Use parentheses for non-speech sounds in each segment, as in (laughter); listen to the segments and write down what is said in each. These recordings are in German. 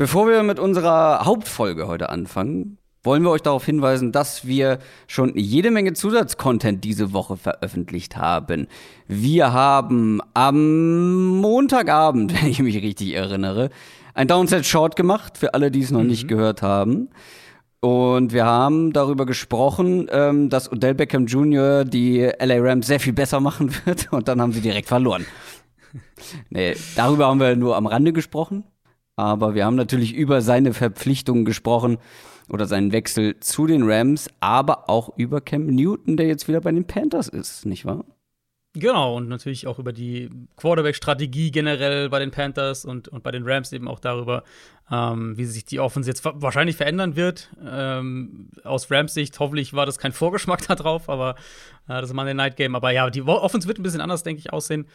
Bevor wir mit unserer Hauptfolge heute anfangen, wollen wir euch darauf hinweisen, dass wir schon jede Menge Zusatzcontent diese Woche veröffentlicht haben. Wir haben am Montagabend, (laughs) wenn ich mich richtig erinnere, ein Downset Short gemacht, für alle, die es noch mhm. nicht gehört haben. Und wir haben darüber gesprochen, ähm, dass Odell Beckham Jr. die LA Rams sehr viel besser machen (laughs) wird. Und dann haben sie direkt verloren. (laughs) nee, darüber haben wir nur am Rande gesprochen. Aber wir haben natürlich über seine Verpflichtungen gesprochen oder seinen Wechsel zu den Rams, aber auch über Cam Newton, der jetzt wieder bei den Panthers ist, nicht wahr? Genau, und natürlich auch über die Quarterback-Strategie generell bei den Panthers und, und bei den Rams eben auch darüber, ähm, wie sich die Offense jetzt wahrscheinlich verändern wird. Ähm, aus Rams Sicht, hoffentlich war das kein Vorgeschmack (laughs) da drauf, aber äh, das ist mal ein Night Game. Aber ja, die Offense wird ein bisschen anders, denke ich, aussehen.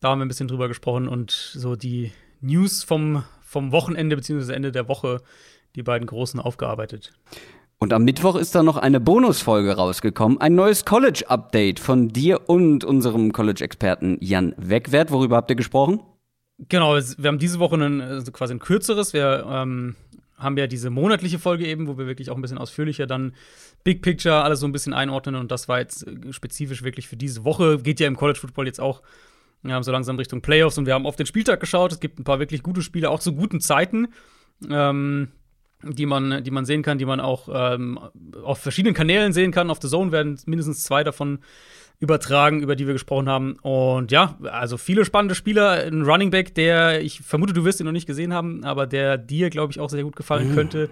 Da haben wir ein bisschen drüber gesprochen und so die News vom vom Wochenende bzw. Ende der Woche die beiden großen aufgearbeitet. Und am Mittwoch ist da noch eine Bonusfolge rausgekommen. Ein neues College-Update von dir und unserem College-Experten Jan Wegwert. Worüber habt ihr gesprochen? Genau, wir haben diese Woche ein, also quasi ein kürzeres. Wir ähm, haben ja diese monatliche Folge eben, wo wir wirklich auch ein bisschen ausführlicher dann Big Picture alles so ein bisschen einordnen. Und das war jetzt spezifisch wirklich für diese Woche. Geht ja im College Football jetzt auch wir haben so langsam Richtung Playoffs und wir haben auf den Spieltag geschaut. Es gibt ein paar wirklich gute Spiele, auch zu guten Zeiten, ähm, die, man, die man sehen kann, die man auch ähm, auf verschiedenen Kanälen sehen kann. Auf The Zone werden mindestens zwei davon übertragen, über die wir gesprochen haben. Und ja, also viele spannende Spieler. Ein Running Back, der, ich vermute, du wirst ihn noch nicht gesehen haben, aber der dir, glaube ich, auch sehr gut gefallen mhm. könnte.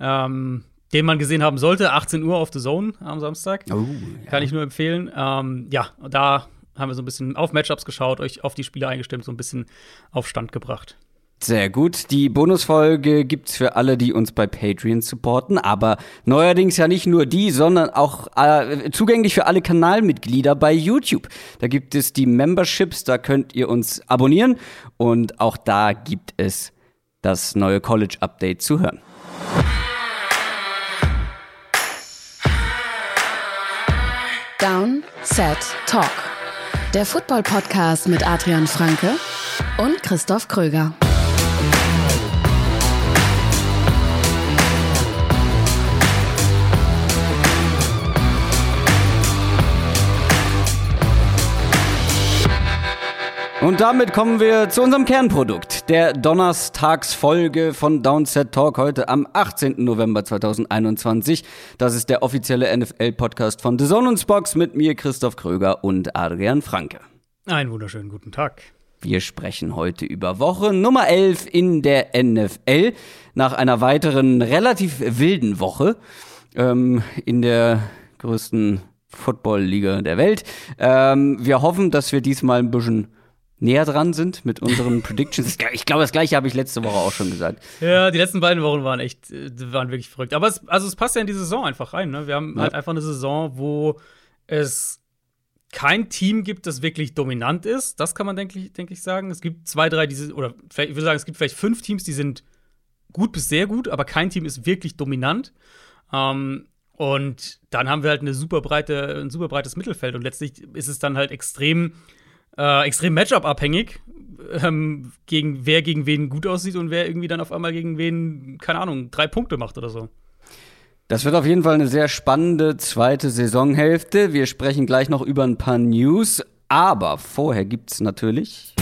Ähm, den man gesehen haben sollte. 18 Uhr auf The Zone am Samstag. Oh, ja. Kann ich nur empfehlen. Ähm, ja, da haben wir so ein bisschen auf Matchups geschaut, euch auf die Spiele eingestimmt, so ein bisschen auf Stand gebracht. Sehr gut. Die Bonusfolge gibt's für alle, die uns bei Patreon supporten, aber neuerdings ja nicht nur die, sondern auch äh, zugänglich für alle Kanalmitglieder bei YouTube. Da gibt es die Memberships, da könnt ihr uns abonnieren und auch da gibt es das neue College Update zu hören. Down, Set, Talk. Der Football-Podcast mit Adrian Franke und Christoph Kröger. Und damit kommen wir zu unserem Kernprodukt, der Donnerstagsfolge von Downset Talk heute am 18. November 2021. Das ist der offizielle NFL-Podcast von The Zone und Spox mit mir, Christoph Kröger und Adrian Franke. Einen wunderschönen guten Tag. Wir sprechen heute über Woche Nummer 11 in der NFL. Nach einer weiteren relativ wilden Woche ähm, in der größten Football-Liga der Welt. Ähm, wir hoffen, dass wir diesmal ein bisschen näher dran sind mit unseren (laughs) Predictions. Ich glaube, das gleiche habe ich letzte Woche auch schon gesagt. Ja, die letzten beiden Wochen waren echt, äh, waren wirklich verrückt. Aber es, also es passt ja in die Saison einfach rein. Ne? Wir haben ja. halt einfach eine Saison, wo es kein Team gibt, das wirklich dominant ist. Das kann man, denke ich, denk ich, sagen. Es gibt zwei, drei, diese, oder ich würde sagen, es gibt vielleicht fünf Teams, die sind gut bis sehr gut, aber kein Team ist wirklich dominant. Ähm, und dann haben wir halt eine super breite, ein super breites Mittelfeld. Und letztlich ist es dann halt extrem äh, extrem Matchup-abhängig, ähm, gegen wer gegen wen gut aussieht und wer irgendwie dann auf einmal gegen wen, keine Ahnung, drei Punkte macht oder so. Das wird auf jeden Fall eine sehr spannende zweite Saisonhälfte. Wir sprechen gleich noch über ein paar News, aber vorher gibt's natürlich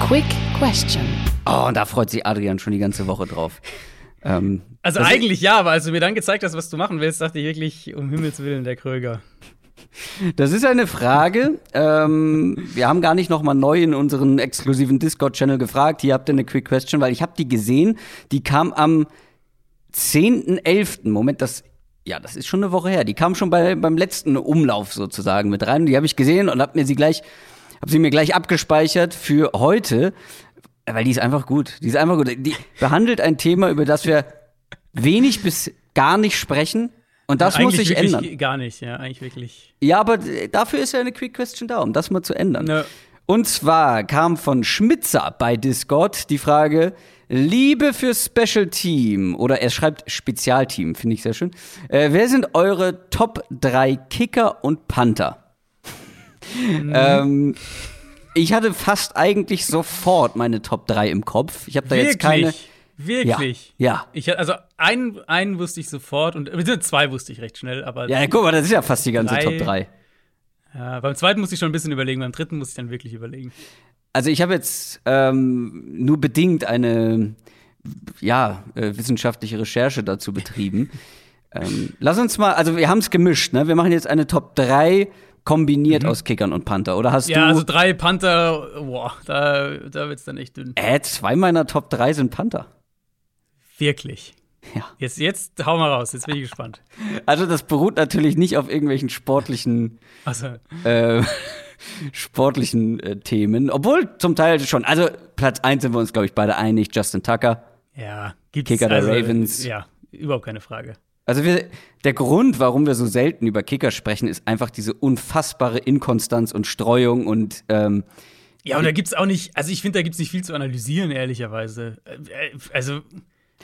Quick Question. Oh, und da freut sich Adrian schon die ganze Woche drauf. Ähm, also eigentlich ja, aber als du mir dann gezeigt hast, was du machen willst, dachte ich wirklich, um Himmels Willen, der Kröger. Das ist eine Frage. Ähm, wir haben gar nicht noch mal neu in unseren exklusiven Discord-Channel gefragt. Hier habt ihr eine Quick Question, weil ich habe die gesehen. Die kam am 10.11. Moment, das ja, das ist schon eine Woche her. Die kam schon bei, beim letzten Umlauf sozusagen mit rein. Die habe ich gesehen und habe mir sie gleich, habe sie mir gleich abgespeichert für heute, weil die ist einfach gut. Die ist einfach gut. Die behandelt ein Thema, über das wir wenig bis gar nicht sprechen und das ja, muss sich ändern. Gar nicht, ja, eigentlich wirklich. Ja, aber dafür ist ja eine Quick Question da, um das mal zu ändern. Ja. Und zwar kam von Schmitzer bei Discord die Frage: Liebe für Special Team oder er schreibt Spezialteam, finde ich sehr schön. Äh, wer sind eure Top 3 Kicker und Panther? Mhm. ähm, Ich hatte fast eigentlich sofort meine Top 3 im Kopf. Ich habe da jetzt keine. Wirklich? Ja. ja. Ich, also einen, einen wusste ich sofort und zwei wusste ich recht schnell, aber. Ja, guck mal, das ist ja fast die ganze drei, Top 3. Ja, beim zweiten musste ich schon ein bisschen überlegen, beim dritten musste ich dann wirklich überlegen. Also ich habe jetzt ähm, nur bedingt eine ja, äh, wissenschaftliche Recherche dazu betrieben. (laughs) ähm, lass uns mal, also wir haben es gemischt, ne? Wir machen jetzt eine Top 3 kombiniert mhm. aus Kickern und Panther, oder hast ja, du? Ja, also drei Panther, boah, da, da wird's dann echt dünn. Äh, zwei meiner Top 3 sind Panther. Wirklich? Ja. Jetzt, jetzt hau mal raus, jetzt bin ich gespannt. Also, das beruht natürlich nicht auf irgendwelchen sportlichen, so. äh, (laughs) sportlichen äh, Themen, obwohl zum Teil schon. Also, Platz 1 sind wir uns, glaube ich, beide einig: Justin Tucker. Ja, gibt's Kicker der also, Ravens. Ja, überhaupt keine Frage. Also wir, der Grund, warum wir so selten über Kicker sprechen, ist einfach diese unfassbare Inkonstanz und Streuung und ähm, ja, und da gibt's auch nicht, also ich finde, da gibt's nicht viel zu analysieren, ehrlicherweise. Äh, also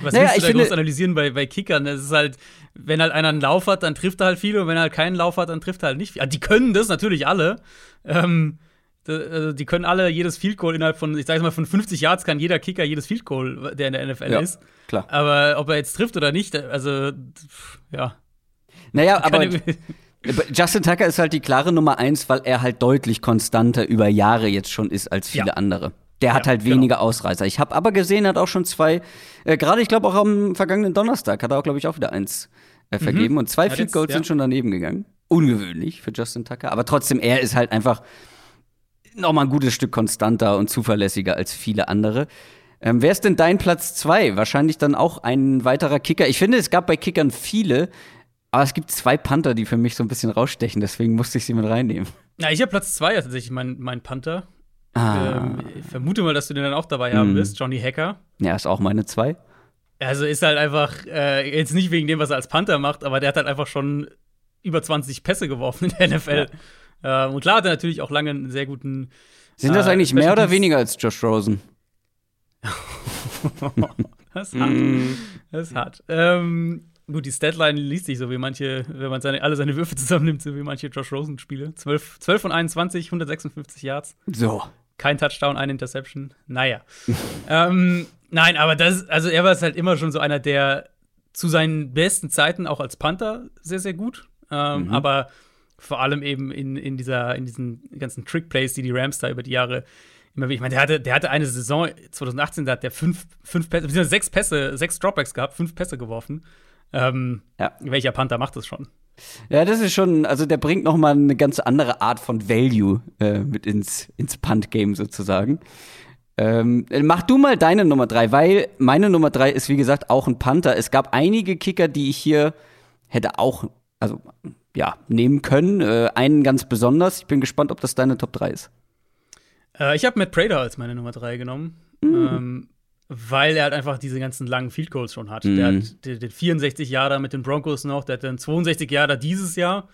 was naja, willst du da finde, groß analysieren bei, bei Kickern? Es ist halt, wenn halt einer einen Lauf hat, dann trifft er halt viel und wenn er halt keinen Lauf hat, dann trifft er halt nicht viel. Also die können das natürlich alle. Ähm, also die können alle jedes Field Goal innerhalb von, ich sage mal, von 50 Yards kann jeder Kicker jedes Field Goal, der in der NFL ja, ist. Klar. Aber ob er jetzt trifft oder nicht, also ja. Naja, aber (laughs) Justin Tucker ist halt die klare Nummer eins, weil er halt deutlich konstanter über Jahre jetzt schon ist als viele ja. andere. Der hat halt genau. weniger genau. Ausreißer. Ich habe aber gesehen, hat auch schon zwei, äh, gerade ich glaube auch am vergangenen Donnerstag hat er auch, glaube ich, auch wieder eins äh, mhm. vergeben. Mhm. Und zwei Field Goals ja. sind schon daneben gegangen. Ungewöhnlich für Justin Tucker. Aber trotzdem, er ist halt einfach noch mal ein gutes Stück konstanter und zuverlässiger als viele andere. Ähm, wer ist denn dein Platz zwei? Wahrscheinlich dann auch ein weiterer Kicker. Ich finde, es gab bei Kickern viele, aber es gibt zwei Panther, die für mich so ein bisschen rausstechen. Deswegen musste ich sie mit reinnehmen. Ja, ich habe Platz zwei tatsächlich, mein, mein Panther. Ah. Ähm, ich vermute mal, dass du den dann auch dabei haben mm. wirst, Johnny Hacker. Ja, ist auch meine zwei. Also ist halt einfach, äh, jetzt nicht wegen dem, was er als Panther macht, aber der hat halt einfach schon über 20 Pässe geworfen in der NFL. Ja. Äh, und klar hat er natürlich auch lange einen sehr guten. Sind das äh, eigentlich mehr oder weniger als Josh Rosen? (laughs) das ist hart. Mm. Das ist hart. Ähm, gut, die Statline liest sich so wie manche, wenn man seine, alle seine Würfe (laughs) zusammennimmt, so wie manche Josh Rosen-Spiele. 12, 12 von 21, 156 Yards. So. Kein Touchdown, eine Interception. Naja. (laughs) ähm, nein, aber das, also er war halt immer schon so einer, der zu seinen besten Zeiten auch als Panther sehr, sehr gut. Ähm, mhm. Aber vor allem eben in, in, dieser, in diesen ganzen Trick-Plays, die die Rams da über die Jahre immer wieder. Ich meine, der hatte, der hatte eine Saison 2018, da hat der fünf, fünf Pässe, sechs Pässe, sechs Dropbacks gehabt, fünf Pässe geworfen. Ähm, ja. Welcher Panther macht das schon? Ja, das ist schon, also der bringt noch mal eine ganz andere Art von Value äh, mit ins, ins Punt-Game sozusagen. Ähm, mach du mal deine Nummer drei, weil meine Nummer drei ist, wie gesagt, auch ein Panther. Es gab einige Kicker, die ich hier hätte auch, also ja, nehmen können. Äh, einen ganz besonders. Ich bin gespannt, ob das deine Top 3 ist. Äh, ich habe Matt Prater als meine Nummer 3 genommen. Mhm. Ähm, weil er halt einfach diese ganzen langen Field Goals schon hat. Mhm. Der hat den, 64 Jahre mit den Broncos noch, der hat dann 62 Jahre dieses Jahr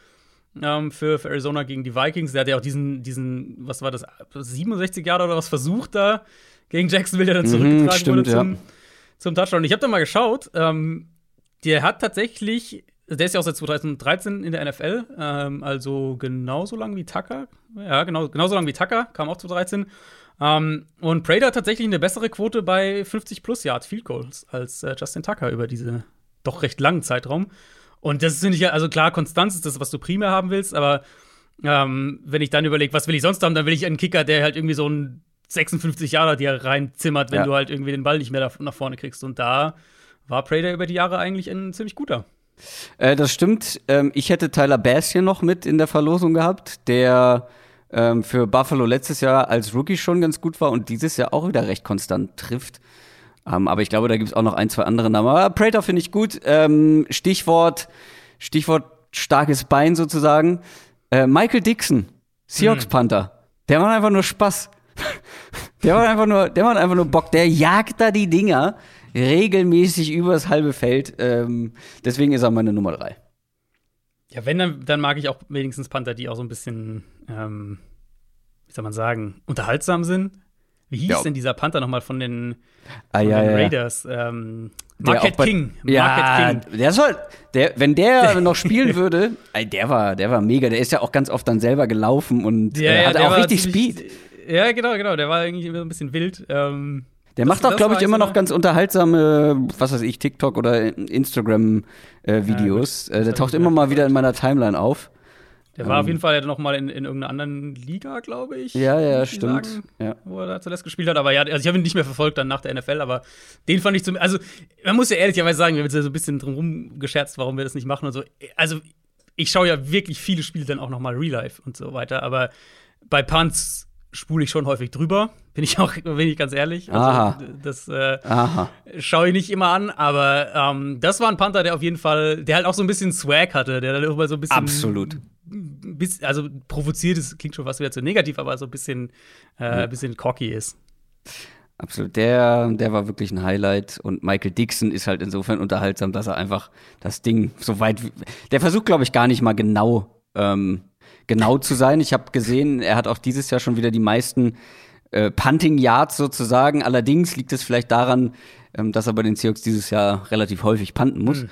ähm, für, für, Arizona gegen die Vikings. Der hat ja auch diesen, diesen, was war das, 67 Jahre oder was versucht da gegen Jacksonville, der dann mhm, zurückgetragen stimmt, wurde zum, ja. zum Touchdown. Ich habe da mal geschaut, ähm, der hat tatsächlich, der ist ja auch seit 2013 in der NFL, ähm, also genauso lang wie Tucker. Ja, genau, genauso lang wie Tucker, kam auch 2013. Ähm, und Prater hat tatsächlich eine bessere Quote bei 50 plus Yards Field Goals als äh, Justin Tucker über diese doch recht langen Zeitraum. Und das finde ich ja, also klar, Konstanz ist das, was du primär haben willst, aber ähm, wenn ich dann überlege, was will ich sonst haben, dann will ich einen Kicker, der halt irgendwie so einen 56 Jahre dir reinzimmert, wenn ja. du halt irgendwie den Ball nicht mehr nach vorne kriegst. Und da war Prater über die Jahre eigentlich ein ziemlich guter. Äh, das stimmt. Ähm, ich hätte Tyler Bass hier noch mit in der Verlosung gehabt, der ähm, für Buffalo letztes Jahr als Rookie schon ganz gut war und dieses Jahr auch wieder recht konstant trifft. Ähm, aber ich glaube, da gibt es auch noch ein, zwei andere Namen. Aber Prater finde ich gut. Ähm, Stichwort, Stichwort starkes Bein sozusagen. Äh, Michael Dixon, Seahawks hm. Panther. Der macht einfach nur Spaß. (laughs) der macht einfach nur, der macht einfach nur Bock. Der jagt da die Dinger regelmäßig übers halbe Feld. Ähm, deswegen ist er meine Nummer drei. Ja, wenn, dann, dann mag ich auch wenigstens Panther, die auch so ein bisschen, ähm, wie soll man sagen, unterhaltsam sind. Wie hieß ja. denn dieser Panther nochmal von den, ah, von ja, den Raiders? Ähm, Marquette King. Ja, King. Der soll, der, wenn der (laughs) noch spielen würde, der war, der war mega. Der ist ja auch ganz oft dann selber gelaufen und ja, äh, hatte auch richtig Speed. Ja, genau, genau. Der war irgendwie immer ein bisschen wild. Ähm, Der das- macht auch, das glaube war ich, immer so noch ganz unterhaltsame, was weiß ich, TikTok oder Instagram-Videos. Ja, äh, der taucht immer mal wieder in meiner Timeline auf. Der war auf Ähm. jeden Fall noch mal in, in irgendeiner anderen Liga, glaube ich. Ja, ja, stimmt. sagen, Ja. Wo er da zuletzt gespielt hat. Aber ja, also ich habe ihn nicht mehr verfolgt dann nach der NFL, aber den fand ich zum. Also, man muss ja ehrlicherweise sagen, wir haben jetzt ja so ein bisschen drum gescherzt, warum wir das nicht machen und so. Also, ich schaue ja wirklich viele Spiele dann auch noch mal Real Life und so weiter, aber bei Punts spule ich schon häufig drüber. Bin ich auch, bin ich ganz ehrlich. Also, Aha. Das äh, schaue ich nicht immer an, aber ähm, das war ein Panther, der auf jeden Fall, der halt auch so ein bisschen Swag hatte, der dann immer so ein bisschen. Absolut. Bis, also provoziert ist, klingt schon fast wieder zu negativ, aber so ein bisschen, äh, ein bisschen cocky ist. Absolut. Der, der war wirklich ein Highlight. Und Michael Dixon ist halt insofern unterhaltsam, dass er einfach das Ding so weit. wie- Der versucht, glaube ich, gar nicht mal genau, ähm, genau zu sein. Ich habe gesehen, er hat auch dieses Jahr schon wieder die meisten äh, Punting Yards sozusagen. Allerdings liegt es vielleicht daran, ähm, dass er bei den Seahawks dieses Jahr relativ häufig punten muss.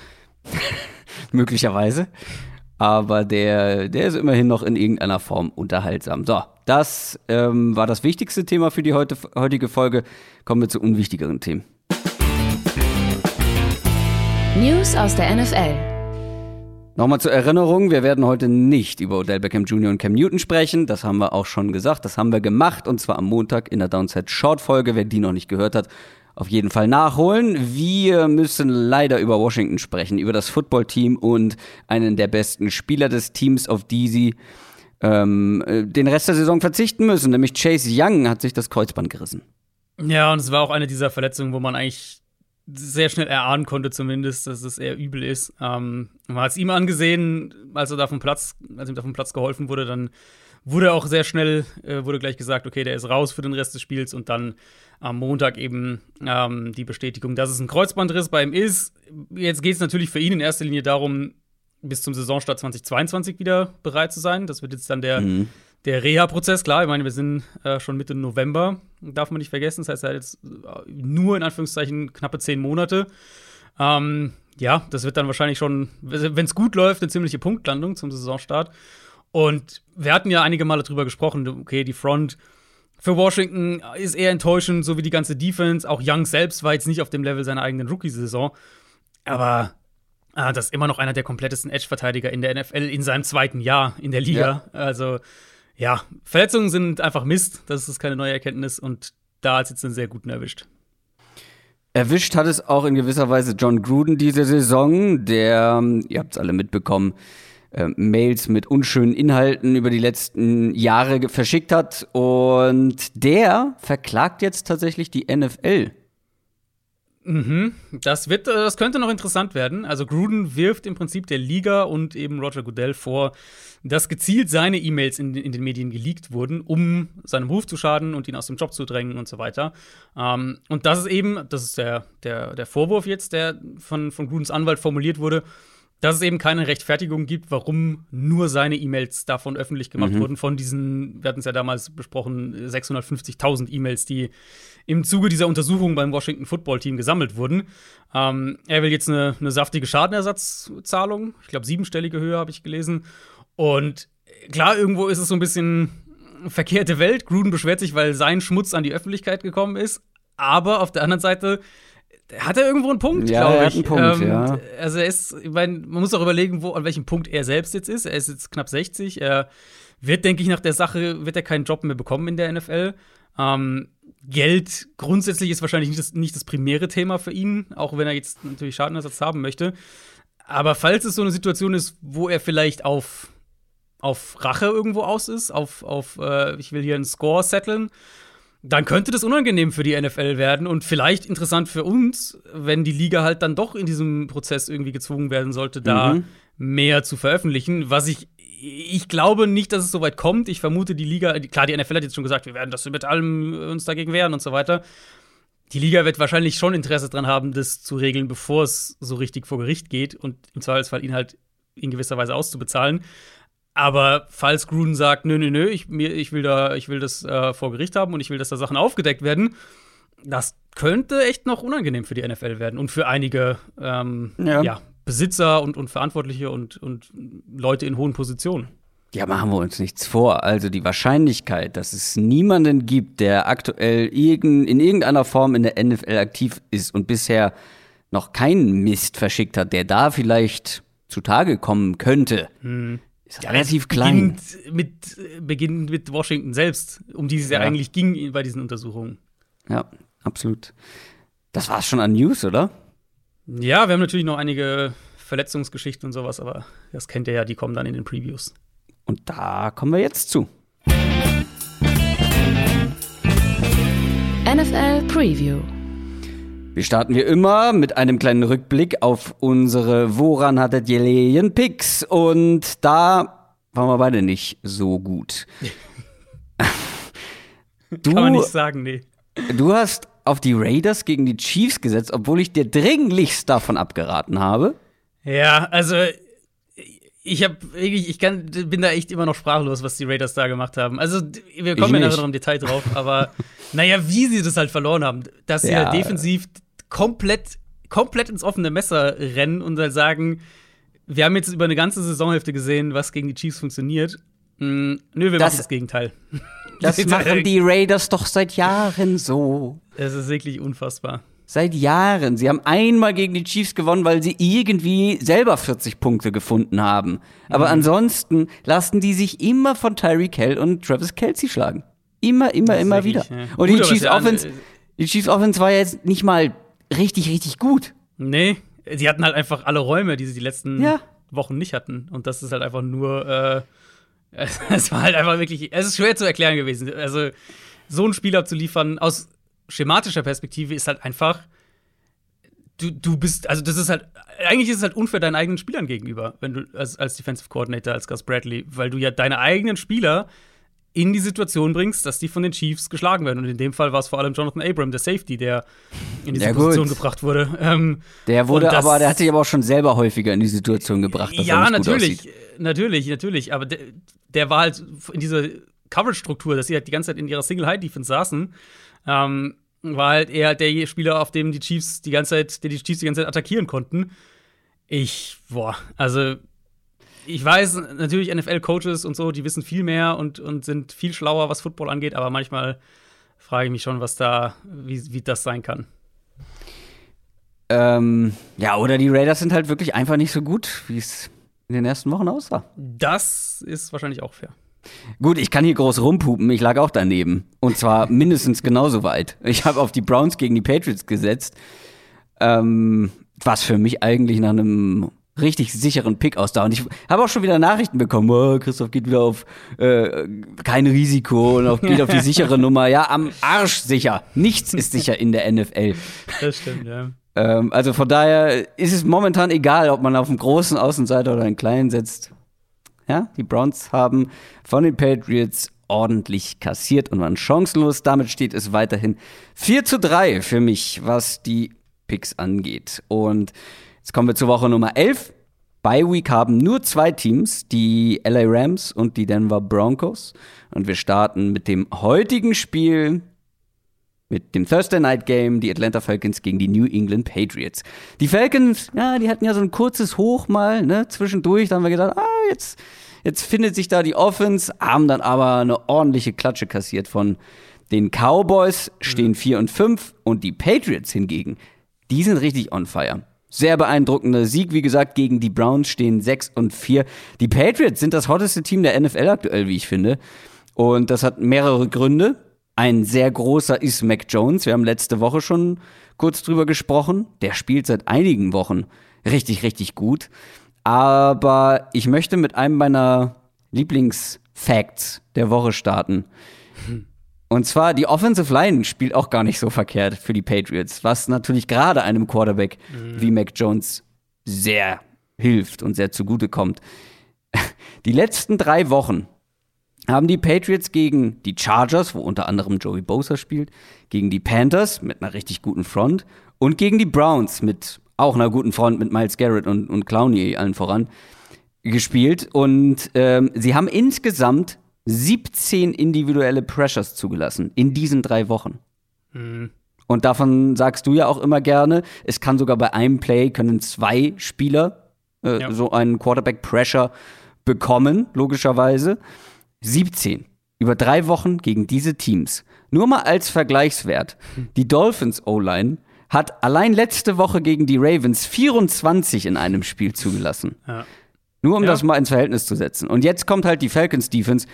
(laughs) Möglicherweise. Aber der, der ist immerhin noch in irgendeiner Form unterhaltsam. So, das ähm, war das wichtigste Thema für die heute, heutige Folge. Kommen wir zu unwichtigeren Themen. News aus der NFL. Nochmal zur Erinnerung, wir werden heute nicht über Odell Beckham Jr. und Cam Newton sprechen. Das haben wir auch schon gesagt. Das haben wir gemacht und zwar am Montag in der Downside Short Folge. Wer die noch nicht gehört hat, auf jeden Fall nachholen. Wir müssen leider über Washington sprechen, über das Footballteam und einen der besten Spieler des Teams, auf die sie ähm, äh, den Rest der Saison verzichten müssen. Nämlich Chase Young hat sich das Kreuzband gerissen. Ja, und es war auch eine dieser Verletzungen, wo man eigentlich sehr schnell erahnen konnte, zumindest, dass es eher übel ist. Ähm, man hat es ihm angesehen, als er da vom Platz, als ihm da vom Platz geholfen wurde, dann wurde auch sehr schnell, äh, wurde gleich gesagt, okay, der ist raus für den Rest des Spiels und dann am Montag eben ähm, die Bestätigung, dass es ein Kreuzbandriss bei ihm ist. Jetzt geht es natürlich für ihn in erster Linie darum, bis zum Saisonstart 2022 wieder bereit zu sein. Das wird jetzt dann der, der Reha-Prozess. Klar, ich meine, wir sind äh, schon Mitte November, darf man nicht vergessen. Das heißt, er hat jetzt äh, nur in Anführungszeichen knappe zehn Monate. Ähm, ja, das wird dann wahrscheinlich schon, wenn es gut läuft, eine ziemliche Punktlandung zum Saisonstart. Und wir hatten ja einige Male drüber gesprochen, okay, die Front für Washington ist eher enttäuschend, so wie die ganze Defense. Auch Young selbst war jetzt nicht auf dem Level seiner eigenen Rookie-Saison. Aber ah, das ist immer noch einer der komplettesten Edge-Verteidiger in der NFL in seinem zweiten Jahr in der Liga. Also, ja, Verletzungen sind einfach Mist. Das ist keine neue Erkenntnis. Und da hat es jetzt einen sehr guten erwischt. Erwischt hat es auch in gewisser Weise John Gruden diese Saison, der, ihr habt es alle mitbekommen, äh, Mails mit unschönen Inhalten über die letzten Jahre verschickt hat. Und der verklagt jetzt tatsächlich die NFL. Mhm. Das, wird, äh, das könnte noch interessant werden. Also Gruden wirft im Prinzip der Liga und eben Roger Goodell vor, dass gezielt seine E-Mails in, in den Medien geleakt wurden, um seinem Ruf zu schaden und ihn aus dem Job zu drängen und so weiter. Ähm, und das ist eben, das ist der, der, der Vorwurf jetzt, der von, von Grudens Anwalt formuliert wurde, dass es eben keine Rechtfertigung gibt, warum nur seine E-Mails davon öffentlich gemacht wurden, von diesen, wir hatten es ja damals besprochen, 650.000 E-Mails, die im Zuge dieser Untersuchung beim Washington Football Team gesammelt wurden. Ähm, er will jetzt eine, eine saftige Schadenersatzzahlung, ich glaube siebenstellige Höhe habe ich gelesen. Und klar, irgendwo ist es so ein bisschen verkehrte Welt. Gruden beschwert sich, weil sein Schmutz an die Öffentlichkeit gekommen ist. Aber auf der anderen Seite hat er irgendwo einen Punkt, Ja, glaube er ich. hat einen Punkt, ja. Also er ist, ich meine, man muss auch überlegen, wo, an welchem Punkt er selbst jetzt ist. Er ist jetzt knapp 60. Er wird, denke ich, nach der Sache, wird er keinen Job mehr bekommen in der NFL. Ähm, Geld grundsätzlich ist wahrscheinlich nicht das, nicht das primäre Thema für ihn, auch wenn er jetzt natürlich Schadenersatz haben möchte. Aber falls es so eine Situation ist, wo er vielleicht auf, auf Rache irgendwo aus ist, auf, auf äh, ich will hier einen Score setteln, dann könnte das unangenehm für die NFL werden und vielleicht interessant für uns, wenn die Liga halt dann doch in diesem Prozess irgendwie gezwungen werden sollte, da Mhm. mehr zu veröffentlichen. Was ich, ich glaube nicht, dass es so weit kommt. Ich vermute, die Liga, klar, die NFL hat jetzt schon gesagt, wir werden das mit allem uns dagegen wehren und so weiter. Die Liga wird wahrscheinlich schon Interesse dran haben, das zu regeln, bevor es so richtig vor Gericht geht und im Zweifelsfall ihn halt in gewisser Weise auszubezahlen. Aber falls Gruden sagt, nö, nö, nö, ich, mir, ich, will, da, ich will das äh, vor Gericht haben und ich will, dass da Sachen aufgedeckt werden, das könnte echt noch unangenehm für die NFL werden und für einige ähm, Ja. ja. Besitzer und, und Verantwortliche und, und Leute in hohen Positionen. Ja, machen wir uns nichts vor. Also die Wahrscheinlichkeit, dass es niemanden gibt, der aktuell in irgendeiner Form in der NFL aktiv ist und bisher noch keinen Mist verschickt hat, der da vielleicht zutage kommen könnte, hm. Ist ja, relativ klein. Beginnt mit, beginnt mit Washington selbst, um die es ja. ja eigentlich ging bei diesen Untersuchungen. Ja, absolut. Das war's schon an News, oder? Ja, wir haben natürlich noch einige Verletzungsgeschichten und sowas, aber das kennt ihr ja, die kommen dann in den Previews. Und da kommen wir jetzt zu. NFL Preview. Wir starten wie immer mit einem kleinen Rückblick auf unsere Woran hattet ihr Lehen Picks und da waren wir beide nicht so gut. du, (laughs) Kann man nicht sagen, nee. Du hast auf die Raiders gegen die Chiefs gesetzt, obwohl ich dir dringlichst davon abgeraten habe. Ja, also ich habe wirklich, ich kann, bin da echt immer noch sprachlos, was die Raiders da gemacht haben. Also, wir kommen ja nachher noch im Detail drauf, aber naja, wie sie das halt verloren haben, dass sie ja. halt defensiv komplett, komplett ins offene Messer rennen und halt sagen, wir haben jetzt über eine ganze Saisonhälfte gesehen, was gegen die Chiefs funktioniert. Hm, nö, wir das, machen das Gegenteil. (laughs) Das machen die Raiders doch seit Jahren so. Es ist wirklich unfassbar. Seit Jahren. Sie haben einmal gegen die Chiefs gewonnen, weil sie irgendwie selber 40 Punkte gefunden haben. Aber mhm. ansonsten lassen die sich immer von Tyreek Hill und Travis Kelsey schlagen. Immer, immer, immer wieder. Ja. Und gut, die Chiefs Offense, die Chiefs Offense war jetzt nicht mal richtig, richtig gut. Nee, sie hatten halt einfach alle Räume, die sie die letzten ja. Wochen nicht hatten. Und das ist halt einfach nur, äh, (laughs) es war halt einfach wirklich, es ist schwer zu erklären gewesen. Also, so einen Spieler zu liefern, aus schematischer Perspektive ist halt einfach, du, du bist, also das ist halt, eigentlich ist es halt unfair deinen eigenen Spielern gegenüber, wenn du als, als Defensive Coordinator, als Gus Bradley, weil du ja deine eigenen Spieler in die Situation bringst, dass die von den Chiefs geschlagen werden. Und in dem Fall war es vor allem Jonathan Abram, der Safety, der in diese ja, Position gebracht wurde. Ähm, der wurde das, aber, der hat sich aber auch schon selber häufiger in die Situation gebracht. Dass ja, natürlich, natürlich, natürlich. Aber der, der war halt in dieser Coverage-Struktur, dass sie halt die ganze Zeit in ihrer Single-High-Defense saßen ähm, war halt eher der Spieler, auf dem die Chiefs die ganze Zeit, der die Chiefs die ganze Zeit attackieren konnten. Ich, boah, also ich weiß natürlich NFL-Coaches und so, die wissen viel mehr und, und sind viel schlauer, was Football angeht, aber manchmal frage ich mich schon, was da, wie, wie das sein kann. Ähm, ja, oder die Raiders sind halt wirklich einfach nicht so gut, wie es in den ersten Wochen aussah. Das ist wahrscheinlich auch fair. Gut, ich kann hier groß rumpupen, ich lag auch daneben. Und zwar (laughs) mindestens genauso weit. Ich habe auf die Browns gegen die Patriots gesetzt. Ähm, was für mich eigentlich nach einem richtig sicheren Pick aussah. Und ich habe auch schon wieder Nachrichten bekommen, oh, Christoph geht wieder auf äh, kein Risiko und auf, geht auf die (laughs) sichere Nummer. Ja, am Arsch sicher. Nichts ist sicher in der NFL. Das stimmt, ja. Ähm, also von daher ist es momentan egal, ob man auf einen großen Außenseiter oder einen kleinen setzt. Ja, die Browns haben von den Patriots ordentlich kassiert und waren chancenlos. Damit steht es weiterhin 4 zu 3 für mich, was die Picks angeht. Und jetzt kommen wir zur Woche Nummer 11. Bei Week haben nur zwei Teams, die LA Rams und die Denver Broncos. Und wir starten mit dem heutigen Spiel mit dem Thursday Night Game, die Atlanta Falcons gegen die New England Patriots. Die Falcons, ja, die hatten ja so ein kurzes Hoch mal, ne, zwischendurch, da haben wir gedacht, ah, jetzt, jetzt findet sich da die Offense, haben dann aber eine ordentliche Klatsche kassiert von den Cowboys, stehen 4 und 5 und die Patriots hingegen, die sind richtig on fire. Sehr beeindruckender Sieg, wie gesagt, gegen die Browns stehen 6 und 4. Die Patriots sind das hotteste Team der NFL aktuell, wie ich finde. Und das hat mehrere Gründe. Ein sehr großer ist Mac Jones. Wir haben letzte Woche schon kurz drüber gesprochen. Der spielt seit einigen Wochen richtig, richtig gut. Aber ich möchte mit einem meiner Lieblingsfacts der Woche starten. Und zwar, die Offensive Line spielt auch gar nicht so verkehrt für die Patriots, was natürlich gerade einem Quarterback mhm. wie Mac Jones sehr hilft und sehr zugute kommt. (laughs) Die letzten drei Wochen haben die Patriots gegen die Chargers, wo unter anderem Joey Bosa spielt, gegen die Panthers mit einer richtig guten Front und gegen die Browns mit auch einer guten Front mit Miles Garrett und, und Clowney allen voran gespielt. Und ähm, sie haben insgesamt 17 individuelle Pressures zugelassen in diesen drei Wochen. Mhm. Und davon sagst du ja auch immer gerne, es kann sogar bei einem Play können zwei Spieler äh, ja. so einen Quarterback Pressure bekommen, logischerweise. 17 über drei Wochen gegen diese Teams. Nur mal als Vergleichswert. Die Dolphins O-Line hat allein letzte Woche gegen die Ravens 24 in einem Spiel zugelassen. Ja. Nur um Ja. das mal ins Verhältnis zu setzen. Und jetzt kommt halt die Falcons Defense,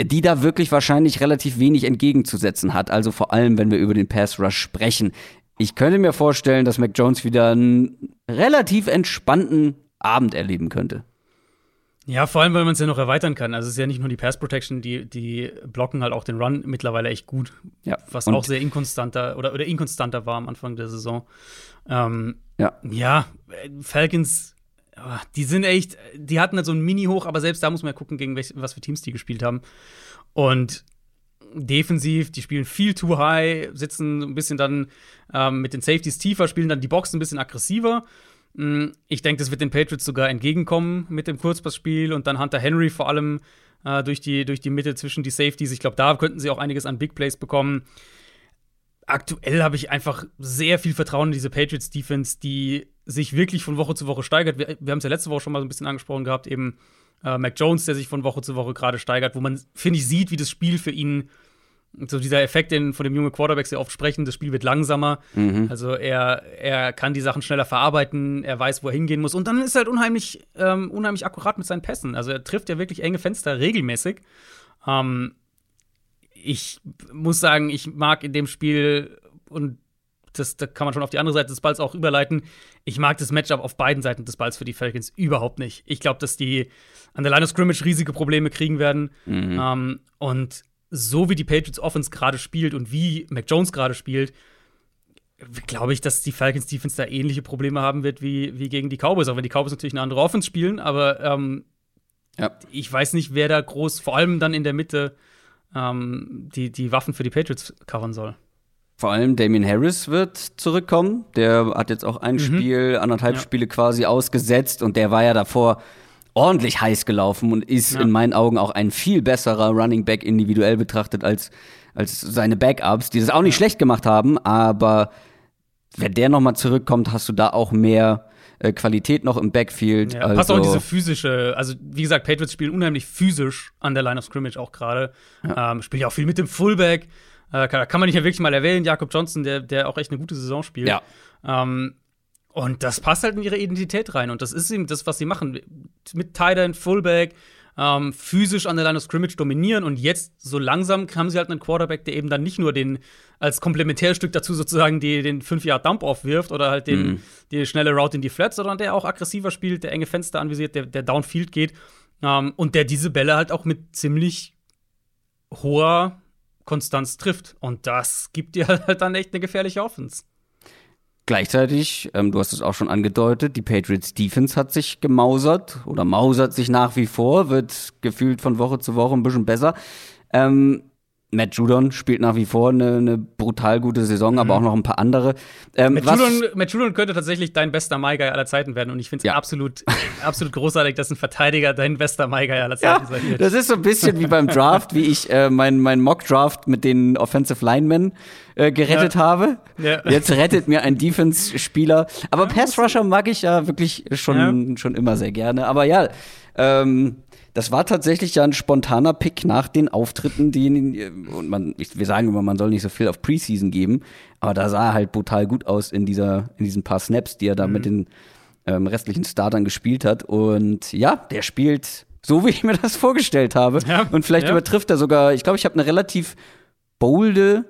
die da wirklich wahrscheinlich relativ wenig entgegenzusetzen hat. Also vor allem, wenn wir über den Pass Rush sprechen. Ich könnte mir vorstellen, dass Mac Jones wieder einen relativ entspannten Abend erleben könnte. Ja, vor allem, weil man es ja noch erweitern kann. Also es ist ja nicht nur die Pass Protection, die, die blocken halt auch den Run mittlerweile echt gut. Ja. Was Und- auch sehr inkonstanter oder, oder inkonstanter war am Anfang der Saison. Ähm, Ja. ja, Falcons, die sind echt, die hatten halt so ein Mini-Hoch, aber selbst da muss man ja gucken, gegen welch, was für Teams die gespielt haben. Und defensiv, die spielen viel too high, sitzen ein bisschen dann ähm, mit den Safeties tiefer, spielen dann die Box ein bisschen aggressiver. Mm, Ich denke, das wird den Patriots sogar entgegenkommen mit dem Kurzpassspiel und dann Hunter Henry vor allem äh, durch, die, durch die Mitte zwischen die Safeties. Ich glaube, da könnten sie auch einiges an Big Plays bekommen. Aktuell habe ich einfach sehr viel Vertrauen in diese Patriots-Defense, die sich wirklich von Woche zu Woche steigert. Wir, wir haben es ja letzte Woche schon mal so ein bisschen angesprochen gehabt, eben äh, Mac Jones, der sich von Woche zu Woche gerade steigert, wo man, finde ich, sieht, wie das Spiel für ihn, so dieser Effekt, den von dem jungen Quarterback sehr oft sprechen, das Spiel wird langsamer. Also er, er kann die Sachen schneller verarbeiten, er weiß, wo er hingehen muss. Und dann ist er halt unheimlich, ähm, unheimlich akkurat mit seinen Pässen. Also er trifft ja wirklich enge Fenster regelmäßig. Ähm, ich muss sagen, ich mag in dem Spiel, und das, da kann man schon auf die andere Seite des Balls auch überleiten, ich mag das Matchup auf beiden Seiten des Balls für die Falcons überhaupt nicht. Ich glaube, dass die an der Line of Scrimmage riesige Probleme kriegen werden. Ähm, und so wie die Patriots Offense gerade spielt und wie Mac Jones gerade spielt, glaube ich, dass die Falcons Defense da ähnliche Probleme haben wird wie, wie gegen die Cowboys. Auch wenn die Cowboys natürlich eine andere Offense spielen, aber ähm, Ja. ich weiß nicht, wer da groß, vor allem dann in der Mitte, ähm, die, die Waffen für die Patriots covern soll. Vor allem Damien Harris wird zurückkommen. Der hat jetzt auch ein Spiel, anderthalb Ja. Spiele quasi ausgesetzt und der war ja davor ordentlich heiß gelaufen und ist Ja. in meinen Augen auch ein viel besserer Running Back individuell betrachtet als, als seine Backups, die das auch nicht schlecht gemacht haben, aber wenn der nochmal zurückkommt, hast du da auch mehr äh, Qualität noch im Backfield. Ja, also, passt auch in diese physische, also wie gesagt, Patriots spielen unheimlich physisch an der Line of Scrimmage auch gerade. Ähm, spielen ja auch viel mit dem Fullback. Äh, kann, kann man nicht ja wirklich mal erwähnen, Jakob Johnson, der, der auch echt eine gute Saison spielt. Ja. Ähm, und das passt halt in ihre Identität rein. Und das ist eben das, was sie machen. Mit Tight End, Fullback, ähm, physisch an der Line of Scrimmage dominieren. Und jetzt so langsam haben sie halt einen Quarterback, der eben dann nicht nur den als Komplementärstück dazu sozusagen die, den 5-Yard-Dump-Off wirft oder halt den, die schnelle Route in die Flats, sondern der auch aggressiver spielt, der enge Fenster anvisiert, der, der Downfield geht. Ähm, und der diese Bälle halt auch mit ziemlich hoher Konstanz trifft. Und das gibt dir (laughs) halt dann echt eine gefährliche Offense. Gleichzeitig, ähm, du hast es auch schon angedeutet, die Patriots Defense hat sich gemausert oder mausert sich nach wie vor, wird gefühlt von Woche zu Woche ein bisschen besser. Ähm, Matt Judon spielt nach wie vor eine, eine brutal gute Saison, aber auch noch ein paar andere. Ähm, Matt Judon, Matt Judon könnte tatsächlich dein bester My-Guy aller Zeiten werden. Und ich finde es Ja. absolut, (laughs) absolut großartig, dass ein Verteidiger dein bester My-Guy aller Zeiten sein Ja, wird. das ist so ein bisschen wie beim Draft, wie ich äh, mein, mein Mock-Draft mit den Offensive Linemen äh, gerettet Ja. habe. Ja. Jetzt rettet mir ein Defense-Spieler. Aber Pass-Rusher mag ich ja wirklich schon, schon immer sehr gerne. Aber ja, ähm, das war tatsächlich ja ein spontaner Pick nach den Auftritten, die und man, wir sagen immer, man soll nicht so viel auf Preseason geben, aber da sah er halt brutal gut aus in dieser, in diesen paar Snaps, die er da mit den ähm, restlichen Startern gespielt hat. Und ja, der spielt so, wie ich mir das vorgestellt habe. Ja, Und vielleicht ja. übertrifft er sogar, ich glaube, ich habe eine relativ bolde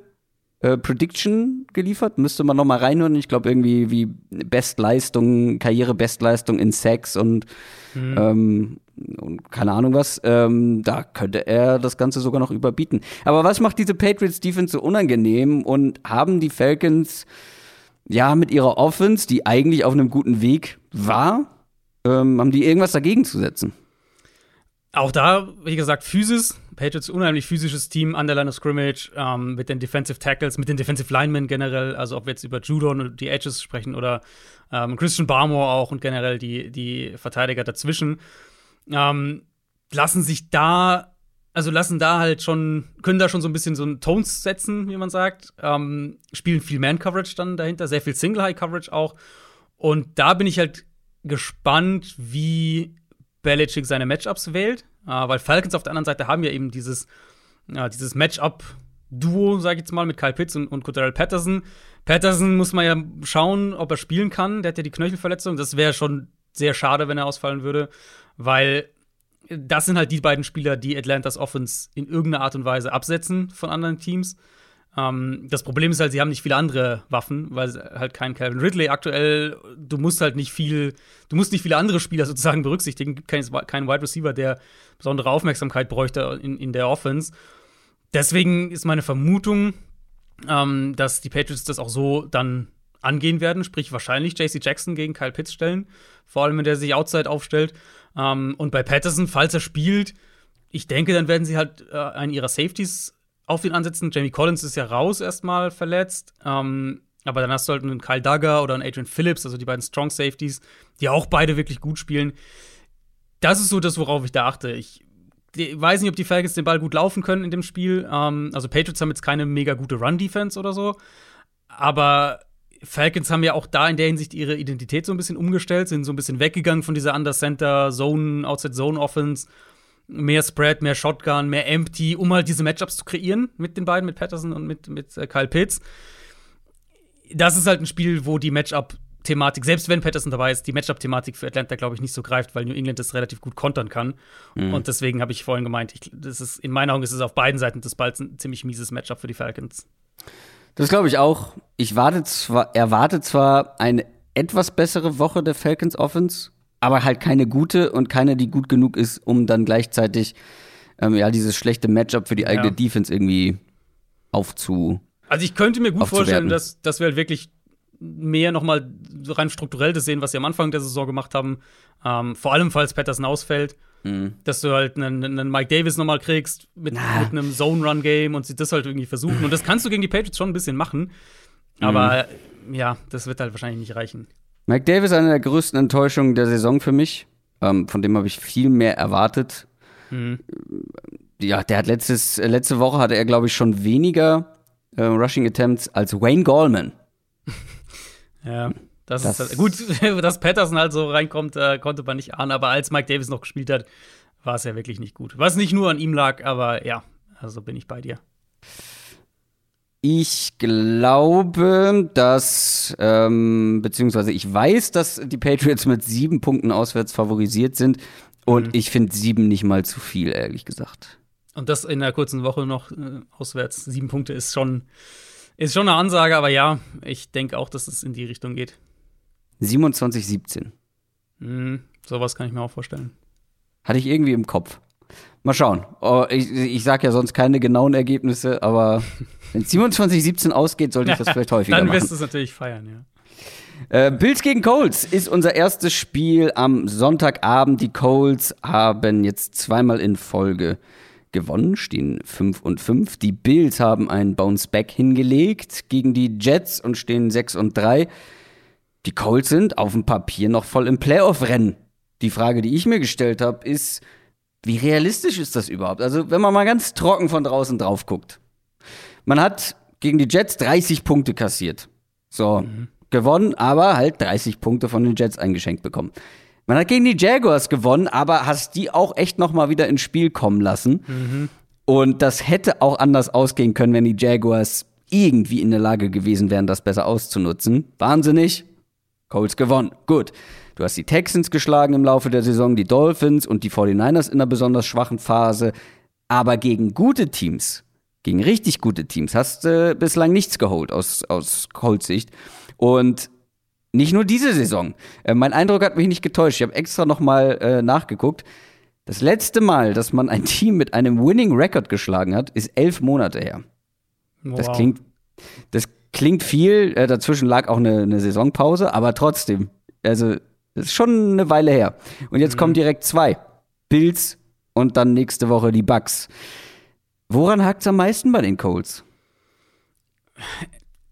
äh, Prediction geliefert. Müsste man noch mal reinhören. Ich glaube, irgendwie wie Bestleistung, Karriere-Bestleistung in Sex und, ähm, und keine Ahnung was. Ähm, da könnte er das Ganze sogar noch überbieten. Aber was macht diese Patriots Defense so unangenehm und haben die Falcons ja mit ihrer Offense, die eigentlich auf einem guten Weg war, ähm, haben die irgendwas dagegen zu setzen? Auch da, wie gesagt, Physis. Patriots unheimlich physisches Team an der Line of Scrimmage ähm, mit den Defensive Tackles, mit den Defensive Linemen generell. Also, ob wir jetzt über Judon und die Edges sprechen oder ähm, Christian Barmore auch und generell die, die Verteidiger dazwischen. Ähm, lassen sich da, also lassen da halt schon, können da schon so ein bisschen so einen Tones setzen, wie man sagt. Ähm, spielen viel Man-Coverage dann dahinter, sehr viel Single-High-Coverage auch. Und da bin ich halt gespannt, wie Belichick seine Matchups wählt, äh, weil Falcons auf der anderen Seite haben ja eben dieses, äh, dieses Matchup-Duo, sag ich jetzt mal, mit Kyle Pitts und, und Cordell Patterson. Patterson muss man ja schauen, ob er spielen kann. Der hat ja die Knöchelverletzung. Das wäre schon sehr schade, wenn er ausfallen würde, weil das sind halt die beiden Spieler, die Atlantas Offense in irgendeiner Art und Weise absetzen von anderen Teams. Ähm, das Problem ist halt, sie haben nicht viele andere Waffen, weil halt kein Calvin Ridley aktuell, du musst halt nicht viel, du musst nicht viele andere Spieler (laughs) sozusagen berücksichtigen. Gibt keinen kein Wide Receiver, der besondere Aufmerksamkeit bräuchte in, in der Offense. Deswegen ist meine Vermutung, ähm, dass die Patriots das auch so dann angehen werden, sprich wahrscheinlich JC Jackson gegen Kyle Pitts stellen, vor allem wenn der sich outside aufstellt. Ähm, und bei Patterson, falls er spielt, ich denke, dann werden sie halt äh, einen ihrer Safeties auf ihn ansetzen. Jamie Collins ist ja raus erstmal verletzt. Ähm, aber du halt einen Kyle Duggar oder einen Adrian Phillips, also die beiden Strong Safeties, die auch beide wirklich gut spielen. Das ist so das, worauf ich da achte. Ich weiß nicht, ob die Falcons den Ball gut laufen können in dem Spiel. Ähm, also Patriots haben jetzt keine mega gute Run-Defense oder so. Aber Falcons haben ja auch da in der Hinsicht ihre Identität so ein bisschen umgestellt, sind so ein bisschen weggegangen von dieser Under-Center, Zone, Outside-Zone-Offense. Mehr Spread, mehr Shotgun, mehr Empty, um halt diese Matchups zu kreieren mit den beiden, mit Patterson und mit, mit äh, Kyle Pitts. Das ist halt ein Spiel, wo die Matchup-Thematik, selbst wenn Patterson dabei ist, die Matchup-Thematik für Atlanta, glaube ich, nicht so greift, weil New England das relativ gut kontern kann. Mhm. Und deswegen habe ich vorhin gemeint, ich, das ist, in meinen Augen ist es auf beiden Seiten des Balls ein ziemlich mieses Matchup für die Falcons. Das glaube ich auch. Ich warte zwar, erwarte zwar eine etwas bessere Woche der Falcons Offense, aber halt keine gute und keine, die gut genug ist, um dann gleichzeitig ähm, ja dieses schlechte Matchup für die eigene ja. Defense irgendwie aufzu. Also ich könnte mir gut vorstellen, dass, dass wir halt wirklich mehr nochmal rein strukturell das sehen, was sie am Anfang der Saison gemacht haben. Ähm, vor allem, falls Patterson ausfällt. Mhm. Dass du halt einen, einen Mike Davis nochmal kriegst mit, mit einem Zone-Run-Game und sie das halt irgendwie versuchen. Und das kannst du gegen die Patriots schon ein bisschen machen. Aber mhm. ja, das wird halt wahrscheinlich nicht reichen. Mike Davis eine der größten Enttäuschungen der Saison für mich. Ähm, von dem habe ich viel mehr erwartet. Mhm. Ja, der hat letztes, letzte Woche hatte er, glaube ich, schon weniger äh, Rushing Attempts als Wayne Gallman. (laughs) ja. Das, das ist halt, gut, (laughs) dass Patterson halt so reinkommt, äh, konnte man nicht ahnen, aber als Mike Davis noch gespielt hat, war es ja wirklich nicht gut. Was nicht nur an ihm lag, aber ja, also bin ich bei dir. Ich glaube, dass, ähm, beziehungsweise ich weiß, dass die Patriots mit sieben Punkten auswärts favorisiert sind. Und mhm. ich finde sieben nicht mal zu viel, ehrlich gesagt. Und das in der kurzen Woche noch äh, auswärts. Sieben Punkte ist schon, ist schon eine Ansage, aber ja, ich denke auch, dass es in die Richtung geht. 27, 17. Mhm, sowas kann ich mir auch vorstellen. Hatte ich irgendwie im Kopf. Mal schauen. Oh, ich, ich sage ja sonst keine genauen Ergebnisse, aber wenn 27, 17 ausgeht, sollte ich das vielleicht häufiger machen. Dann wirst du es natürlich feiern, ja. Äh, Bills gegen Colts ist unser erstes Spiel am Sonntagabend. Die Colts haben jetzt zweimal in Folge gewonnen, stehen 5 und 5. Die Bills haben einen Bounce-Back hingelegt gegen die Jets und stehen 6 und 3. Die Colts sind auf dem Papier noch voll im Playoff-Rennen. Die Frage, die ich mir gestellt habe, ist, wie realistisch ist das überhaupt? Also, wenn man mal ganz trocken von draußen drauf guckt. Man hat gegen die Jets 30 Punkte kassiert. So, mhm. gewonnen, aber halt 30 Punkte von den Jets eingeschenkt bekommen. Man hat gegen die Jaguars gewonnen, aber hast die auch echt noch mal wieder ins Spiel kommen lassen. Mhm. Und das hätte auch anders ausgehen können, wenn die Jaguars irgendwie in der Lage gewesen wären, das besser auszunutzen. Wahnsinnig, Colts gewonnen. Gut. Du hast die Texans geschlagen im Laufe der Saison, die Dolphins und die 49ers in einer besonders schwachen Phase. Aber gegen gute Teams, gegen richtig gute Teams, hast du äh, bislang nichts geholt aus, aus Colts Sicht. Und nicht nur diese Saison. Äh, mein Eindruck hat mich nicht getäuscht. Ich habe extra noch mal äh, nachgeguckt. Das letzte Mal, dass man ein Team mit einem Winning Record geschlagen hat, ist elf Monate her. Wow. Das klingt, das klingt viel. Äh, dazwischen lag auch eine, eine Saisonpause, aber trotzdem. Also das ist schon eine Weile her. Und jetzt mhm. kommen direkt zwei. Bills und dann nächste Woche die Bucks. Woran hakt es am meisten bei den Colts?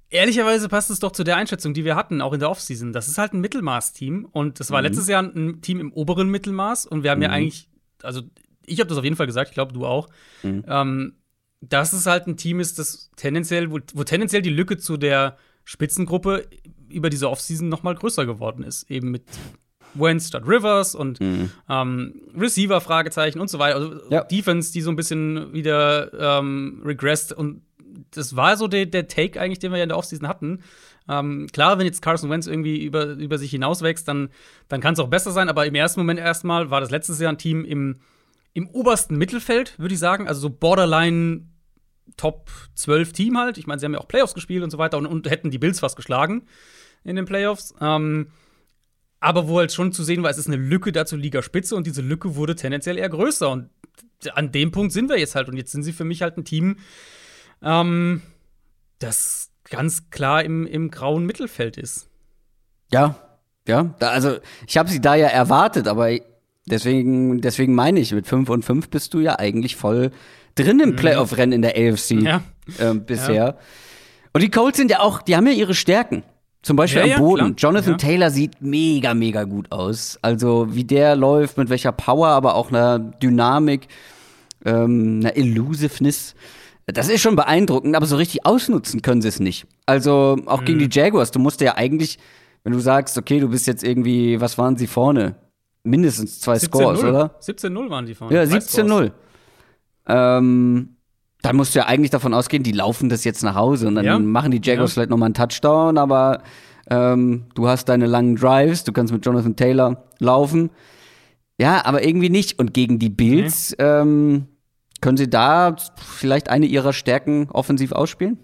Ehrlicherweise passt es doch zu der Einschätzung, die wir hatten, auch in der Offseason. Das ist halt ein Mittelmaß-Team und das war mhm. letztes Jahr ein Team im oberen Mittelmaß und wir haben mhm. ja eigentlich, also ich habe das auf jeden Fall gesagt, ich glaube du auch, mhm. ähm, dass es halt ein Team ist, das tendenziell, wo, wo tendenziell die Lücke zu der Spitzengruppe über diese Offseason noch mal größer geworden ist. Eben mit Wentz statt Rivers und mhm. ähm, Receiver Fragezeichen und so weiter. Also ja. Defense, die so ein bisschen wieder ähm, regressed und das war so der, der Take eigentlich, den wir ja in der Offseason hatten. Ähm, klar, wenn jetzt Carson Wentz irgendwie über, über sich hinauswächst, dann, dann kann es auch besser sein, aber im ersten Moment erstmal war das letztes Jahr ein Team im, im obersten Mittelfeld, würde ich sagen. Also so Borderline Top 12 Team halt. Ich meine, sie haben ja auch Playoffs gespielt und so weiter und, und hätten die Bills fast geschlagen in den Playoffs. Ähm, aber wo halt schon zu sehen war, es ist eine Lücke da zur Ligaspitze und diese Lücke wurde tendenziell eher größer. Und an dem Punkt sind wir jetzt halt. Und jetzt sind sie für mich halt ein Team, ähm, das ganz klar im, im grauen Mittelfeld ist. Ja, ja. Da, also ich habe sie da ja erwartet, aber deswegen, deswegen meine ich, mit 5 und 5 bist du ja eigentlich voll drin im mhm. Playoff-Rennen in der AFC ja. äh, bisher. Ja. Und die Colts sind ja auch, die haben ja ihre Stärken. Zum Beispiel ja, am Boden. Jonathan Taylor sieht mega, mega gut aus. Also wie der läuft, mit welcher Power, aber auch einer Dynamik, ähm, einer Elusiveness. Das ist schon beeindruckend, aber so richtig ausnutzen können sie es nicht. Also auch mhm. gegen die Jaguars, du musst ja eigentlich, wenn du sagst, okay, du bist jetzt irgendwie, was waren sie vorne? Mindestens zwei Scores, oder? 17-0 waren die vorne. Ja, 17-0. Ähm, dann musst du ja eigentlich davon ausgehen, die laufen das jetzt nach Hause und dann ja. machen die Jaguars ja. vielleicht nochmal einen Touchdown, aber ähm, du hast deine langen Drives, du kannst mit Jonathan Taylor laufen. Ja, aber irgendwie nicht. Und gegen die Bills, okay. ähm, können Sie da vielleicht eine Ihrer Stärken offensiv ausspielen?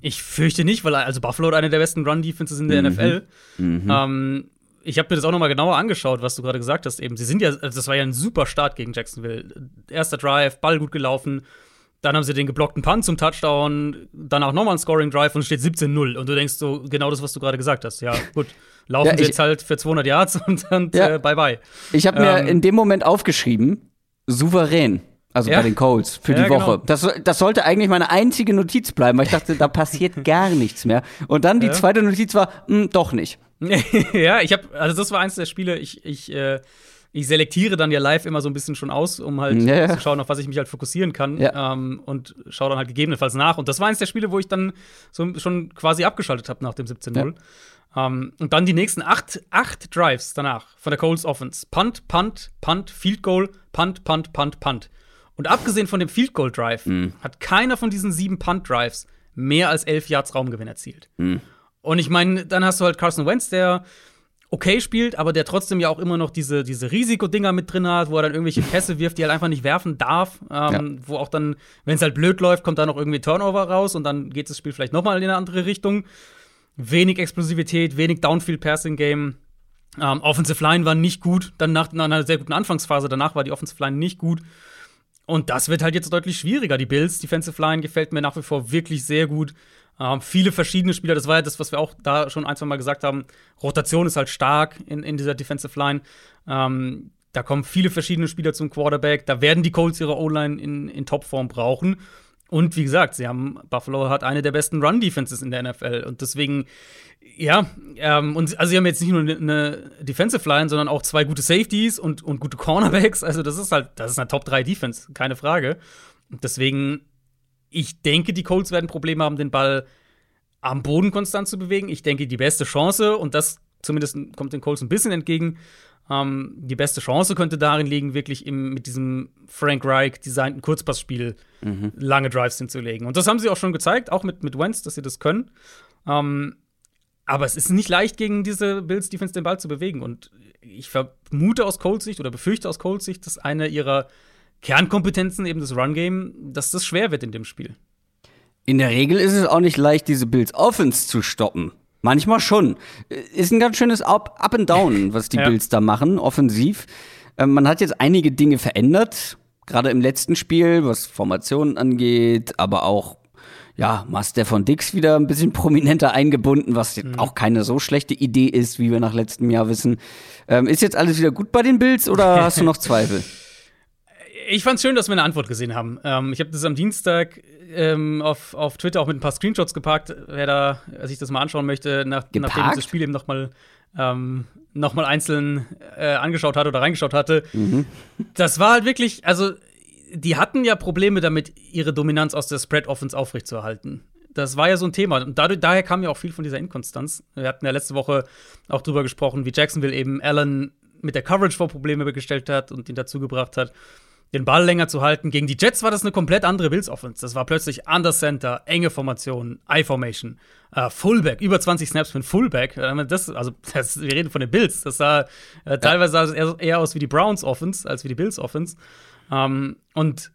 Ich fürchte nicht, weil also Buffalo hat eine der besten Run-Defenses in der mhm. NFL. Mhm. Ähm, ich habe mir das auch noch mal genauer angeschaut, was du gerade gesagt hast. Eben, sie sind ja, also das war ja ein super Start gegen Jacksonville. Erster Drive, Ball gut gelaufen. Dann haben sie den geblockten Punt zum Touchdown, danach nochmal ein Scoring Drive und es steht 17-0. Und du denkst so, genau das, was du gerade gesagt hast. Ja, (laughs) gut, laufen ja, ich, sie jetzt halt für 200 Yards (laughs) und dann ja, äh, bye bye. Ich habe mir ähm, in dem Moment aufgeschrieben, souverän. Also ja. bei den Colts für ja, die Woche. Genau. Das, das sollte eigentlich meine einzige Notiz bleiben, weil ich dachte, da passiert (laughs) gar nichts mehr. Und dann die ja. zweite Notiz war, mh, hm, doch nicht. ja, ich habe, also das war eins der Spiele, ich, ich, äh, ich selektiere dann ja live immer so ein bisschen schon aus, um halt ja. zu schauen, auf was ich mich halt fokussieren kann. Ja. Ähm, und schaue dann halt gegebenenfalls nach. Und das war eins der Spiele, wo ich dann so schon quasi abgeschaltet habe nach dem 17-0. Ja. Ähm, und dann die nächsten acht, acht Drives danach von der Colts Offense. Punt, Punt, Punt, Field Goal, Punt, Punt, Punt, Punt. Und abgesehen von dem Field Goal Drive mhm. hat keiner von diesen sieben Punt Drives mehr als elf Yards Raumgewinn erzielt. Mhm. Und ich meine, dann hast du halt Carson Wentz, der okay spielt, aber der trotzdem ja auch immer noch diese, diese Risikodinger mit drin hat, wo er dann irgendwelche (laughs) Pässe wirft, die er halt einfach nicht werfen darf. Ähm, ja. Wo auch dann, wenn es halt blöd läuft, kommt da noch irgendwie Turnover raus und dann geht das Spiel vielleicht nochmal in eine andere Richtung. Wenig Explosivität, wenig Downfield-Passing-Game. Ähm, Offensive Line war nicht gut, dann nach, nach einer sehr guten Anfangsphase, danach war die Offensive Line nicht gut. Und das wird halt jetzt deutlich schwieriger. Die Bills Defensive Line gefällt mir nach wie vor wirklich sehr gut. Ähm, viele verschiedene Spieler, das war ja das, was wir auch da schon ein, zwei Mal gesagt haben. Rotation ist halt stark in, in dieser Defensive Line. Ähm, da kommen viele verschiedene Spieler zum Quarterback. Da werden die Colts ihre O-Line in, in Topform brauchen. Und wie gesagt, sie haben Buffalo hat eine der besten Run-Defenses in der NFL. Und deswegen, ja, ähm, und also sie haben jetzt nicht nur eine ne Defensive Line, sondern auch zwei gute Safeties und, und gute Cornerbacks. Also, das ist halt, das ist eine Top 3 Defense, keine Frage. Und deswegen ich denke, die Colts werden Probleme haben, den Ball am Boden konstant zu bewegen. Ich denke, die beste Chance, und das zumindest kommt den Colts ein bisschen entgegen, ähm, die beste Chance könnte darin liegen, wirklich im, mit diesem Frank Reich designten Kurzpassspiel mhm. lange Drives hinzulegen. Und das haben sie auch schon gezeigt, auch mit, mit Wentz, dass sie das können. Ähm, aber es ist nicht leicht, gegen diese Bills Defense den Ball zu bewegen. Und ich vermute aus Colts Sicht oder befürchte aus Colts Sicht, dass eine ihrer Kernkompetenzen, eben das Run-Game, dass das schwer wird in dem Spiel. In der Regel ist es auch nicht leicht, diese Bills Offense zu stoppen. Manchmal schon. Ist ein ganz schönes Up, Up and Down, (laughs) was die ja. Bills da machen, offensiv. Ähm, man hat jetzt einige Dinge verändert, gerade im letzten Spiel, was Formationen angeht, aber auch ja, Master von Dix wieder ein bisschen (laughs) prominenter eingebunden, was mhm. auch keine so schlechte Idee ist, wie wir nach letztem Jahr wissen. Ähm, ist jetzt alles wieder gut bei den Bills oder (laughs) hast du noch Zweifel? Ich fand's schön, dass wir eine Antwort gesehen haben. Ähm, ich habe das am Dienstag ähm, auf, auf Twitter auch mit ein paar Screenshots gepackt. Wer da sich das mal anschauen möchte, nach, nachdem das Spiel eben noch mal, ähm, noch mal einzeln äh, angeschaut hatte oder reingeschaut hatte. Mhm. Das war halt wirklich, also die hatten ja Probleme damit, ihre Dominanz aus der Spread Offense aufrechtzuerhalten. das war ja so ein Thema. Und dadurch, daher kam ja auch viel von dieser Inkonstanz. Wir hatten ja letzte Woche auch drüber gesprochen, wie Jacksonville eben Allen mit der Coverage vor Probleme gestellt hat und ihn dazu gebracht hat, den Ball länger zu halten. Gegen die Jets war das eine komplett andere Bills Offense. Das war plötzlich Under Center, enge Formation, I-Formation, uh, Fullback, über 20 Snaps für ein Fullback. Äh, das, also, (laughs) das, wir reden von den Bills. Das sah äh, teilweise sah es eher, eher, aus wie die Browns Offense als wie die Bills Offense. Ähm, und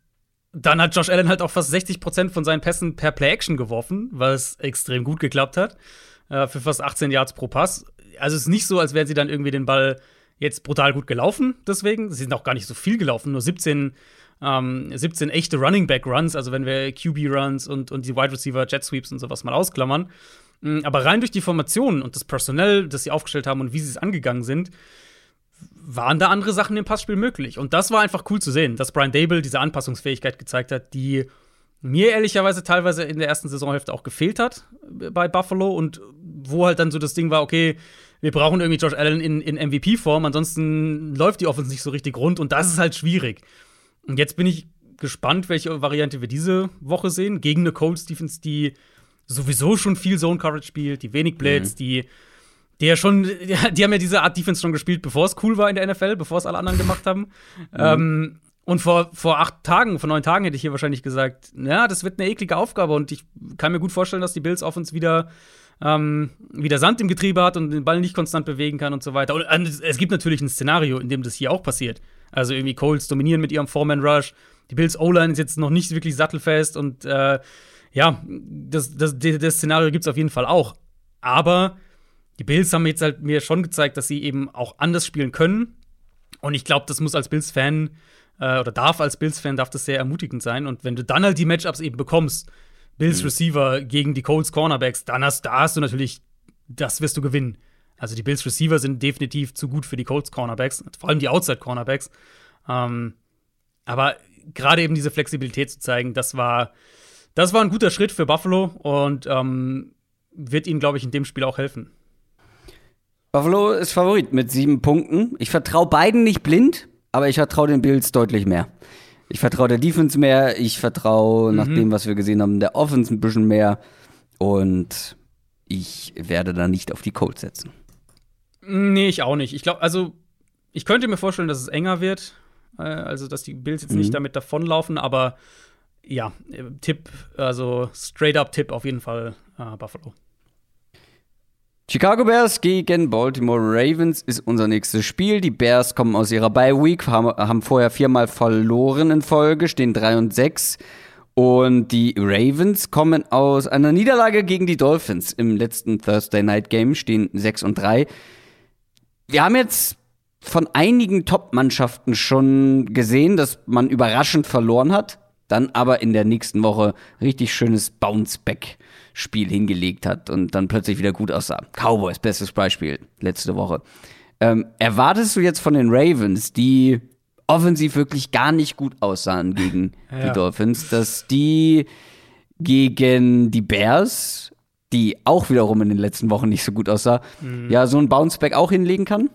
dann hat Josh Allen halt auch fast 60% von seinen Pässen per Play-Action geworfen, was extrem gut geklappt hat. Uh, für fast 18 Yards pro Pass. Also es ist nicht so, als wären sie dann irgendwie den Ball jetzt brutal gut gelaufen, deswegen. Sie sind auch gar nicht so viel gelaufen, nur 17, ähm, 17 echte Running Back Runs, also wenn wir QB Runs und, und die Wide Receiver Jet Sweeps und sowas mal ausklammern. Mm, aber rein durch die Formationen und das Personell, das sie aufgestellt haben und wie sie es angegangen sind, waren da andere Sachen im Passspiel möglich. Und das war einfach cool zu sehen, dass Brian Dable diese Anpassungsfähigkeit gezeigt hat, die mir ehrlicherweise teilweise in der ersten Saisonhälfte auch gefehlt hat bei Buffalo und wo halt dann so das Ding war, okay, wir brauchen irgendwie Josh Allen in, in MVP-Form, ansonsten läuft die Offense nicht so richtig rund und das ist halt schwierig. Und jetzt bin ich gespannt, welche Variante wir diese Woche sehen. Gegen eine Colts Defense, die sowieso schon viel Zone Coverage spielt, die wenig Blitz, mhm. die, die ja schon, (laughs) die haben ja diese Art Defense schon gespielt, bevor es cool war in der NFL, bevor es alle anderen gemacht haben. (laughs) Mhm. Ähm, und vor, vor acht Tagen, vor neun Tagen hätte ich hier wahrscheinlich gesagt, ja, das wird eine eklige Aufgabe und ich kann mir gut vorstellen, dass die Bills Offense wieder ähm, wieder Sand im Getriebe hat und den Ball nicht konstant bewegen kann und so weiter. Und es gibt natürlich ein Szenario, in dem das hier auch passiert. Also irgendwie Coles dominieren mit ihrem Foreman-Rush. Die Bills O-Line ist jetzt noch nicht wirklich sattelfest und äh, ja, das, das, das Szenario gibt es auf jeden Fall auch. Aber die Bills haben jetzt halt mir schon gezeigt, dass sie eben auch anders spielen können. Und ich glaube, das muss als Bills-Fan äh, oder darf als Bills-Fan darf das sehr ermutigend sein. Und wenn du dann halt die Matchups eben bekommst, Bills mhm. Receiver gegen die Colts Cornerbacks, dann hast, da hast du natürlich, das wirst du gewinnen. Also die Bills Receiver sind definitiv zu gut für die Colts Cornerbacks, vor allem die Outside Cornerbacks. Ähm, aber gerade eben diese Flexibilität zu zeigen, das war, das war ein guter Schritt für Buffalo und ähm, wird ihnen, glaube ich, in dem Spiel auch helfen. Buffalo ist Favorit mit sieben Punkten. Ich vertraue beiden nicht blind, aber ich vertraue den Bills deutlich mehr. Ich vertraue der Defense mehr, ich vertraue, mhm. nach dem, was wir gesehen haben, der Offense ein bisschen mehr. Und ich werde da nicht auf die Colts setzen. Nee, ich auch nicht. Ich glaube, also, ich könnte mir vorstellen, dass es enger wird. Äh, also, dass die Bills jetzt mhm. nicht damit davonlaufen, aber ja, Tipp, also straight up Tipp auf jeden Fall äh, Buffalo. Chicago Bears gegen Baltimore Ravens ist unser nächstes Spiel. Die Bears kommen aus ihrer Bye Week, haben, vorher viermal verloren in Folge, stehen 3 und 6. Und die Ravens kommen aus einer Niederlage gegen die Dolphins im letzten Thursday Night Game, stehen 6 und 3. Wir haben jetzt von einigen Top-Mannschaften schon gesehen, dass man überraschend verloren hat, dann aber in der nächsten Woche richtig schönes Bounce-Back Spiel hingelegt hat und dann plötzlich wieder gut aussah. Cowboys, bestes Beispiel, letzte Woche. Ähm, erwartest du jetzt von den Ravens, die offensiv wirklich gar nicht gut aussahen gegen (laughs) ja. die Dolphins, dass die gegen die Bears, die auch wiederum in den letzten Wochen nicht so gut aussah, mhm. ja, so ein Bounceback auch hinlegen kann?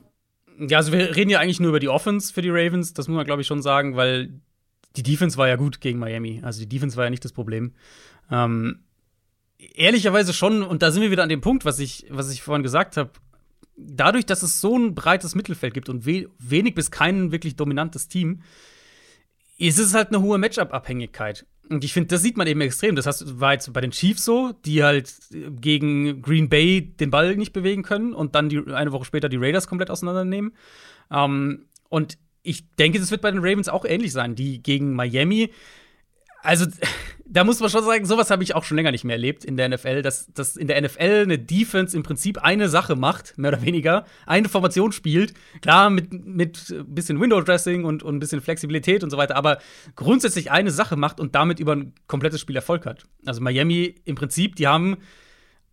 Ja, also wir reden ja eigentlich nur über die Offense für die Ravens, das muss man glaube ich schon sagen, weil die Defense war ja gut gegen Miami. Also die Defense war ja nicht das Problem. Ähm, ehrlicherweise schon, und da sind wir wieder an dem Punkt, was ich, was ich vorhin gesagt habe. Dadurch, dass es so ein breites Mittelfeld gibt und we wenig bis kein wirklich dominantes Team, ist es halt eine hohe Matchup-Abhängigkeit. Und ich finde, das sieht man eben extrem. Das heißt, war jetzt bei den Chiefs so, die halt gegen Green Bay den Ball nicht bewegen können und dann die, eine Woche später die Raiders komplett auseinandernehmen. Ähm, und ich denke, das wird bei den Ravens auch ähnlich sein, die gegen Miami also, (laughs) da muss man schon sagen, sowas habe ich auch schon länger nicht mehr erlebt in der NFL, dass, dass in der NFL eine Defense im Prinzip eine Sache macht, mehr oder weniger, eine Formation spielt. Klar, mit, mit ein bisschen Window-Dressing und, und ein bisschen Flexibilität und so weiter, aber grundsätzlich eine Sache macht und damit über ein komplettes Spiel Erfolg hat. Also, Miami im Prinzip, die haben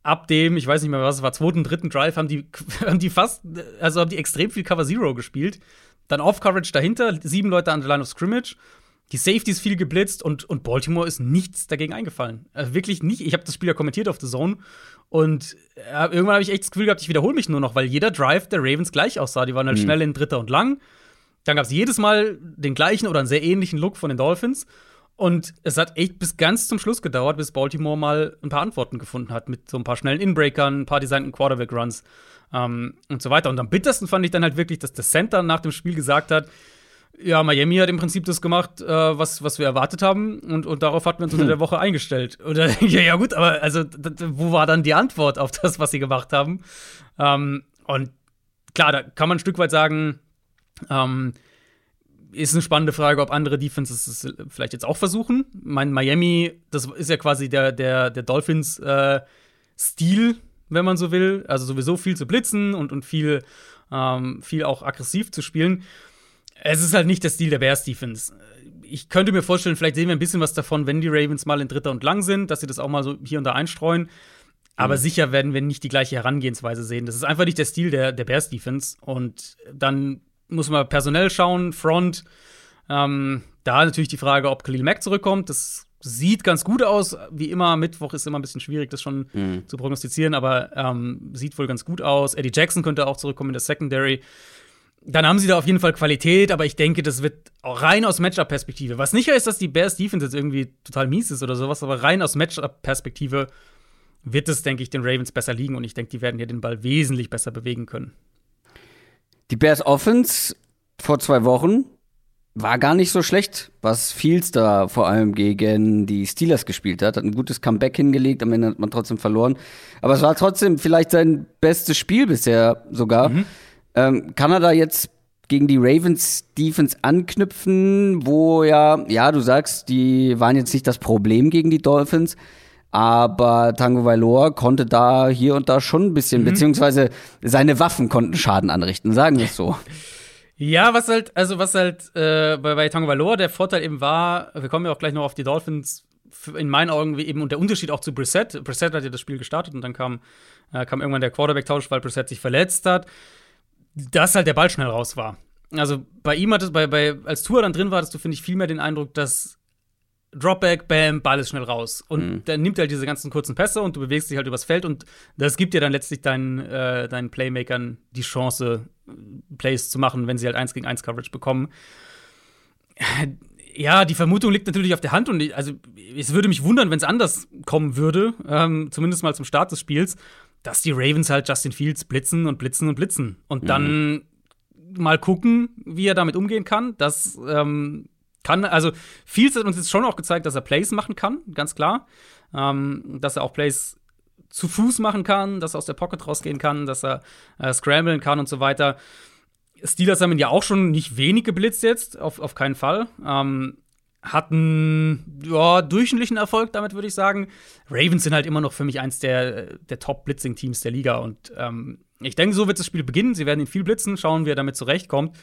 ab dem, ich weiß nicht mehr, was es war, zweiten, dritten Drive, haben die, (laughs) haben die fast, also haben die extrem viel Cover Zero gespielt. Dann Off-Coverage dahinter, sieben Leute an der Line of Scrimmage die Safeties viel geblitzt und, und Baltimore ist nichts dagegen eingefallen. Also wirklich nicht. Ich habe das Spiel ja kommentiert auf The Zone und äh, irgendwann habe ich echt das Gefühl gehabt, ich wiederhole mich nur noch, weil jeder Drive der Ravens gleich aussah. Die waren halt mhm. schnell in Dritter und Lang. Dann gab es jedes Mal den gleichen oder einen sehr ähnlichen Look von den Dolphins. Und es hat echt bis ganz zum Schluss gedauert, bis Baltimore mal ein paar Antworten gefunden hat mit so ein paar schnellen Inbreakern, ein paar designten Quarterback-Runs ähm, und so weiter. Und am bittersten fand ich dann halt wirklich, dass der Center nach dem Spiel gesagt hat, ja, Miami hat im Prinzip das gemacht, äh, was, was wir erwartet haben, und, und darauf hatten wir uns hm. unter der Woche eingestellt. Und denke ich, (laughs) ja, gut, aber also, wo war dann die Antwort auf das, was sie gemacht haben? Ähm, und klar, da kann man ein Stück weit sagen, ähm, ist eine spannende Frage, ob andere Defenses es vielleicht jetzt auch versuchen. Mein Miami, das ist ja quasi der, der, der Dolphins-Stil, äh, wenn man so will. Also sowieso viel zu blitzen und, und viel, ähm, viel auch aggressiv zu spielen. Es ist halt nicht der Stil der Bears Defense. Ich könnte mir vorstellen, vielleicht sehen wir ein bisschen was davon, wenn die Ravens mal in Dritter und Lang sind, dass sie das auch mal so hier und da einstreuen. Aber mhm. sicher werden wir nicht die gleiche Herangehensweise sehen. Das ist einfach nicht der Stil der, der Bears Defense. Und dann muss man personell schauen, Front. Ähm, da natürlich die Frage, ob Khalil Mack zurückkommt. Das sieht ganz gut aus. Wie immer, Mittwoch ist immer ein bisschen schwierig, das schon mhm. zu prognostizieren, aber ähm, sieht wohl ganz gut aus. Eddie Jackson könnte auch zurückkommen in der Secondary. Dann haben sie da auf jeden Fall Qualität, aber ich denke, das wird auch rein aus Matchup-Perspektive. Was nicht heißt, dass die Bears Defense jetzt irgendwie total mies ist oder sowas, aber rein aus Matchup-Perspektive wird es, denke ich, den Ravens besser liegen und ich denke, die werden hier den Ball wesentlich besser bewegen können. Die Bears Offense vor zwei Wochen war gar nicht so schlecht, was Fields da vor allem gegen die Steelers gespielt hat. Hat ein gutes Comeback hingelegt, am Ende hat man trotzdem verloren. Aber es war trotzdem vielleicht sein bestes Spiel bisher sogar. Mhm. Ähm, kann er da jetzt gegen die Ravens Defense anknüpfen, wo ja, ja, du sagst, die waren jetzt nicht das Problem gegen die Dolphins, aber Tango Valor konnte da hier und da schon ein bisschen, mhm. beziehungsweise seine Waffen konnten Schaden anrichten, sagen wir es so. Ja, was halt, also was halt äh, bei, bei Tango Valor der Vorteil eben war, wir kommen ja auch gleich noch auf die Dolphins, in meinen Augen eben und der Unterschied auch zu Brissett. Brissett hat ja das Spiel gestartet und dann kam, äh, kam irgendwann der Quarterback-Tausch, weil Brissett sich verletzt hat, dass halt der Ball schnell raus war. Also bei ihm hat es, bei, bei, als Tour dann drin war, hattest du, finde ich, viel mehr den Eindruck, dass Dropback, Bam, Ball ist schnell raus. Und mhm. dann nimmt er halt diese ganzen kurzen Pässe und du bewegst dich halt übers Feld und das gibt dir dann letztlich deinen, äh, deinen Playmakern die Chance, Plays zu machen, wenn sie halt 1 gegen 1 Coverage bekommen. Ja, die Vermutung liegt natürlich auf der Hand und ich, also es würde mich wundern, wenn es anders kommen würde, ähm, zumindest mal zum Start des Spiels, dass die Ravens halt Justin Fields blitzen und blitzen und blitzen und mhm. dann mal gucken, wie er damit umgehen kann. Das ähm, kann, also Fields hat uns jetzt schon auch gezeigt, dass er Plays machen kann, ganz klar. Ähm, dass er auch Plays zu Fuß machen kann, dass er aus der Pocket rausgehen kann, dass er äh, scramblen kann und so weiter. Steelers haben ihn ja auch schon nicht wenig geblitzt jetzt, auf, auf keinen Fall. Ähm, hatten ja, durchschnittlichen Erfolg, damit würde ich sagen. Ravens sind halt immer noch für mich eins der, der Top-Blitzing-Teams der Liga. Und ähm, ich denke, so wird das Spiel beginnen. Sie werden ihn viel blitzen, schauen, wie er damit zurechtkommt.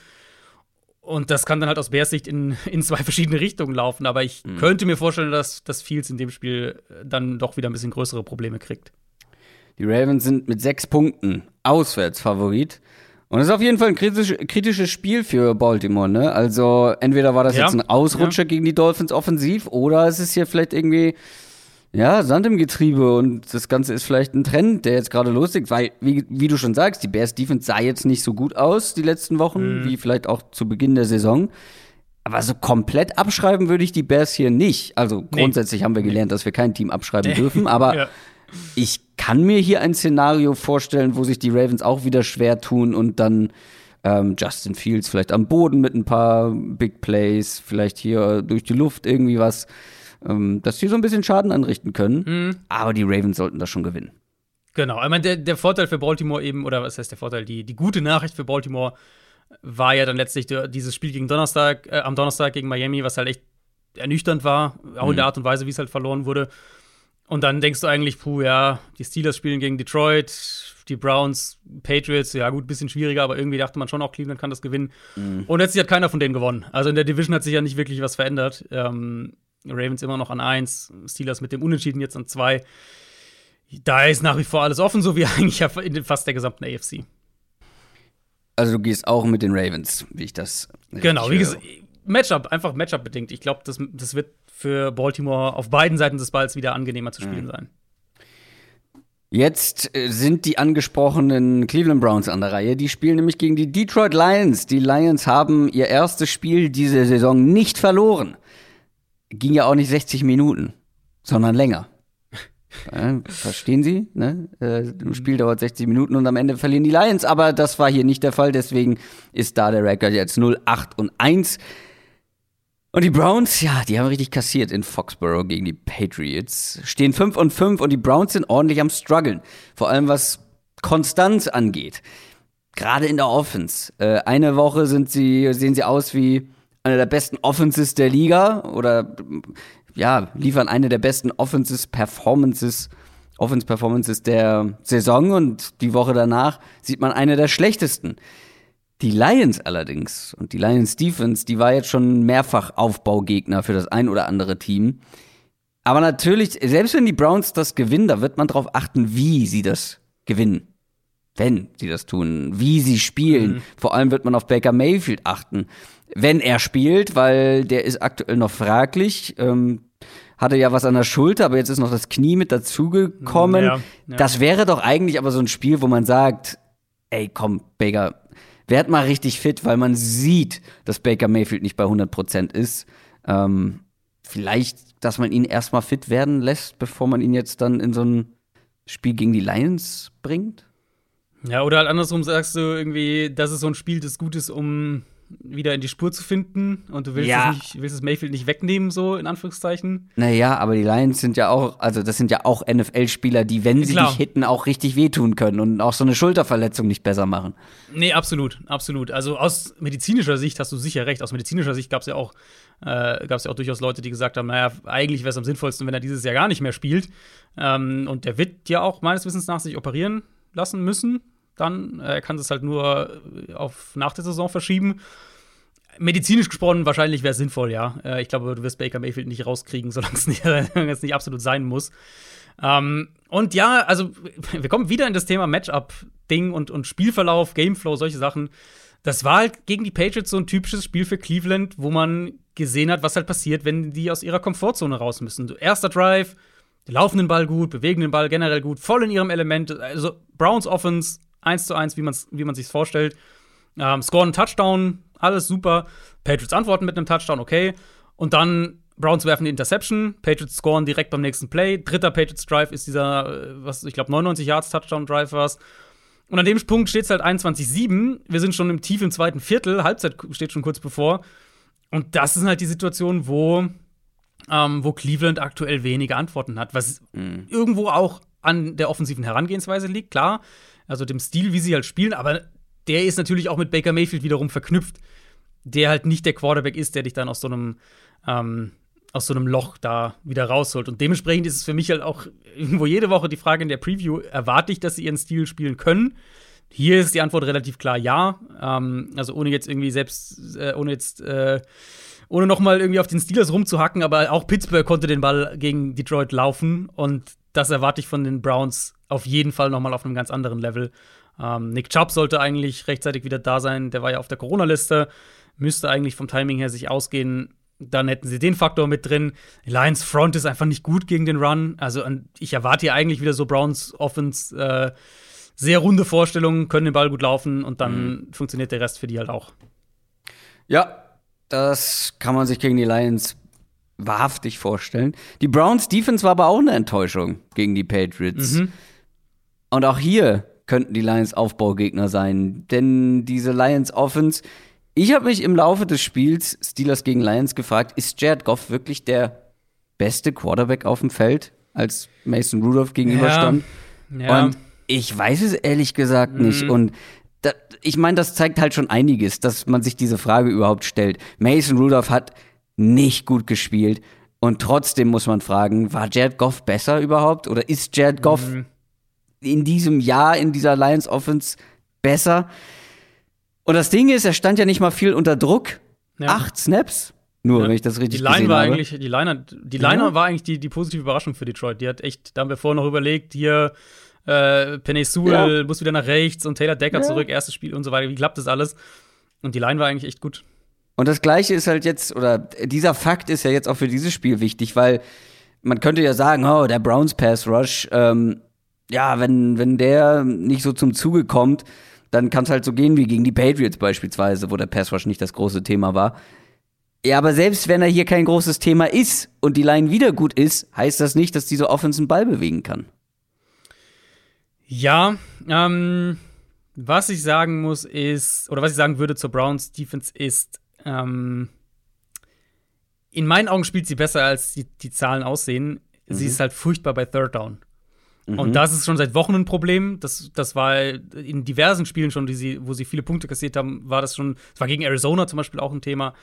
Und das kann dann halt aus Bears Sicht in, (laughs) in zwei verschiedene Richtungen laufen. Aber ich mhm. könnte mir vorstellen, dass, dass Fields in dem Spiel dann doch wieder ein bisschen größere Probleme kriegt. Die Ravens sind mit sechs Punkten auswärts Favorit. Und das ist auf jeden Fall ein kritisch, kritisches Spiel für Baltimore, ne? Also entweder war das ja. jetzt ein Ausrutscher ja. gegen die Dolphins offensiv oder es ist hier vielleicht irgendwie ja, Sand im Getriebe und das Ganze ist vielleicht ein Trend, der jetzt gerade loslegt, weil, wie, wie du schon sagst, die Bears Defense sah jetzt nicht so gut aus die letzten Wochen, mhm. wie vielleicht auch zu Beginn der Saison. Aber so komplett abschreiben würde ich die Bears hier nicht. Also grundsätzlich nee. haben wir gelernt, dass wir kein Team abschreiben dürfen, (laughs) aber ja. Ich kann mir hier ein Szenario vorstellen, wo sich die Ravens auch wieder schwer tun und dann ähm, Justin Fields vielleicht am Boden mit ein paar Big Plays, vielleicht hier durch die Luft irgendwie was ähm, dass sie so ein bisschen Schaden anrichten können. Mhm. Aber die Ravens sollten das schon gewinnen. Genau, ich meine, der, der Vorteil für Baltimore eben, oder was heißt der Vorteil, die, die gute Nachricht für Baltimore war ja dann letztlich dieses Spiel gegen Donnerstag, äh, am Donnerstag gegen Miami, was halt echt ernüchternd war, auch mhm. in der Art und Weise, wie es halt verloren wurde. Und dann denkst du eigentlich, puh, ja, die Steelers spielen gegen Detroit, die Browns, Patriots, ja gut, bisschen schwieriger, aber irgendwie dachte man schon auch, Cleveland kann das gewinnen. Mhm. Und letztlich hat keiner von denen gewonnen. Also in der Division hat sich ja nicht wirklich was verändert. Ähm, Ravens immer noch an 1, Steelers mit dem Unentschieden jetzt an 2. Da ist nach wie vor alles offen, so wie (laughs) eigentlich in fast der gesamten AFC. Also du gehst auch mit den Ravens, wie ich das. Genau, wie gesagt, Matchup, einfach Matchup bedingt. Ich glaube, das, das wird für Baltimore auf beiden Seiten des Balls wieder angenehmer zu spielen mhm. sein. Jetzt äh, sind die angesprochenen Cleveland Browns an der Reihe. Die spielen nämlich gegen die Detroit Lions. Die Lions haben ihr erstes Spiel diese Saison nicht verloren. ging ja auch nicht 60 Minuten, sondern länger. (laughs) Verstehen Sie? Ne? Äh, Ein Spiel dauert 60 Minuten und am Ende verlieren die Lions, aber das war hier nicht der Fall, deswegen ist da der Rekord jetzt 0, 8 und 1. Und die Browns, ja, die haben richtig kassiert in Foxborough gegen die Patriots. Stehen 5 und 5 und die Browns sind ordentlich am struggeln. Vor allem was Konstanz angeht. Gerade in der Offense. Äh, eine Woche sind sie, sehen sie aus wie eine der besten Offenses der Liga oder ja, liefern eine der besten Offenses Performances Offense Performances der Saison und die Woche danach sieht man eine der schlechtesten. Die Lions allerdings und die Lions Defense, die war jetzt schon mehrfach Aufbaugegner für das ein oder andere Team. Aber natürlich, selbst wenn die Browns das gewinnen, da wird man darauf achten, wie sie das gewinnen. Wenn sie das tun, wie sie spielen. Mhm. Vor allem wird man auf Baker Mayfield achten, wenn er spielt, weil der ist aktuell noch fraglich. Ähm, hatte ja was an der Schulter, aber jetzt ist noch das Knie mit dazugekommen. Ja, ja. Das wäre doch eigentlich aber so ein Spiel, wo man sagt, ey, komm, Baker, werd mal richtig fit, weil man sieht, dass Baker Mayfield nicht bei 100% ist. Ähm, vielleicht, dass man ihn erstmal fit werden lässt, bevor man ihn jetzt dann in so ein Spiel gegen die Lions bringt? Ja, oder halt andersrum sagst du irgendwie, das ist so ein Spiel, das gut ist, um wieder in die Spur zu finden und du willst, ja. es, nicht, willst es Mayfield nicht wegnehmen, so in Anführungszeichen. Naja, aber die Lions sind ja auch, also das sind ja auch NFL-Spieler, die, wenn sie Klar. dich hitten, auch richtig wehtun können und auch so eine Schulterverletzung nicht besser machen. Nee, absolut, absolut. Also aus medizinischer Sicht hast du sicher recht. Aus medizinischer Sicht gab es ja auch äh, gab es ja auch durchaus Leute, die gesagt haben, naja, eigentlich wäre es am sinnvollsten, wenn er dieses Jahr gar nicht mehr spielt. Ähm, und der wird ja auch meines Wissens nach sich operieren lassen müssen dann. Er kann es halt nur äh, auf nach der Saison verschieben. Medizinisch gesprochen, wahrscheinlich wäre es sinnvoll, ja. Äh, ich glaube, du wirst Baker Mayfield nicht rauskriegen, (laughs) solange es nicht, nicht, absolut sein muss. Ähm, und ja, also (laughs) wir kommen wieder in das Thema Matchup-Ding und, und Spielverlauf, Gameflow, solche Sachen. Das war halt gegen die Patriots so ein typisches Spiel für Cleveland, wo man gesehen hat, was halt passiert, wenn die aus ihrer Komfortzone raus müssen. Erster Drive, die laufen den Ball gut, bewegen den Ball generell gut, voll in ihrem Element. Also Browns Offense eins zu eins, wie, man's, wie man sich vorstellt. Ähm, scoren einen Touchdown, alles super. Patriots antworten mit einem Touchdown, okay. Und dann Browns werfen die Interception, Patriots scoren direkt beim nächsten Play. Dritter Patriots Drive ist dieser, äh, was ich glaube, 99 Yards Touchdown Drive war Und an dem Punkt steht es halt 21-7. Wir sind schon im tiefen zweiten Viertel, Halbzeit steht schon kurz bevor. Und das ist halt die Situation, wo, ähm, wo Cleveland aktuell wenige Antworten hat, was mhm. irgendwo auch an der offensiven Herangehensweise liegt, klar also dem Stil, wie sie halt spielen, aber der ist natürlich auch mit Baker Mayfield wiederum verknüpft, der halt nicht der Quarterback ist, der dich dann aus so einem ähm, aus so einem Loch da wieder rausholt. Und dementsprechend ist es für mich halt auch irgendwo jede Woche die Frage in der Preview, erwarte ich, dass sie ihren Stil spielen können? Hier ist die Antwort relativ klar ja. Ähm, also ohne jetzt irgendwie selbst, äh, ohne jetzt, äh, ohne noch mal irgendwie auf den Steelers rumzuhacken, aber auch Pittsburgh konnte den Ball gegen Detroit laufen und das erwarte ich von den Browns auf jeden Fall noch mal auf einem ganz anderen Level. Ähm, Nick Chubb sollte eigentlich rechtzeitig wieder da sein. Der war ja auf der Corona-Liste. Müsste eigentlich vom Timing her sich ausgehen. Dann hätten sie den Faktor mit drin. Lions Front ist einfach nicht gut gegen den Run. Also ich erwarte hier eigentlich wieder so Browns Offense. Äh, sehr runde Vorstellungen, können den Ball gut laufen und dann mhm. funktioniert der Rest für die halt auch. Ja, das kann man sich gegen die Lions wahrhaftig vorstellen. Die Browns Defense war aber auch eine Enttäuschung gegen die Patriots. Mhm. Und auch hier könnten die Lions Aufbaugegner sein, denn diese Lions Offense, ich habe mich im Laufe des Spiels Steelers gegen Lions gefragt, ist Jared Goff wirklich der beste Quarterback auf dem Feld, als Mason Rudolph gegenüberstand? Ja. ja. Und ich weiß es ehrlich gesagt mhm. nicht. Und da, ich meine, das zeigt halt schon einiges, dass man sich diese Frage überhaupt stellt. Mason Rudolph hat nicht gut gespielt. Und trotzdem muss man fragen, war Jared Goff besser überhaupt? Oder ist Jared Goff mhm. In diesem Jahr in dieser Lions Offense besser? Und das Ding ist, er stand ja nicht mal viel unter Druck. Ja. Acht Snaps. Nur, ja. wenn ich das richtig die Line war habe. Eigentlich, die Line, die Line ja. war eigentlich die, die positive Überraschung für Detroit. Die hat echt, da haben wir vorher noch überlegt, hier äh, Penny Sewell ja. muss wieder nach rechts und Taylor Decker zurück, erstes Spiel und so weiter. Wie klappt das alles? Und die Line war eigentlich echt gut. Und das Gleiche ist halt jetzt, oder dieser Fakt ist ja jetzt auch für dieses Spiel wichtig, weil man könnte ja sagen, oh, der Browns Pass Rush, ähm, ja, wenn, wenn der nicht so zum Zuge kommt, dann kann es halt so gehen wie gegen die Patriots beispielsweise, wo der Pass Rush nicht das große Thema war. Ja, aber selbst wenn er hier kein großes Thema ist und die Line wieder gut ist, heißt das nicht, dass diese Offense einen Ball bewegen kann. Ja, ähm, was ich sagen muss ist, oder was ich sagen würde zur Browns Defense ist, ähm, in meinen Augen spielt sie besser, als die, die Zahlen aussehen. Mhm. Sie ist halt furchtbar bei Third Down. Mhm. Und das ist schon seit Wochen ein Problem. Das, das war in diversen Spielen schon, sie, wo sie viele Punkte kassiert haben, war das schon, das war gegen Arizona zum Beispiel auch ein Thema.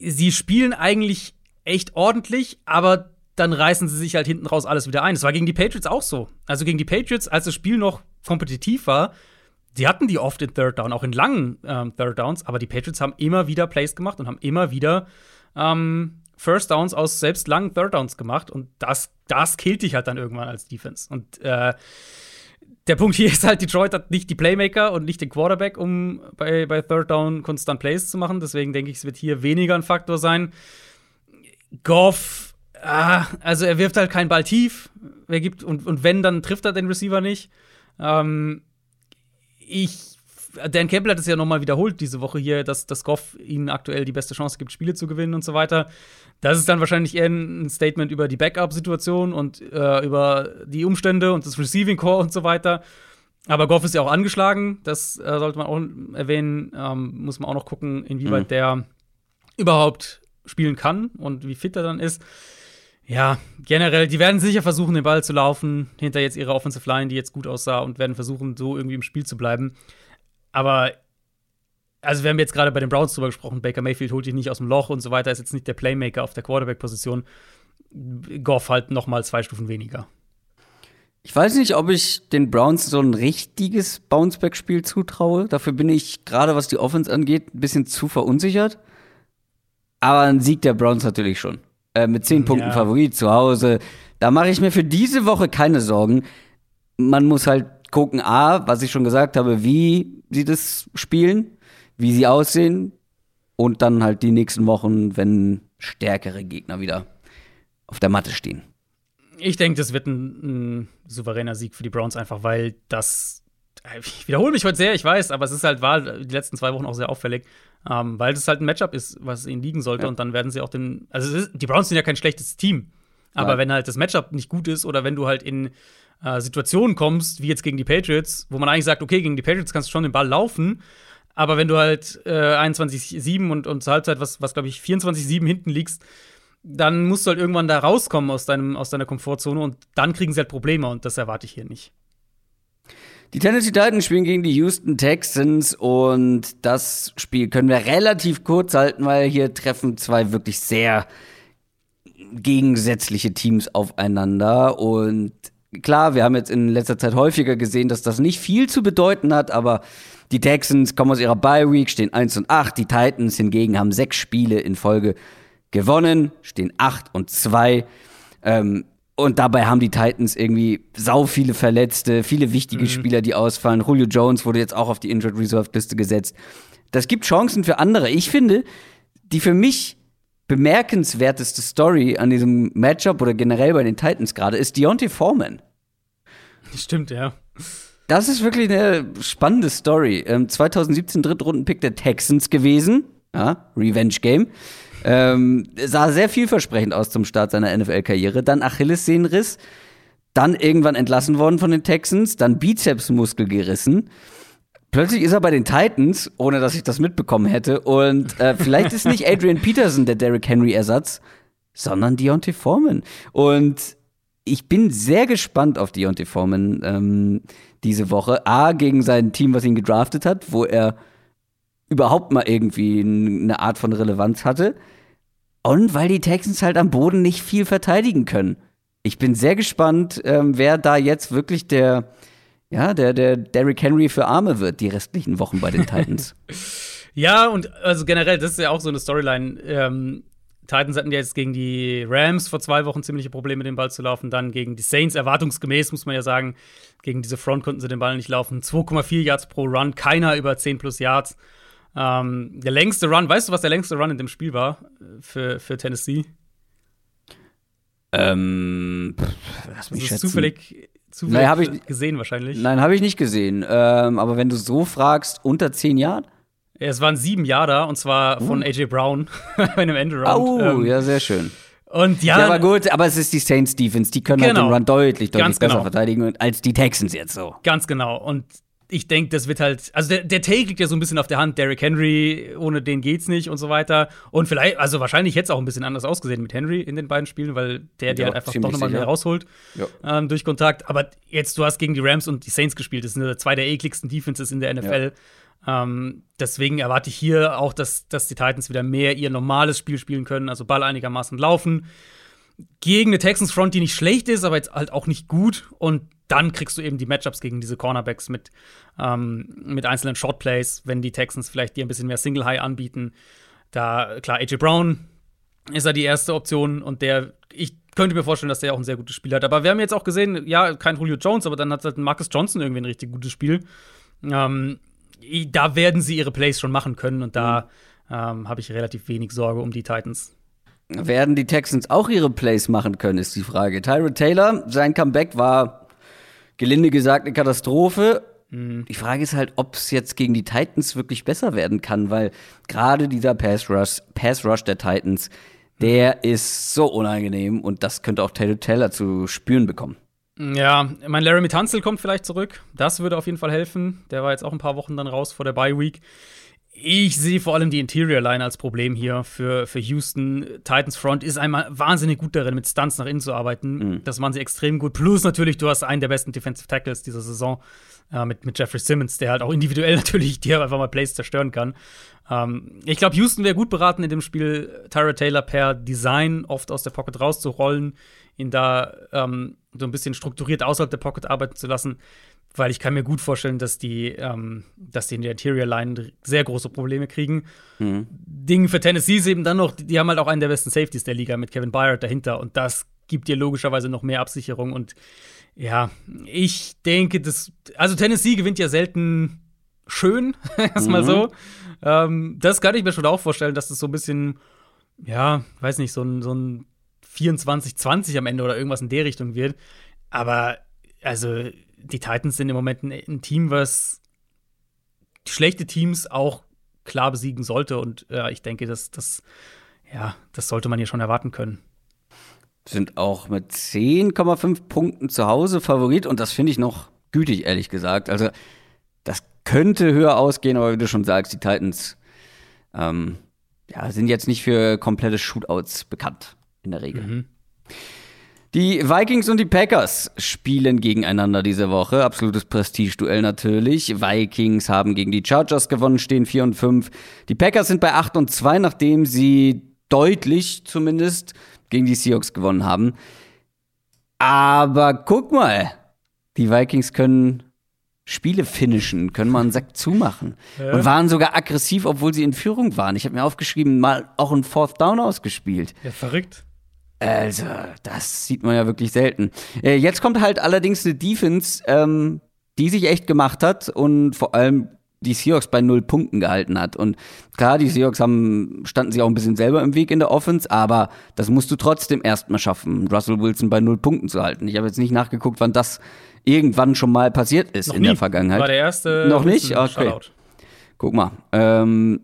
Sie spielen eigentlich echt ordentlich, aber dann reißen sie sich halt hinten raus alles wieder ein. Das war gegen die Patriots auch so. Also gegen die Patriots, als das Spiel noch kompetitiv war, die hatten die oft in Third Down, auch in langen ähm, Third Downs, aber die Patriots haben immer wieder Plays gemacht und haben immer wieder ähm, First Downs aus selbst langen Third Downs gemacht und das, das killt dich halt dann irgendwann als Defense. Und äh, der Punkt hier (laughs) ist halt, Detroit hat nicht die Playmaker und nicht den Quarterback, um bei, bei Third Down konstant Plays zu machen. Deswegen denke ich, es wird hier weniger ein Faktor sein. Goff Ah, also er wirft halt keinen Ball tief. Er gibt, und, und wenn, dann trifft er den Receiver nicht. Ähm, ich Dan Campbell hat es ja nochmal wiederholt diese Woche hier, dass, dass Goff ihnen aktuell die beste Chance gibt, Spiele zu gewinnen und so weiter. Das ist dann wahrscheinlich eher ein Statement über die Backup-Situation und äh, über die Umstände und das Receiving Core und so weiter. Aber Goff ist ja auch angeschlagen, das äh, sollte man auch erwähnen. Ähm, muss man auch noch gucken, inwieweit mhm. der überhaupt spielen kann und wie fit er dann ist. Ja, generell, die werden sicher versuchen, den Ball zu laufen, hinter jetzt ihrer Offensive Line, die jetzt gut aussah, und werden versuchen, so irgendwie im Spiel zu bleiben. Aber, also wir haben jetzt gerade bei den Browns drüber gesprochen, Baker Mayfield holt dich nicht aus dem Loch und so weiter, ist jetzt nicht der Playmaker auf der Quarterback-Position. Goff halt noch mal zwei Stufen weniger. Ich weiß nicht, ob ich den Browns so ein richtiges Bounceback-Spiel zutraue. Dafür bin ich gerade, was die Offense angeht, ein bisschen zu verunsichert. Aber ein Sieg der Browns natürlich schon äh, mit zehn Punkten ja. Favorit zu Hause. Da mache ich mir für diese Woche keine Sorgen. Man muss halt gucken, A, was ich schon gesagt habe, wie sie das spielen, wie sie aussehen und dann halt die nächsten Wochen, wenn stärkere Gegner wieder auf der Matte stehen. Ich denke, das wird ein, ein, souveräner Sieg für die Browns, einfach weil das. Ich wiederhole mich heute sehr, ich weiß, aber es ist halt, war die letzten zwei Wochen auch sehr auffällig. Ähm, weil das halt ein Matchup ist, was ihnen liegen sollte. Ja. Und dann werden sie auch den. Also, ist, die Browns sind ja kein schlechtes Team. Aber ja. wenn halt das Matchup nicht gut ist oder wenn du halt in äh, Situationen kommst, wie jetzt gegen die Patriots, wo man eigentlich sagt, okay, gegen die Patriots kannst du schon den Ball laufen. Aber wenn du halt äh, 21-7 und, und zur Halbzeit, was, was glaube ich, 24-7 hinten liegst, dann musst du halt irgendwann da rauskommen aus, deinem, aus deiner Komfortzone und dann kriegen sie halt Probleme und das erwarte ich hier nicht. Die Tennessee Titans spielen gegen die Houston Texans und das Spiel können wir relativ kurz halten, weil hier treffen zwei wirklich sehr gegensätzliche Teams aufeinander und klar, wir haben jetzt in letzter Zeit häufiger gesehen, dass das nicht viel zu bedeuten hat, aber die Texans kommen aus ihrer Bye Week, stehen 1 und 8, die Titans hingegen haben sechs Spiele in Folge gewonnen, stehen 8 und 2. Ähm, und dabei haben die Titans irgendwie sau viele Verletzte, viele wichtige mhm. Spieler, die ausfallen. Julio Jones wurde jetzt auch auf die Injured Reserve Liste gesetzt. Das gibt Chancen für andere. Ich finde, die für mich bemerkenswerteste Story an diesem Matchup oder generell bei den Titans gerade ist Deontay Foreman. Stimmt, ja. Das ist wirklich eine spannende Story. Ähm, 2017 Drittrunden-Pick der Texans gewesen. Ja, Revenge Game. Ähm, sah sehr vielversprechend aus zum Start seiner NFL-Karriere. Dann Achillessehnenriss, dann irgendwann entlassen worden von den Texans, dann Bizepsmuskel gerissen. Plötzlich ist er bei den Titans, ohne dass ich das mitbekommen hätte. Und äh, vielleicht ist nicht Adrian Peterson der Derrick Henry-Ersatz, sondern Deontay Foreman. Und ich bin sehr gespannt auf Deontay Foreman ähm, diese Woche. A, gegen sein Team, was ihn gedraftet hat, wo er überhaupt mal irgendwie eine Art von Relevanz hatte. Und weil die Texans halt am Boden nicht viel verteidigen können. Ich bin sehr gespannt, ähm, wer da jetzt wirklich der, ja, der, der Derrick Henry für Arme wird, die restlichen Wochen bei den Titans. (laughs) ja, und also generell, das ist ja auch so eine Storyline. Ähm, Titans hatten ja jetzt gegen die Rams vor zwei Wochen ziemliche Probleme, den Ball zu laufen. Dann gegen die Saints, erwartungsgemäß, muss man ja sagen. Gegen diese Front konnten sie den Ball nicht laufen. 2,4 Yards pro Run, keiner über 10 plus Yards. Ähm, der längste Run, weißt du, was der längste Run in dem Spiel war für, für Tennessee? Ähm, lass mich das zufällig, zufällig naja, ich, gesehen wahrscheinlich. Nein, habe ich nicht gesehen. Ähm, aber wenn du so fragst, unter 10 Jahren? Es waren sieben Jahre und zwar von uh. AJ Brown (laughs) bei einem Endaround. Oh, ähm, ja, sehr schön. Und ja, ja, aber gut, aber es ist die Saints Defense, die können genau. halt den Run deutlich, deutlich Ganz besser genau. verteidigen als die Texans jetzt so. Ganz genau. Und ich denke, das wird halt, also der, der Take liegt ja so ein bisschen auf der Hand. Derrick Henry, ohne den geht's nicht und so weiter. Und vielleicht, also wahrscheinlich hätte es auch ein bisschen anders ausgesehen mit Henry in den beiden Spielen, weil der die halt einfach doch nochmal mehr rausholt ja. ähm, durch Kontakt. Aber jetzt, du hast gegen die Rams und die Saints gespielt. Das sind zwei der ekligsten Defenses in der NFL. Ja. Ähm, deswegen erwarte ich hier auch, dass, dass die Titans wieder mehr ihr normales Spiel spielen können, also Ball einigermaßen laufen. Gegen eine Texans Front, die nicht schlecht ist, aber jetzt halt auch nicht gut. Und dann kriegst du eben die Matchups gegen diese Cornerbacks mit, ähm, mit einzelnen Shotplays, wenn die Texans vielleicht dir ein bisschen mehr Single High anbieten. Da, klar, AJ Brown ist ja die erste Option und der, ich könnte mir vorstellen, dass der auch ein sehr gutes Spiel hat. Aber wir haben jetzt auch gesehen, ja, kein Julio Jones, aber dann hat halt Marcus Johnson irgendwie ein richtig gutes Spiel. Ähm, da werden sie ihre Plays schon machen können und da mhm. ähm, habe ich relativ wenig Sorge um die Titans. Werden die Texans auch ihre Plays machen können, ist die Frage. Tyrod Taylor, sein Comeback war gelinde gesagt eine Katastrophe. Mhm. Die Frage ist halt, ob es jetzt gegen die Titans wirklich besser werden kann, weil gerade dieser Pass Rush, Pass Rush der Titans, der ist so unangenehm und das könnte auch Taylor Taylor zu spüren bekommen. Ja, mein Laramie Tunzel kommt vielleicht zurück. Das würde auf jeden Fall helfen. Der war jetzt auch ein paar Wochen dann raus vor der Bye Week. Ich sehe vor allem die Interior Line als Problem hier für, für Houston. Titans Front ist einmal wahnsinnig gut darin, mit Stunts nach innen zu arbeiten. Mhm. Das machen sie extrem gut. Plus natürlich, du hast einen der besten Defensive Tackles dieser Saison äh, mit, mit Jeffrey Simmons, der halt auch individuell (laughs) natürlich dir einfach mal Plays zerstören kann. Ähm, ich glaube, Houston wäre gut beraten, in dem Spiel Tyra Taylor per Design oft aus der Pocket rauszurollen, ihn da ähm, so ein bisschen strukturiert außerhalb der Pocket arbeiten zu lassen weil ich kann mir gut vorstellen, dass die, ähm, dass die in der Interior Line sehr große Probleme kriegen. Mhm. Ding für Tennessee ist eben dann noch, die haben halt auch einen der besten Safeties der Liga mit Kevin Byard dahinter und das gibt dir logischerweise noch mehr Absicherung und ja, ich denke, das, also Tennessee gewinnt ja selten schön, (laughs) erstmal mhm. so. Ähm, das kann ich mir schon auch vorstellen, dass das so ein bisschen, ja, weiß nicht, so ein, so ein 24-20 am Ende oder irgendwas in der Richtung wird. Aber also die Titans sind im Moment ein, Team, was schlechte Teams auch klar besiegen sollte. Und ja, ich denke, dass das, ja, das sollte man hier schon erwarten können. Sind auch mit 10,5 Punkten zu Hause Favorit und das finde ich noch gütig, ehrlich gesagt. Also, das könnte höher ausgehen, aber wie du schon sagst, die Titans ähm, ja, sind jetzt nicht für komplette Shootouts bekannt, in der Regel. Mhm. Die Vikings und die Packers spielen gegeneinander diese Woche. Absolutes Prestigeduell natürlich. Vikings haben gegen die Chargers gewonnen, stehen 4 und 5. Die Packers sind bei 8 und 2, nachdem sie deutlich zumindest gegen die Seahawks gewonnen haben. Aber guck mal, die Vikings können Spiele finishen, können mal einen Sack (laughs) zumachen. Ja. Und waren sogar aggressiv, obwohl sie in Führung waren. Ich habe mir aufgeschrieben, mal auch ein Fourth Down ausgespielt. Ja, verrückt. Also, das sieht man ja wirklich selten. Äh, jetzt kommt halt allerdings eine Defense, ähm, die sich echt gemacht hat und vor allem die Seahawks bei null Punkten gehalten hat. Und klar, die Seahawks haben, standen sich auch ein bisschen selber im Weg in der Offense, aber das musst du trotzdem erstmal schaffen, Russell Wilson bei null Punkten zu halten. Ich habe jetzt nicht nachgeguckt, wann das irgendwann schon mal passiert ist Noch in nie. der Vergangenheit. War der erste. Noch nicht? Okay. Guck mal. Ähm,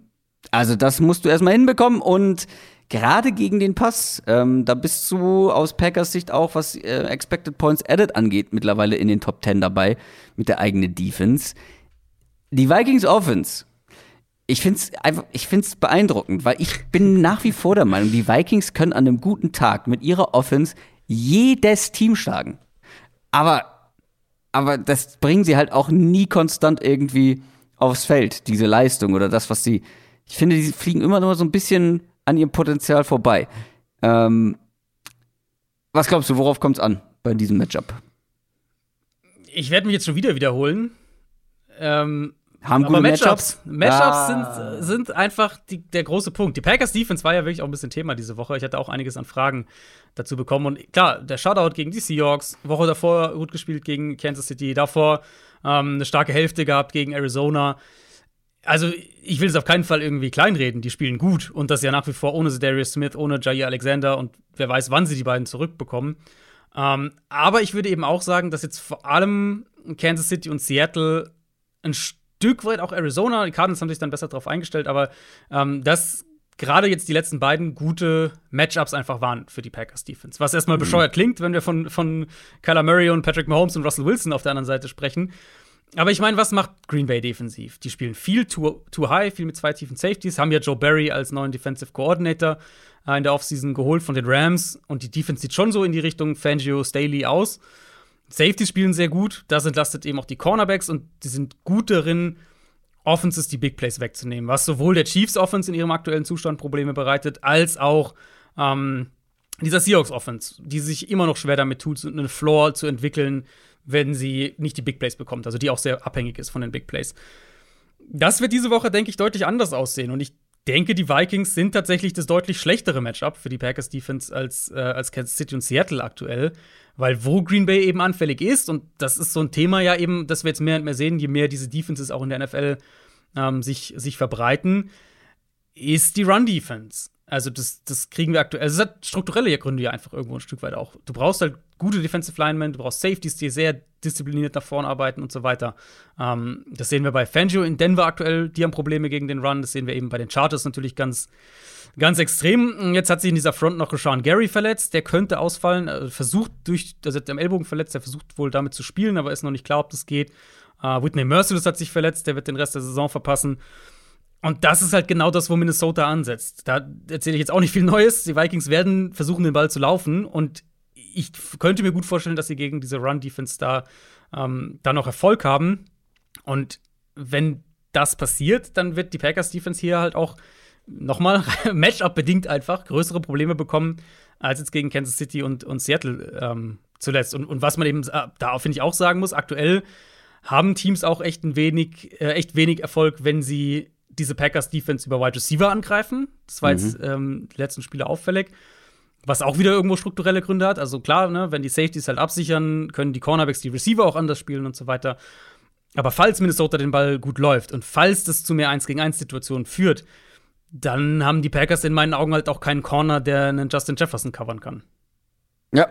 also, das musst du erstmal hinbekommen und gerade gegen den Pass, ähm, da bist du aus Packers Sicht auch, was äh, Expected Points Added angeht, mittlerweile in den Top 10 dabei mit der eigenen Defense. Die Vikings Offense, ich finde es einfach, ich finde es beeindruckend, weil ich bin nach wie vor der Meinung, die Vikings können an einem guten Tag mit ihrer Offense jedes Team schlagen. Aber, aber das bringen sie halt auch nie konstant irgendwie aufs Feld, diese Leistung oder das, was sie. Ich finde, die fliegen immer nur so ein bisschen an ihrem Potenzial vorbei. Ähm, was glaubst du, worauf kommt es an bei diesem Matchup? Ich werde mich jetzt schon wieder wiederholen. Ähm, Haben gute Matchups. Matchups, ah. sind, sind einfach die, der große Punkt. Die Packers Defense war ja wirklich auch ein bisschen Thema diese Woche. Ich hatte auch einiges an Fragen dazu bekommen. Und klar, der Shutout gegen die Seahawks, Woche davor gut gespielt gegen Kansas City, davor ähm, eine starke Hälfte gehabt gegen Arizona also ich will es auf keinen Fall irgendwie kleinreden. Die spielen gut und das ja nach wie vor ohne Darius Smith, ohne Jair Alexander und wer weiß, wann sie die beiden zurückbekommen. Ähm, aber ich würde eben auch sagen, dass jetzt vor allem Kansas City und Seattle ein Stück weit auch Arizona. Die Cardinals haben sich dann besser darauf eingestellt, aber ähm, das gerade jetzt die letzten beiden gute Matchups einfach waren für die Packers Defense. Was erstmal mhm. bescheuert klingt, wenn wir von, von Kyler Murray und Patrick Mahomes und Russell Wilson auf der anderen Seite sprechen. Aber ich meine, was macht Green Bay defensiv? Die spielen viel too, too high, viel mit zwei tiefen Safeties, haben ja Joe Barry als neuen Defensive Coordinator äh, in der Offseason geholt von den Rams und die Defense sieht schon so in die Richtung Fangio, Staley aus. Safeties spielen sehr gut, das entlastet eben auch die Cornerbacks und die sind gut darin, Offenses die Big Plays wegzunehmen, was sowohl der Chiefs Offense in ihrem aktuellen Zustand Probleme bereitet, als auch ähm, dieser Seahawks Offense, die sich immer noch schwer damit tut, einen Floor zu entwickeln, wenn sie nicht die Big Plays bekommt, also die auch sehr abhängig ist von den Big Plays. Das wird diese Woche, denke ich, deutlich anders aussehen. Und ich denke, die Vikings sind tatsächlich das deutlich schlechtere Matchup für die Packers Defense als, äh, als Kansas City und Seattle aktuell. Weil wo Green Bay eben anfällig ist, und das ist so ein Thema ja eben, das wir jetzt mehr und mehr sehen, je mehr diese Defenses auch in der NFL ähm, sich, sich verbreiten, ist die Run-Defense. Also das, das kriegen wir aktuell. Also es hat strukturelle Gründe ja einfach irgendwo ein Stück weit auch. Du brauchst halt gute Defensive Linemen, du brauchst Safeties, die sehr diszipliniert nach vorne arbeiten und so weiter. Ähm, das sehen wir bei Fangio in Denver aktuell, die haben Probleme gegen den Run. Das sehen wir eben bei den Chargers natürlich ganz, ganz extrem. Jetzt hat sich in dieser Front noch Rashawn Gary verletzt. Der könnte ausfallen. Also versucht durch, also hat am Ellbogen verletzt, der versucht wohl damit zu spielen, aber ist noch nicht klar, ob das geht. Uh, Whitney Merciless hat sich verletzt, der wird den Rest der Saison verpassen. Und das ist halt genau das, wo Minnesota ansetzt. Da erzähle ich jetzt auch nicht viel Neues. Die Vikings werden versuchen, den Ball zu laufen. Und ich könnte mir gut vorstellen, dass sie gegen diese Run-Defense da, ähm, da noch Erfolg haben. Und wenn das passiert, dann wird die Packers-Defense hier halt auch nochmal (laughs) Matchup-bedingt einfach größere Probleme bekommen als jetzt gegen Kansas City und, und Seattle ähm, zuletzt. Und, und was man eben da finde ich auch sagen muss, aktuell haben Teams auch echt ein wenig, äh, echt wenig Erfolg, wenn sie diese Packers Defense über Wide Receiver angreifen. Das war mhm. jetzt ähm, die letzten Spiele auffällig. Was auch wieder irgendwo strukturelle Gründe hat. Also klar, ne, wenn die Safeties halt absichern, können die Cornerbacks die Receiver auch anders spielen und so weiter. Aber falls Minnesota den Ball gut läuft und falls das zu mehr 1 gegen 1 Situationen führt, dann haben die Packers in meinen Augen halt auch keinen Corner, der einen Justin Jefferson covern kann. Ja,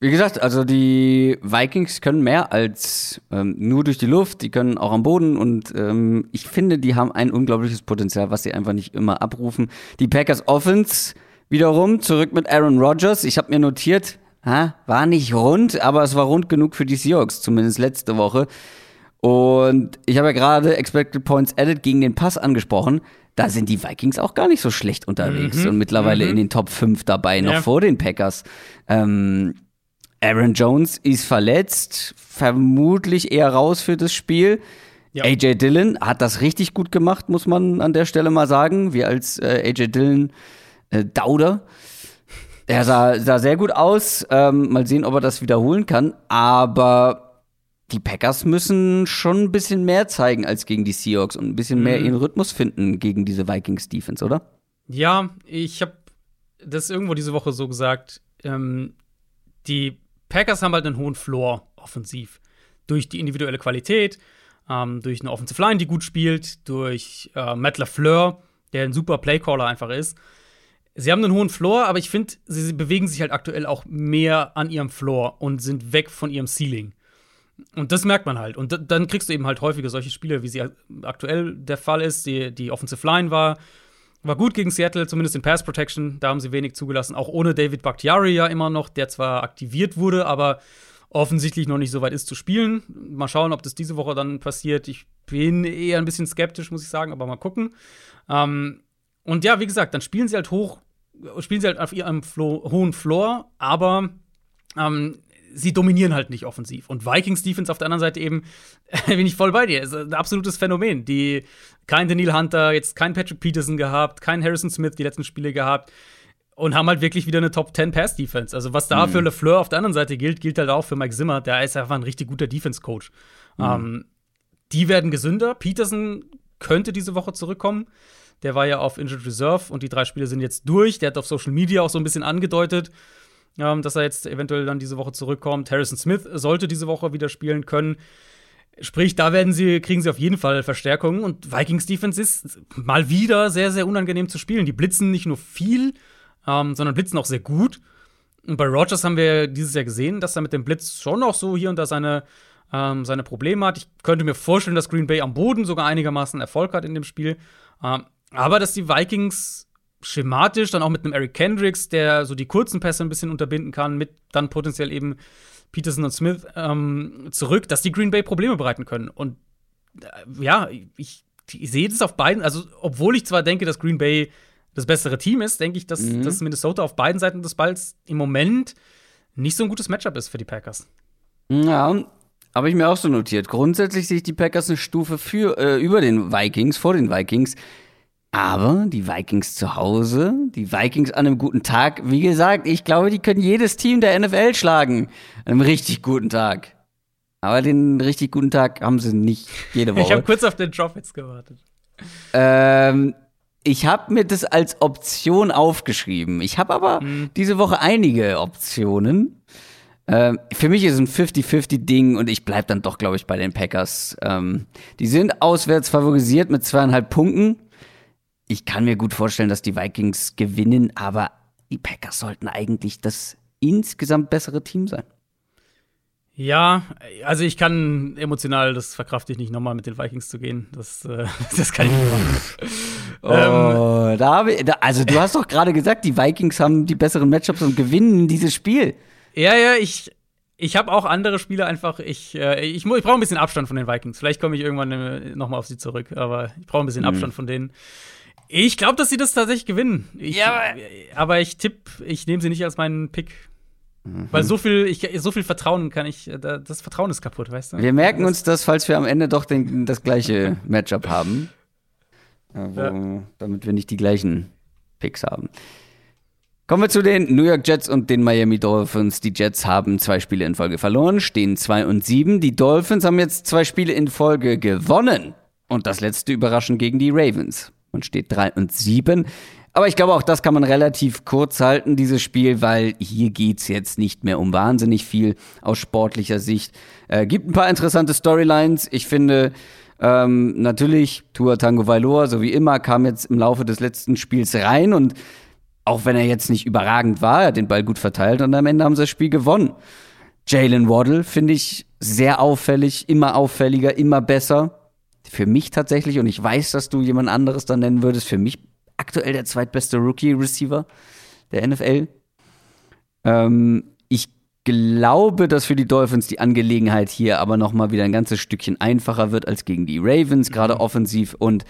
wie gesagt, also die Vikings können mehr als ähm, nur durch die Luft, die können auch am Boden und ähm, ich finde, die haben ein unglaubliches Potenzial, was sie einfach nicht immer abrufen. Die Packers Offense wiederum zurück mit Aaron Rodgers. Ich habe mir notiert, ha, war nicht rund, aber es war rund genug für die Seahawks, zumindest letzte Woche. Und ich habe ja gerade Expected Points Added gegen den Pass angesprochen. Da sind die Vikings auch gar nicht so schlecht unterwegs mhm. und mittlerweile mhm. in den Top 5 dabei, noch ja. vor den Packers. Ähm, Aaron Jones ist verletzt, vermutlich eher raus für das Spiel. Ja. AJ Dillon hat das richtig gut gemacht, muss man an der Stelle mal sagen. Wir als äh, AJ Dillon äh, Dauder. Er sah, sah sehr gut aus. Ähm, mal sehen, ob er das wiederholen kann. Aber die Packers müssen schon ein bisschen mehr zeigen als gegen die Seahawks und ein bisschen mhm. mehr ihren Rhythmus finden gegen diese Vikings Defense, oder? Ja, ich habe das irgendwo diese Woche so gesagt. Ähm, die Packers haben halt einen hohen Floor offensiv. Durch die individuelle Qualität, ähm, durch eine Offensive Line, die gut spielt, durch äh, Matt LaFleur, der ein super Playcaller einfach ist. Sie haben einen hohen Floor, aber ich finde, sie, sie bewegen sich halt aktuell auch mehr an ihrem Floor und sind weg von ihrem Ceiling. Und das merkt man halt. Und dann kriegst du eben halt häufiger solche Spiele, wie sie aktuell der Fall ist. Die, die Offensive Line war war gut gegen Seattle, zumindest in Pass Protection. Da haben sie wenig zugelassen. Auch ohne David Bakhtiari ja immer noch, der zwar aktiviert wurde, aber offensichtlich noch nicht so weit ist zu spielen. Mal schauen, ob das diese Woche dann passiert. Ich bin eher ein bisschen skeptisch, muss ich sagen, aber mal gucken. Ähm, und ja, wie gesagt, dann spielen sie halt hoch, spielen sie halt auf ihrem Flo hohen Floor, aber ähm, sie dominieren halt nicht offensiv. Und Vikings Defense auf der anderen Seite eben, (laughs) bin ich voll bei dir, ist ein absolutes Phänomen. Die, kein Daniel Hunter, jetzt kein Patrick Peterson gehabt, kein Harrison Smith die letzten Spiele gehabt und haben halt wirklich wieder eine Top 10 Pass Defense. Also was da mhm. für LeFleur auf der anderen Seite gilt, gilt halt auch für Mike Zimmer. Der ist einfach ein richtig guter Defense Coach. Mhm. Ähm, die werden gesünder. Peterson könnte diese Woche zurückkommen. Der war ja auf Injured Reserve und die drei Spiele sind jetzt durch. Der hat auf Social Media auch so ein bisschen angedeutet, ähm, dass er jetzt eventuell dann diese Woche zurückkommt. Harrison Smith sollte diese Woche wieder spielen können. Sprich, da werden sie, kriegen sie auf jeden Fall Verstärkungen. Und Vikings Defense ist mal wieder sehr, sehr unangenehm zu spielen. Die blitzen nicht nur viel, ähm, sondern blitzen auch sehr gut. Und bei Rogers haben wir dieses Jahr gesehen, dass er mit dem Blitz schon auch so hier und da seine, ähm, seine Probleme hat. Ich könnte mir vorstellen, dass Green Bay am Boden sogar einigermaßen Erfolg hat in dem Spiel. Ähm, aber dass die Vikings schematisch dann auch mit einem Eric Kendricks, der so die kurzen Pässe ein bisschen unterbinden kann, mit dann potenziell eben Peterson und Smith ähm, zurück, dass die Green Bay Probleme bereiten können. Und äh, ja, ich, ich sehe das auf beiden, also obwohl ich zwar denke, dass Green Bay das bessere Team ist, denke ich, dass, mhm. dass Minnesota auf beiden Seiten des Balls im Moment nicht so ein gutes Matchup ist für die Packers. Ja, habe ich mir auch so notiert. Grundsätzlich sehe ich die Packers eine Stufe für, äh, über den Vikings, vor den Vikings. Aber die Vikings zu Hause, die Vikings an einem guten Tag, wie gesagt, ich glaube, die können jedes Team der NFL schlagen. An einem richtig guten Tag. Aber den richtig guten Tag haben sie nicht jede Woche. Ich habe kurz auf den Drop jetzt gewartet. Ähm, ich habe mir das als Option aufgeschrieben. Ich habe aber mhm. diese Woche einige Optionen. Ähm, für mich ist es ein 50-50-Ding und ich bleibe dann doch, glaube ich, bei den Packers. Ähm, die sind auswärts favorisiert mit zweieinhalb Punkten. Ich kann mir gut vorstellen, dass die Vikings gewinnen, aber die Packers sollten eigentlich das insgesamt bessere Team sein. Ja, also ich kann emotional, das verkrafte ich nicht, nochmal mit den Vikings zu gehen. Das, äh, (laughs) das kann ich nicht machen. (laughs) oh, ähm, da, ich, da also du hast doch gerade gesagt, die Vikings haben die besseren Matchups und gewinnen dieses Spiel. Ja, ja, ich, ich habe auch andere Spiele einfach. Ich, äh, ich, ich brauche ein bisschen Abstand von den Vikings. Vielleicht komme ich irgendwann äh, nochmal auf sie zurück, aber ich brauche ein bisschen mhm. Abstand von denen. Ich glaube, dass sie das tatsächlich gewinnen. Ich, ja, aber, aber ich tippe, ich nehme sie nicht als meinen Pick. Mhm. Weil so viel, ich, so viel Vertrauen kann ich, das Vertrauen ist kaputt, weißt du? Wir merken uns das, falls wir am Ende doch den, das gleiche Matchup haben. Wo, ja. Damit wir nicht die gleichen Picks haben. Kommen wir zu den New York Jets und den Miami Dolphins. Die Jets haben zwei Spiele in Folge verloren, stehen 2 und 7. Die Dolphins haben jetzt zwei Spiele in Folge gewonnen. Und das letzte überraschend gegen die Ravens. Man steht 3 und 7. Aber ich glaube, auch das kann man relativ kurz halten, dieses Spiel, weil hier geht's jetzt nicht mehr um wahnsinnig viel aus sportlicher Sicht. Äh, gibt ein paar interessante Storylines. Ich finde, ähm, natürlich, Tua Tango Valor, so wie immer, kam jetzt im Laufe des letzten Spiels rein und auch wenn er jetzt nicht überragend war, er hat den Ball gut verteilt und am Ende haben sie das Spiel gewonnen. Jalen Waddle finde ich sehr auffällig, immer auffälliger, immer besser. Für mich tatsächlich, und ich weiß, dass du jemand anderes dann nennen würdest, für mich aktuell der zweitbeste Rookie-Receiver der NFL. Ähm, ich glaube, dass für die Dolphins die Angelegenheit hier aber noch mal wieder ein ganzes Stückchen einfacher wird als gegen die Ravens, gerade mhm. offensiv. Und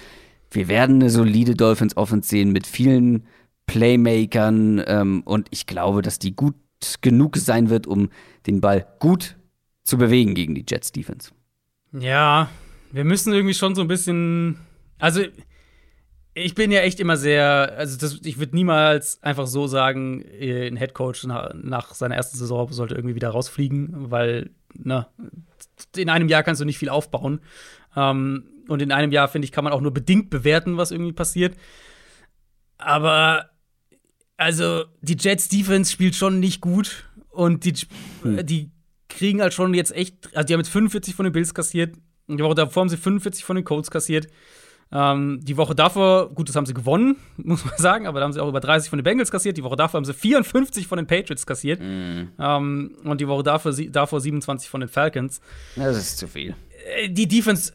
wir werden eine solide Dolphins-Offense sehen mit vielen Playmakern ähm, und ich glaube, dass die gut genug sein wird, um den Ball gut zu bewegen gegen die Jets Defense. Ja, wir müssen irgendwie schon so ein bisschen. Also, ich bin ja echt immer sehr. Also, das, ich würde niemals einfach so sagen, äh, ein Headcoach nach, nach seiner ersten Saison sollte irgendwie wieder rausfliegen, weil, na, in einem Jahr kannst du nicht viel aufbauen. Ähm, und in einem Jahr, finde ich, kann man auch nur bedingt bewerten, was irgendwie passiert. Aber also die Jets Defense spielt schon nicht gut und die, hm. die kriegen halt schon jetzt echt, also die haben jetzt 45 von den Bills kassiert. Die Woche davor haben sie 45 von den Colts kassiert. Ähm, die Woche davor, gut, das haben sie gewonnen, (laughs) muss man sagen, aber da haben sie auch über 30 von den Bengals kassiert. Die Woche davor haben sie 54 von den Patriots kassiert. Mm. Ähm, und die Woche davor, davor 27 von den Falcons. Das ist zu viel. Äh, die Defense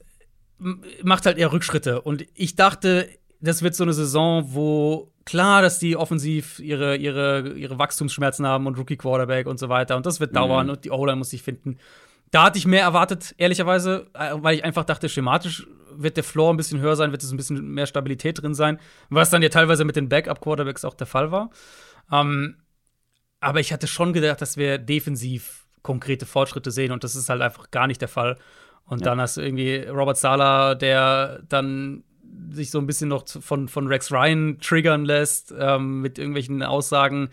macht halt eher Rückschritte. Und ich dachte, das wird so eine Saison, wo klar, dass die offensiv ihre, ihre, ihre Wachstumsschmerzen haben und Rookie Quarterback und so weiter. Und das wird dauern mhm. und die O-Line muss sich finden. Da hatte ich mehr erwartet, ehrlicherweise, äh, weil ich einfach dachte, schematisch wird der Floor ein bisschen höher sein, wird es ein bisschen mehr Stabilität drin sein, was dann ja teilweise mit den Backup-Quarterbacks auch der Fall war. Ähm, aber ich hatte schon gedacht, dass wir defensiv konkrete Fortschritte sehen und das ist halt einfach gar nicht der Fall. Und ja. dann hast du irgendwie Robert Sala, der dann sich so ein bisschen noch von, von Rex Ryan triggern lässt, ähm, mit irgendwelchen Aussagen.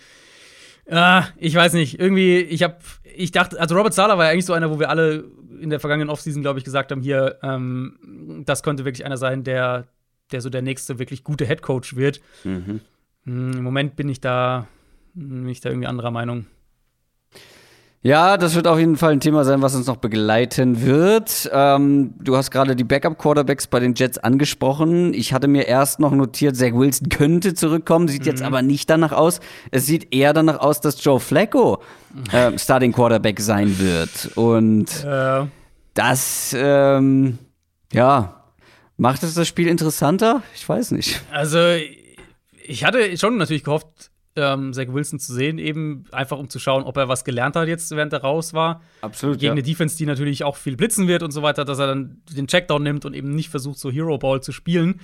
Äh, ich weiß nicht, irgendwie, ich habe, ich dachte, also Robert Sala war ja eigentlich so einer, wo wir alle in der vergangenen Offseason, glaube ich, gesagt haben, hier, ähm, das könnte wirklich einer sein, der, der so der nächste wirklich gute Headcoach wird. Mhm. Hm, Im Moment bin ich da, bin ich da irgendwie anderer Meinung. Ja, das wird auf jeden Fall ein Thema sein, was uns noch begleiten wird. Ähm, du hast gerade die Backup-Quarterbacks bei den Jets angesprochen. Ich hatte mir erst noch notiert, Zach Wilson könnte zurückkommen, sieht mhm. jetzt aber nicht danach aus. Es sieht eher danach aus, dass Joe Flacco äh, Starting Quarterback sein wird. Und äh. das, ähm, ja, macht es das Spiel interessanter? Ich weiß nicht. Also, ich hatte schon natürlich gehofft, ähm, Zach Wilson zu sehen, eben einfach um zu schauen, ob er was gelernt hat jetzt, während er raus war. Absolut. Gegen ja. eine Defense, die natürlich auch viel blitzen wird und so weiter, dass er dann den Checkdown nimmt und eben nicht versucht, so Hero Ball zu spielen.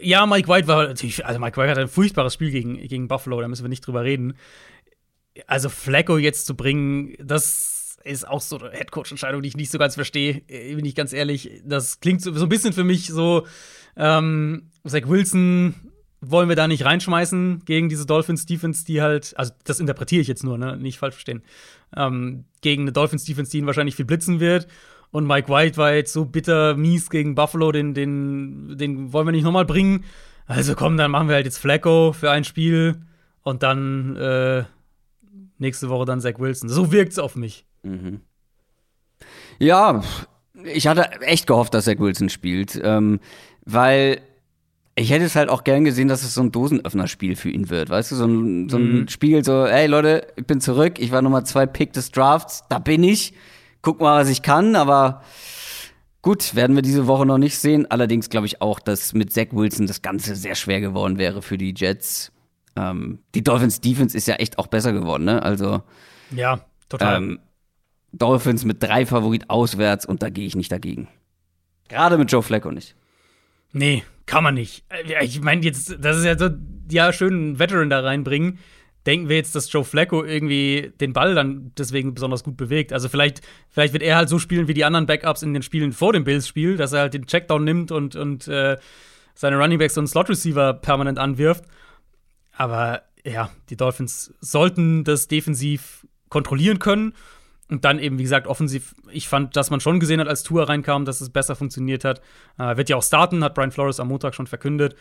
Ja, Mike White war natürlich, also Mike White hat ein furchtbares Spiel gegen, gegen Buffalo, da müssen wir nicht drüber reden. Also Flacco jetzt zu bringen, das ist auch so eine Headcoach-Entscheidung, die ich nicht so ganz verstehe, äh, bin ich ganz ehrlich. Das klingt so, so ein bisschen für mich so, ähm, Zach Wilson wollen wir da nicht reinschmeißen gegen diese Dolphins Defense, die halt, also das interpretiere ich jetzt nur, ne, nicht falsch verstehen, ähm, gegen eine Dolphins Defense, die ihn wahrscheinlich viel blitzen wird. Und Mike White war jetzt so bitter mies gegen Buffalo, den, den, den wollen wir nicht nochmal bringen. Also komm, dann machen wir halt jetzt Flacco für ein Spiel und dann äh, nächste Woche dann Zach Wilson. So wirkt's auf mich. Mhm. Ja, ich hatte echt gehofft, dass Zach Wilson spielt, ähm, weil ich hätte es halt auch gern gesehen, dass es so ein Dosenöffnerspiel für ihn wird. Weißt du, so ein, so ein mhm. Spiel, so, hey Leute, ich bin zurück, ich war Nummer zwei Pick des Drafts, da bin ich. Guck mal, was ich kann, aber gut, werden wir diese Woche noch nicht sehen. Allerdings glaube ich auch, dass mit Zach Wilson das Ganze sehr schwer geworden wäre für die Jets. Ähm, die Dolphins Defense ist ja echt auch besser geworden, ne? Also. Ja, total. Ähm, Dolphins mit drei Favorit auswärts und da gehe ich nicht dagegen. Gerade mit Joe Flacco nicht. Nee, kann man nicht. Äh, ich meine, jetzt, das ist ja so, ja, schön einen Veteran da reinbringen. Denken wir jetzt, dass Joe Flacco irgendwie den Ball dann deswegen besonders gut bewegt? Also vielleicht, vielleicht wird er halt so spielen wie die anderen Backups in den Spielen vor dem Bills-Spiel, dass er halt den Checkdown nimmt und, und äh, seine Runningbacks und Slot-Receiver permanent anwirft. Aber ja, die Dolphins sollten das defensiv kontrollieren können. Und dann eben, wie gesagt, offensiv, ich fand, dass man schon gesehen hat, als Tour reinkam, dass es besser funktioniert hat. Äh, wird ja auch starten, hat Brian Flores am Montag schon verkündet.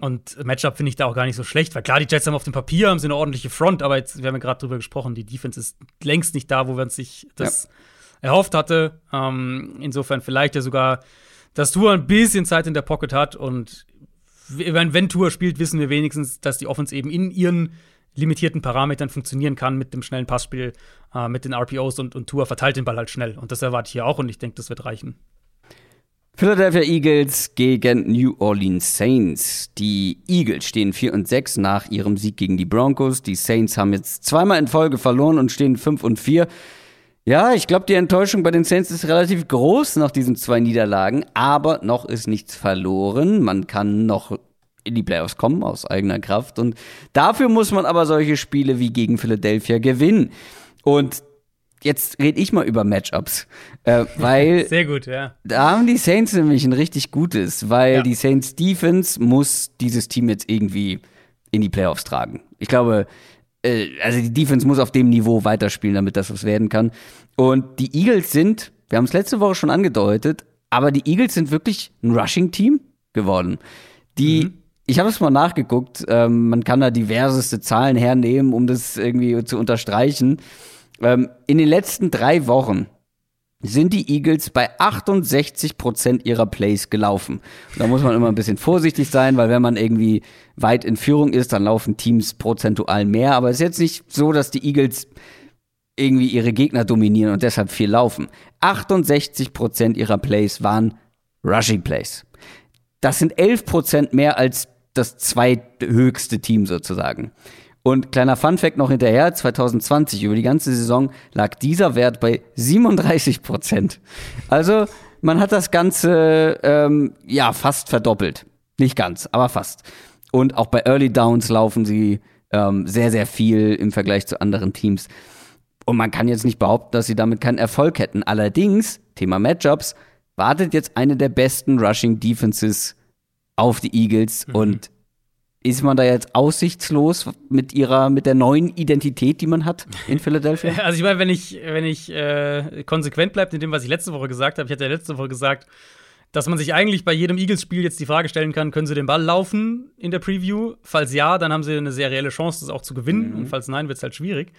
Und Matchup finde ich da auch gar nicht so schlecht, weil klar, die Jets haben auf dem Papier haben sie eine ordentliche Front, aber jetzt, wir haben ja gerade drüber gesprochen, die Defense ist längst nicht da, wo man sich das ja. erhofft hatte. Ähm, insofern vielleicht ja sogar, dass Tour ein bisschen Zeit in der Pocket hat und wenn, wenn Tour spielt, wissen wir wenigstens, dass die Offense eben in ihren limitierten Parametern funktionieren kann mit dem schnellen Passspiel, äh, mit den RPOs und, und Tour verteilt den Ball halt schnell. Und das erwarte ich hier auch und ich denke, das wird reichen. Philadelphia Eagles gegen New Orleans Saints. Die Eagles stehen 4 und 6 nach ihrem Sieg gegen die Broncos. Die Saints haben jetzt zweimal in Folge verloren und stehen 5 und 4. Ja, ich glaube, die Enttäuschung bei den Saints ist relativ groß nach diesen zwei Niederlagen, aber noch ist nichts verloren. Man kann noch in die Playoffs kommen aus eigener Kraft. Und dafür muss man aber solche Spiele wie gegen Philadelphia gewinnen. Und jetzt rede ich mal über Matchups, äh, (laughs) weil sehr gut, ja. Da haben die Saints nämlich ein richtig gutes, weil ja. die Saints Defense muss dieses Team jetzt irgendwie in die Playoffs tragen. Ich glaube, äh, also die Defense muss auf dem Niveau weiterspielen, damit das was werden kann. Und die Eagles sind, wir haben es letzte Woche schon angedeutet, aber die Eagles sind wirklich ein Rushing-Team geworden. Die mhm ich habe es mal nachgeguckt. Ähm, man kann da diverseste Zahlen hernehmen, um das irgendwie zu unterstreichen. Ähm, in den letzten drei Wochen sind die Eagles bei 68 Prozent ihrer Plays gelaufen. Da muss man immer ein bisschen vorsichtig sein, weil wenn man irgendwie weit in Führung ist, dann laufen Teams prozentual mehr. Aber es ist jetzt nicht so, dass die Eagles irgendwie ihre Gegner dominieren und deshalb viel laufen. 68 Prozent ihrer Plays waren Rushing Plays. Das sind 11 Prozent mehr als das zweithöchste Team sozusagen. Und kleiner Funfact noch hinterher, 2020 über die ganze Saison lag dieser Wert bei 37 Prozent. Also man hat das Ganze ähm, ja fast verdoppelt. Nicht ganz, aber fast. Und auch bei Early Downs laufen sie ähm, sehr, sehr viel im Vergleich zu anderen Teams. Und man kann jetzt nicht behaupten, dass sie damit keinen Erfolg hätten. Allerdings, Thema Matchups, wartet jetzt eine der besten Rushing Defenses auf die Eagles mhm. und ist man da jetzt aussichtslos mit ihrer, mit der neuen Identität, die man hat in Philadelphia? (laughs) Also ich meine, wenn ich, wenn ich äh, konsequent bleibe in dem, was ich letzte Woche gesagt habe, ich hatte ja letzte Woche gesagt, dass man sich eigentlich bei jedem Eagles-Spiel jetzt die Frage stellen kann, können sie den Ball laufen in der Preview? Falls ja, dann haben sie eine sehr reelle Chance, das auch zu gewinnen. Mhm. Und falls nein, wird es halt schwierig.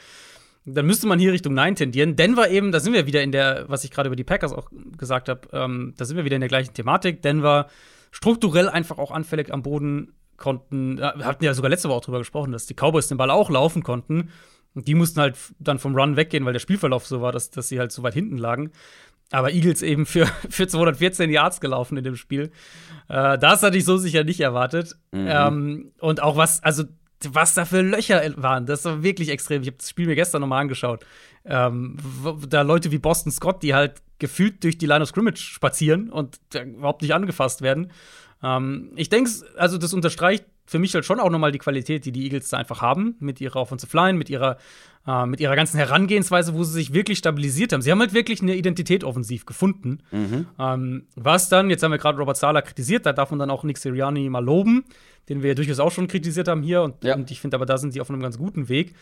Dann müsste man hier Richtung Nein tendieren. Denver eben, da sind wir wieder in der, was ich gerade über die Packers auch gesagt habe, ähm, da sind wir wieder in der gleichen Thematik. Denver strukturell einfach auch anfällig am Boden konnten. Wir hatten ja sogar letzte Woche auch drüber gesprochen, dass die Cowboys den Ball auch laufen konnten. Die mussten halt dann vom Run weggehen, weil der Spielverlauf so war, dass, dass sie halt so weit hinten lagen. Aber Eagles eben für, (laughs) für 214 Yards gelaufen in dem Spiel. Äh, das hatte ich so sicher nicht erwartet. Mhm. Ähm, und auch was, also was da für Löcher waren, das war wirklich extrem. Ich habe das Spiel mir gestern nochmal angeschaut. Ähm, da Leute wie Boston Scott, die halt gefühlt durch die Line of Scrimmage spazieren und überhaupt nicht angefasst werden. Ähm, ich denke, also das unterstreicht für mich halt schon auch nochmal die Qualität, die die Eagles da einfach haben, mit ihrer Offensive Line, mit ihrer, äh, mit ihrer ganzen Herangehensweise, wo sie sich wirklich stabilisiert haben. Sie haben halt wirklich eine Identität offensiv gefunden. Mhm. Ähm, was dann, jetzt haben wir gerade Robert Sala kritisiert, da darf man dann auch Nick Sirianni mal loben, den wir ja durchaus auch schon kritisiert haben hier. Und, ja. und ich finde aber, da sind sie auf einem ganz guten Weg.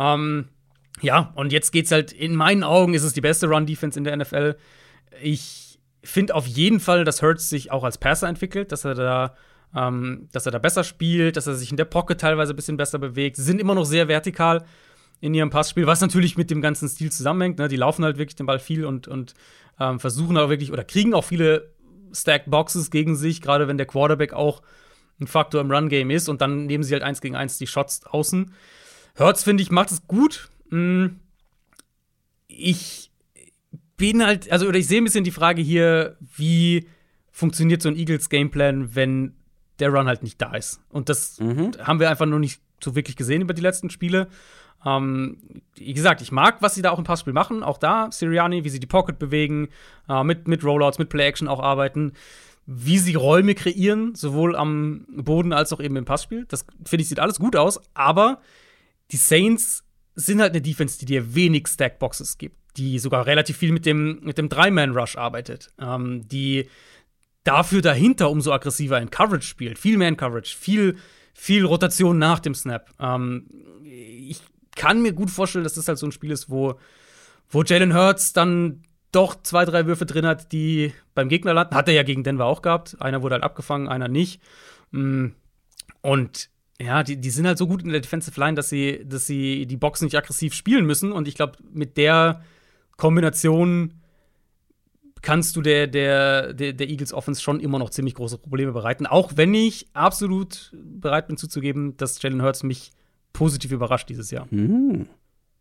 Ähm, ja, und jetzt geht's halt, in meinen Augen ist es die beste Run-Defense in der NFL. Ich finde auf jeden Fall, dass Hurts sich auch als Passer entwickelt, dass er da ähm, dass er da besser spielt, dass er sich in der Pocket teilweise ein bisschen besser bewegt. Sie sind immer noch sehr vertikal in ihrem Passspiel, was natürlich mit dem ganzen Stil zusammenhängt. Ne? Die laufen halt wirklich den Ball viel und, und ähm, versuchen auch wirklich oder kriegen auch viele Stacked Boxes gegen sich, gerade wenn der Quarterback auch ein Faktor im Run-Game ist und dann nehmen sie halt eins gegen eins die Shots außen. Hurts, finde ich, macht es gut. Hm. Ich bin halt, also, oder ich sehe ein bisschen die Frage hier, wie funktioniert so ein Eagles Gameplan, wenn der Run halt nicht da ist. Und das mhm. haben wir einfach noch nicht so wirklich gesehen über die letzten Spiele. Ähm, wie gesagt, ich mag, was sie da auch im Passspiel machen. Auch da, Siriani, wie sie die Pocket bewegen, äh, mit, mit Rollouts, mit Play-Action auch arbeiten. Wie sie Räume kreieren, sowohl am Boden als auch eben im Passspiel. Das finde ich, sieht alles gut aus. Aber die Saints sind halt eine Defense, die dir wenig Stackboxes gibt. Die sogar relativ viel mit dem, mit dem Drei-Man-Rush arbeitet. Ähm, die dafür dahinter umso aggressiver in Coverage spielt. Viel mehr in Coverage, viel, viel Rotation nach dem Snap. Ähm, ich kann mir gut vorstellen, dass das halt so ein Spiel ist, wo, wo Jalen Hurts dann doch zwei, drei Würfe drin hat, die beim Gegner landen. Hat er ja gegen Denver auch gehabt. Einer wurde halt abgefangen, einer nicht. Mm, und ja, die, die sind halt so gut in der Defensive Line, dass sie, dass sie die Boxen nicht aggressiv spielen müssen. Und ich glaube, mit der Kombination kannst du der, der, der, der, Eagles Offense schon immer noch ziemlich große Probleme bereiten. Auch wenn ich absolut bereit bin zuzugeben, dass Jalen Hurts mich positiv überrascht dieses Jahr. Hm,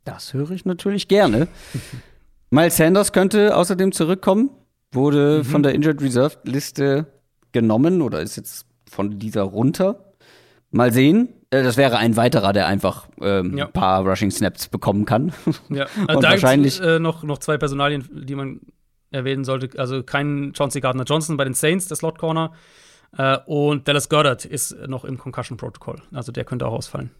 das höre ich natürlich gerne. (laughs) Miles Sanders könnte außerdem zurückkommen, wurde mhm. von der Injured Reserve Liste genommen oder ist jetzt von dieser runter. Mal sehen. Äh, das wäre ein weiterer, der einfach ähm, ja. ein paar Rushing Snaps bekommen kann. Ja, (laughs) also und da wahrscheinlich äh, noch, noch zwei Personalien, die man erwähnen sollte. Also kein Chauncey Gardner Johnson bei den Saints, der Slot Corner. Äh, und Dallas Goddard ist noch im Concussion Protocol. Also der könnte auch ausfallen.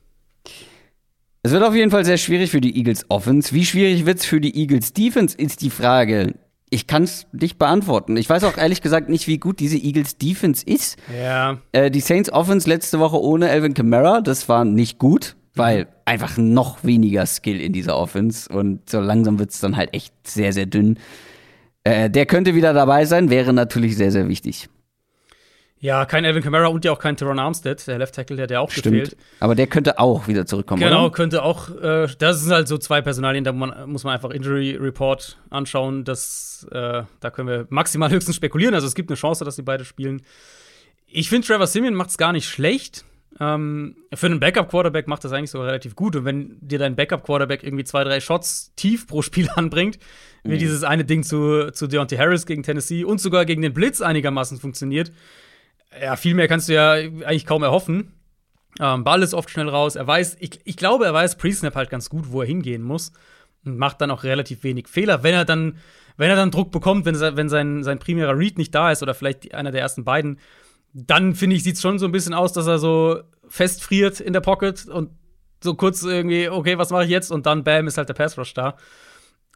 Es wird auf jeden Fall sehr schwierig für die Eagles Offense. Wie schwierig wird es für die Eagles Defense, ist die Frage. Ich kann es nicht beantworten. Ich weiß auch ehrlich gesagt nicht, wie gut diese Eagles Defense ist. Ja. Äh, die Saints Offense letzte Woche ohne Alvin Kamara, das war nicht gut, weil einfach noch weniger Skill in dieser Offense und so langsam wird es dann halt echt sehr, sehr dünn. Äh, der könnte wieder dabei sein, wäre natürlich sehr, sehr wichtig. Ja, kein Alvin Kamara und ja auch kein Teron Armstead, der Left Tackle, der, der auch Stimmt. gefehlt. Aber der könnte auch wieder zurückkommen. Genau, oder? könnte auch. Äh, das sind halt so zwei Personalien, da man, muss man einfach Injury Report anschauen. Das, äh, da können wir maximal (laughs) höchstens spekulieren. Also es gibt eine Chance, dass sie beide spielen. Ich finde, Trevor Simeon macht es gar nicht schlecht. Ähm, für einen Backup-Quarterback macht das eigentlich sogar relativ gut. Und wenn dir dein Backup-Quarterback irgendwie zwei, drei Shots tief pro Spiel (laughs) anbringt, wie mhm. dieses eine Ding zu, zu Deontay Harris gegen Tennessee und sogar gegen den Blitz einigermaßen funktioniert, ja, viel mehr kannst du ja eigentlich kaum erhoffen. Ähm, Ball ist oft schnell raus. Er weiß, ich, ich glaube, er weiß Pre-Snap halt ganz gut, wo er hingehen muss. Und macht dann auch relativ wenig Fehler. Wenn er dann, wenn er dann Druck bekommt, wenn, wenn sein, sein primärer Read nicht da ist oder vielleicht einer der ersten beiden, dann finde ich, sieht es schon so ein bisschen aus, dass er so festfriert in der Pocket und so kurz irgendwie, okay, was mache ich jetzt? Und dann, bam, ist halt der Pass Rush da.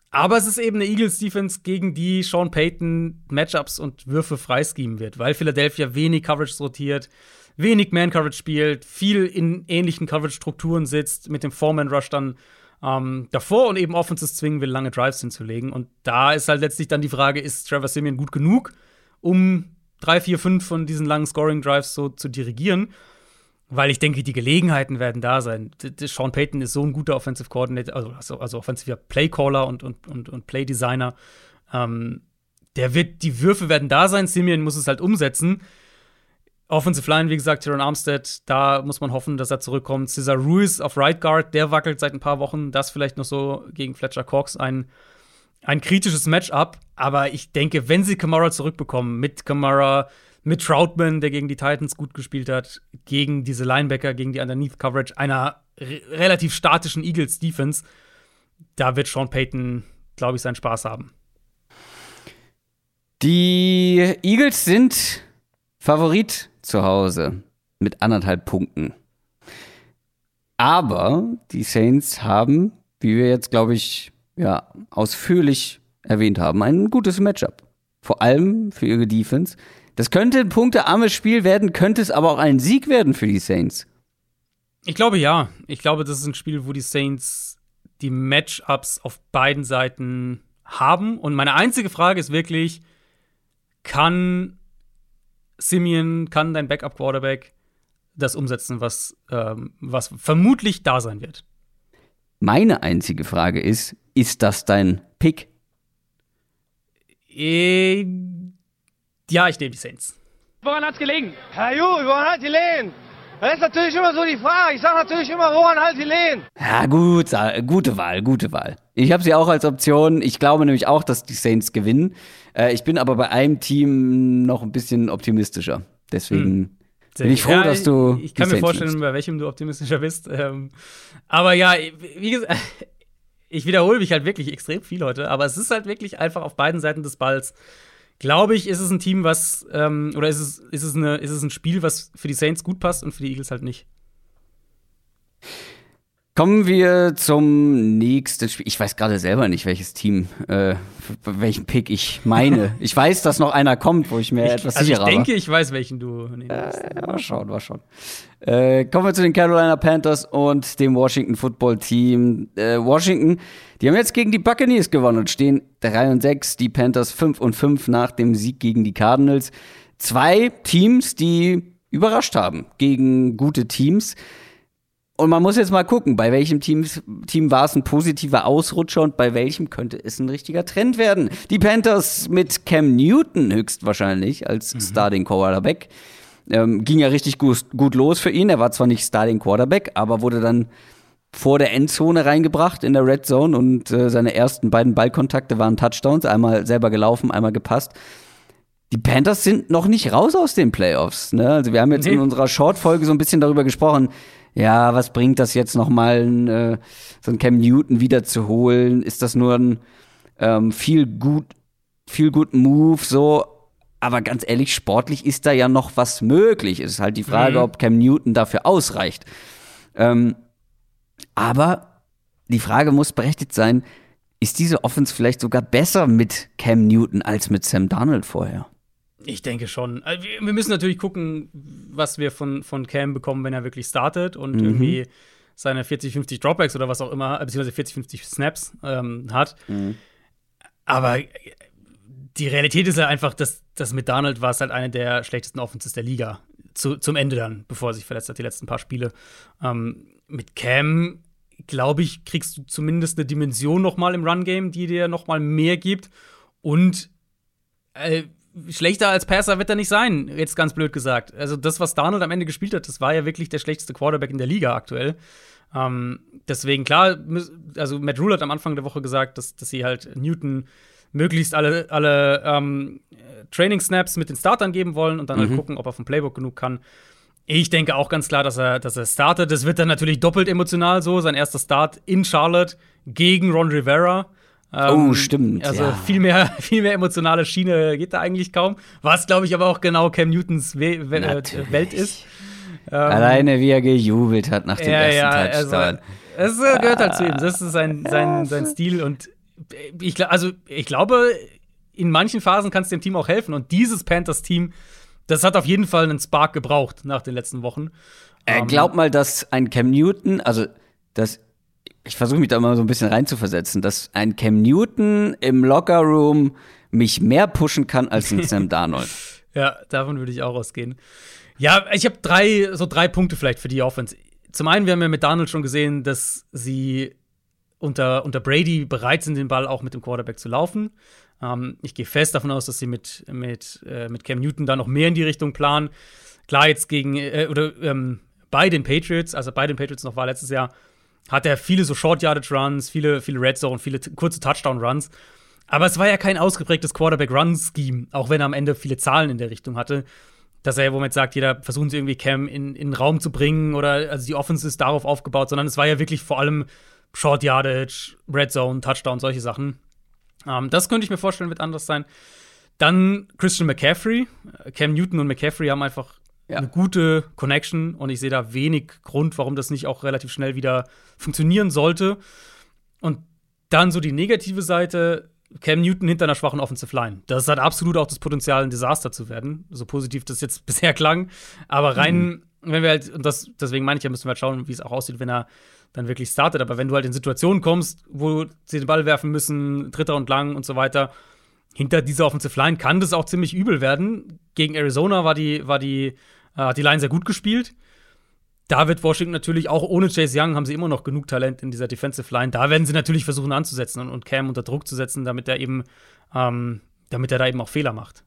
Aber es ist eben eine Eagles-Defense, gegen die Sean Payton Matchups und Würfe freischemen wird, weil Philadelphia wenig Coverage rotiert, wenig Man-Coverage spielt, viel in ähnlichen Coverage-Strukturen sitzt, mit dem Foreman-Rush dann ähm, davor und eben Offenses zwingen will, lange Drives hinzulegen. Und da ist halt letztlich dann die Frage, ist Trevor Simeon gut genug, um drei, vier, fünf von diesen langen Scoring-Drives so zu dirigieren? Weil ich denke, die Gelegenheiten werden da sein. Sean Payton ist so ein guter Offensive Coordinator, also, also, also offensiver Playcaller und, und, und, und Playdesigner. Ähm, der wird, die Würfe werden da sein, Simeon muss es halt umsetzen. Offensive Line, wie gesagt, Teron Armstead, da muss man hoffen, dass er zurückkommt. Cesar Ruiz auf Right Guard, der wackelt seit ein paar Wochen. Das vielleicht noch so gegen Fletcher Cox ein, ein kritisches Matchup. Aber ich denke, wenn sie Kamara zurückbekommen, mit Kamara, mit Troutman, der gegen die Titans gut gespielt hat, gegen diese Linebacker, gegen die Underneath Coverage einer re relativ statischen Eagles Defense, da wird Sean Payton, glaube ich, seinen Spaß haben. Die Eagles sind Favorit zu Hause mit anderthalb Punkten. Aber die Saints haben, wie wir jetzt, glaube ich, ja, ausführlich erwähnt haben, ein gutes Matchup. Vor allem für ihre Defense. Das könnte ein punktearmes Spiel werden, könnte es aber auch ein Sieg werden für die Saints. Ich glaube ja. Ich glaube, das ist ein Spiel, wo die Saints die Matchups auf beiden Seiten haben. Und meine einzige Frage ist wirklich, kann Simeon, kann dein Backup-Quarterback das umsetzen, was, ähm, was vermutlich da sein wird? Meine einzige Frage ist, ist das dein Pick? Äh, ja, ich nehme die Saints. Woran hat's gelegen? Herr Ju, woran hat die Lehen? Das ist natürlich immer so die Frage. Ich sage natürlich immer, woran halt die Lehen? Ja, gut, gute Wahl, gute Wahl. Ich habe sie auch als Option. Ich glaube nämlich auch, dass die Saints gewinnen. Äh, ich bin aber bei einem Team noch ein bisschen optimistischer. Deswegen hm. bin ich froh, ja, dass du. Ich, ich kann mir vorstellen, nimmst. bei welchem du optimistischer bist. Ähm, aber ja, wie gesagt, (laughs) ich wiederhole mich halt wirklich extrem viel heute. Aber es ist halt wirklich einfach auf beiden Seiten des Balls glaube ich, ist es ein Team, was, ähm, oder ist es, ist, es eine, ist es ein Spiel, was für die Saints gut passt und für die Eagles halt nicht. Kommen wir zum nächsten Spiel. Ich weiß gerade selber nicht, welches Team, äh, welchen Pick ich meine. (laughs) ich weiß, dass noch einer kommt, wo ich mir ich, etwas also sicherer bin. Ich denke, ich weiß, welchen du nehmen äh, Mal schauen, mal schauen. Äh, kommen wir zu den Carolina Panthers und dem Washington Football Team. Äh, Washington, die haben jetzt gegen die Buccaneers gewonnen und stehen 3 und 6, die Panthers 5 und 5 nach dem Sieg gegen die Cardinals. Zwei Teams, die überrascht haben gegen gute Teams. Und man muss jetzt mal gucken, bei welchem Team, Team war es ein positiver Ausrutscher und bei welchem könnte es ein richtiger Trend werden. Die Panthers mit Cam Newton höchstwahrscheinlich als mhm. Starting Quarterback. Ähm, ging ja richtig gut, gut los für ihn. Er war zwar nicht Starting Quarterback, aber wurde dann vor der Endzone reingebracht in der Red Zone und äh, seine ersten beiden Ballkontakte waren Touchdowns, einmal selber gelaufen, einmal gepasst. Die Panthers sind noch nicht raus aus den Playoffs. Ne? Also wir haben jetzt nee. in unserer Short-Folge so ein bisschen darüber gesprochen, ja, was bringt das jetzt nochmal, äh, so ein Cam Newton wiederzuholen? Ist das nur ein ähm, viel gut, viel gut Move, so? Aber ganz ehrlich, sportlich ist da ja noch was möglich. Es ist halt die Frage, mhm. ob Cam Newton dafür ausreicht. Ähm, aber die Frage muss berechtigt sein, ist diese Offense vielleicht sogar besser mit Cam Newton als mit Sam Darnold vorher? Ich denke schon. Also, wir müssen natürlich gucken, was wir von, von Cam bekommen, wenn er wirklich startet und mhm. irgendwie seine 40, 50 Dropbacks oder was auch immer, beziehungsweise 40, 50 Snaps ähm, hat. Mhm. Aber die Realität ist ja einfach, dass, dass mit Donald war es halt eine der schlechtesten Offenses der Liga. Zu, zum Ende dann, bevor er sich verletzt hat, die letzten paar Spiele. Ähm, mit Cam, glaube ich, kriegst du zumindest eine Dimension noch mal im Run-Game, die dir noch mal mehr gibt. Und äh, schlechter als Passer wird er nicht sein, jetzt ganz blöd gesagt. Also das, was Darnold am Ende gespielt hat, das war ja wirklich der schlechteste Quarterback in der Liga aktuell. Ähm, deswegen, klar, also Matt Rule hat am Anfang der Woche gesagt, dass, dass sie halt Newton möglichst alle, alle ähm, Training-Snaps mit den Startern geben wollen und dann halt mhm. halt gucken, ob er vom Playbook genug kann. Ich denke auch ganz klar, dass er, dass er startet. Das wird dann natürlich doppelt emotional so. Sein erster Start in Charlotte gegen Ron Rivera. Ähm, oh, stimmt. Also ja. viel, mehr, (laughs) viel mehr emotionale Schiene geht da eigentlich kaum. Was, glaube ich, aber auch genau Cam Newtons We We äh, Welt ist. Ähm, Alleine wie er gejubelt hat nach dem ja, ersten ja, Touchdown. Also, es gehört halt zu ihm. Das ist sein, sein, sein Stil. Und ich, also, ich glaube, in manchen Phasen kann es dem Team auch helfen. Und dieses Panthers-Team, das hat auf jeden Fall einen Spark gebraucht nach den letzten Wochen. Äh, glaub mal, dass ein Cam Newton, also das ich versuche mich da mal so ein bisschen reinzuversetzen, dass ein Cam Newton im Lockerroom mich mehr pushen kann als ein Sam (laughs) Darnold. ja, davon würde ich auch ausgehen. Ja, ich habe drei, so drei Punkte vielleicht für die Offense. Zum einen, wir haben ja mit Darnold schon gesehen, dass sie unter, unter Brady bereit sind, den Ball auch mit dem Quarterback zu laufen. Ähm, ich gehe fest davon aus, dass sie mit, mit, äh, mit Cam Newton da noch mehr in die Richtung planen. Klar, jetzt gegen, äh, oder ähm, bei den Patriots, also bei den Patriots noch war letztes Jahr, hat er viele so Short Yardage Runs, viele, viele Red Zone, viele kurze Touchdown Runs. Aber es war ja kein ausgeprägtes Quarterback-Run-Scheme, auch wenn er am Ende viele Zahlen in der Richtung hatte. Dass er ja womit sagt, jeder versucht irgendwie Cam in, in den Raum zu bringen oder also die Offense ist darauf aufgebaut, sondern es war ja wirklich vor allem Short Yardage, Red Zone, Touchdown, solche Sachen. Ähm, das könnte ich mir vorstellen, wird anders sein. Dann Christian McCaffrey. Cam Newton und McCaffrey haben einfach ja. eine gute Connection und ich sehe da wenig Grund, warum das nicht auch relativ schnell wieder funktionieren sollte. Und dann so die negative Seite, Cam Newton hinter einer schwachen Offensive Line. Das hat absolut auch das Potenzial, ein Desaster zu werden. So positiv das jetzt (laughs) bisher klang. Aber rein, mhm. wenn wir halt, und das, deswegen meine ich ja, müssen wir halt schauen, wie es auch aussieht, wenn er dann wirklich startet. Aber wenn du halt in Situationen kommst, wo sie den Ball werfen müssen, dritter und lang und so weiter, hinter dieser Offensive Line kann das auch ziemlich übel werden. Gegen Arizona war die, war die, äh, die Line sehr gut gespielt. Da wird Washington natürlich auch ohne Chase Young haben sie immer noch genug Talent in dieser Defensive Line. Da werden sie natürlich versuchen anzusetzen und, und Cam unter Druck zu setzen, damit er eben, ähm, damit er da eben auch Fehler macht.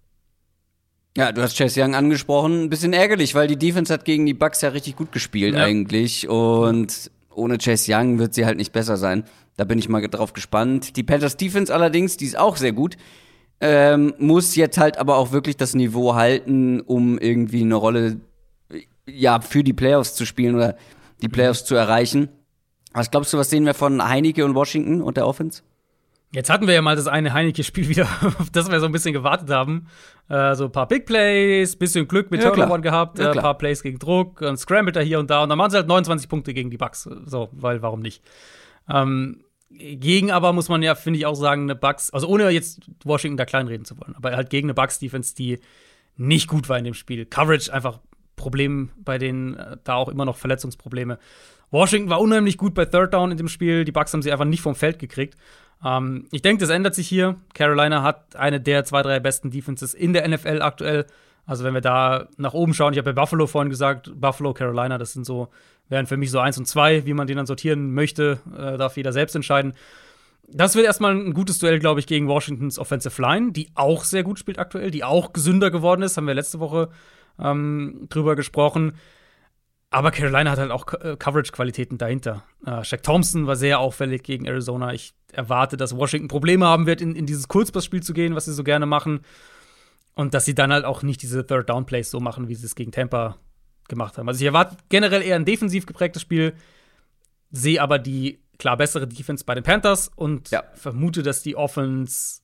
Ja, du hast Chase Young angesprochen. Ein bisschen ärgerlich, weil die Defense hat gegen die Bucks ja richtig gut gespielt ja. eigentlich. Und ohne Chase Young wird sie halt nicht besser sein. Da bin ich mal drauf gespannt. Die Panthers Defense allerdings, die ist auch sehr gut. Ähm, muss jetzt halt aber auch wirklich das Niveau halten, um irgendwie eine Rolle ja für die Playoffs zu spielen oder die Playoffs zu erreichen. Was glaubst du, was sehen wir von Heineke und Washington und der Offense? Jetzt hatten wir ja mal das eine Heineke-Spiel wieder, (laughs) auf das wir so ein bisschen gewartet haben. Äh, so ein paar Big Plays, bisschen Glück mit ja, Turnover gehabt, ja, ein äh, paar Plays gegen Druck, ein Scramble da hier und da. Und dann waren sie halt 29 Punkte gegen die Bucks. So, weil warum nicht? Ähm, gegen aber muss man ja, finde ich, auch sagen, eine Bucks, also ohne jetzt Washington da kleinreden zu wollen, aber halt gegen eine Bucks-Defense, die nicht gut war in dem Spiel. Coverage einfach Problem bei denen, äh, da auch immer noch Verletzungsprobleme. Washington war unheimlich gut bei Third Down in dem Spiel. Die Bucks haben sie einfach nicht vom Feld gekriegt. Ähm, ich denke, das ändert sich hier. Carolina hat eine der zwei, drei besten Defenses in der NFL aktuell. Also wenn wir da nach oben schauen, ich habe bei Buffalo vorhin gesagt, Buffalo, Carolina, das sind so, wären für mich so eins und zwei, wie man den dann sortieren möchte, äh, darf jeder selbst entscheiden. Das wird erstmal ein gutes Duell, glaube ich, gegen Washingtons Offensive Line, die auch sehr gut spielt aktuell, die auch gesünder geworden ist, haben wir letzte Woche ähm, drüber gesprochen. Aber Carolina hat halt auch äh, Coverage-Qualitäten dahinter. Äh, Shaq Thompson war sehr auffällig gegen Arizona. Ich erwarte, dass Washington Probleme haben wird, in, in dieses Kurzpassspiel zu gehen, was sie so gerne machen. Und dass sie dann halt auch nicht diese Third-Down-Plays so machen, wie sie es gegen Tampa gemacht haben. Also ich erwarte generell eher ein defensiv geprägtes Spiel, sehe aber die klar bessere Defense bei den Panthers und ja. vermute, dass die Offense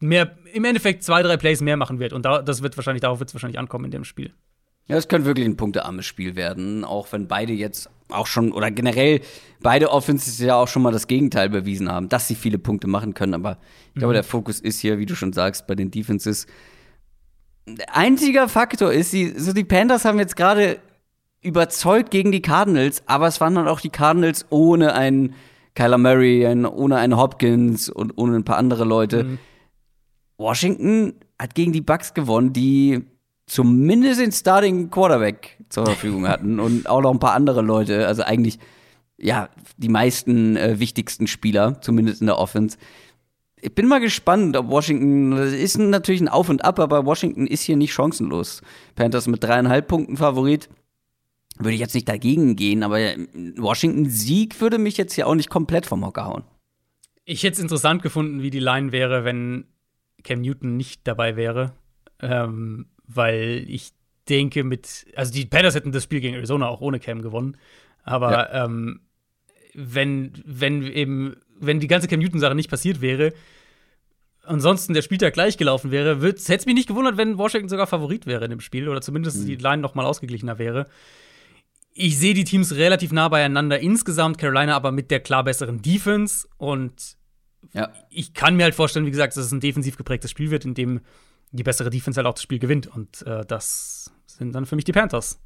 mehr, im Endeffekt zwei, drei Plays mehr machen wird. Und da, das wird wahrscheinlich, darauf wird es wahrscheinlich ankommen in dem Spiel. Ja, es könnte wirklich ein punktearmes Spiel werden, auch wenn beide jetzt auch schon, oder generell beide Offenses ja auch schon mal das Gegenteil bewiesen haben, dass sie viele Punkte machen können. Aber ich glaube, mhm. der Fokus ist hier, wie du schon sagst, bei den Defenses. Einziger Faktor ist, die, so die Panthers haben jetzt gerade überzeugt gegen die Cardinals, aber es waren dann auch die Cardinals ohne einen Kyler Murray, ohne einen Hopkins und ohne ein paar andere Leute. Mhm. Washington hat gegen die Bucks gewonnen, die zumindest den Starting Quarterback zur Verfügung hatten und auch noch ein paar andere Leute. Also eigentlich, ja, die meisten äh, wichtigsten Spieler, zumindest in der Offense. Ich bin mal gespannt, ob Washington, das ist natürlich ein Auf und Ab, aber Washington ist hier nicht chancenlos. Panthers mit dreieinhalb Punkten Favorit. Würde ich jetzt nicht dagegen gehen, aber Washington-Sieg würde mich jetzt hier auch nicht komplett vom Hocker hauen. Ich hätte es interessant gefunden, wie die Line wäre, wenn Cam Newton nicht dabei wäre. Ähm, weil ich denke, mit, also die Panthers hätten das Spiel gegen Arizona auch ohne Cam gewonnen. Aber ja. ähm, wenn, wenn eben, wenn die ganze Cam Newton-Sache nicht passiert wäre, ansonsten der Spieltag gleich gelaufen wäre, hätte es mich nicht gewundert, wenn Washington sogar Favorit wäre in dem Spiel oder zumindest mhm. die Line noch mal ausgeglichener wäre. Ich sehe die Teams relativ nah beieinander insgesamt, Carolina aber mit der klar besseren Defense und ja. ich kann mir halt vorstellen, wie gesagt, dass es ein defensiv geprägtes Spiel wird, in dem die bessere Defense halt auch das Spiel gewinnt. Und äh, das sind dann für mich die Panthers.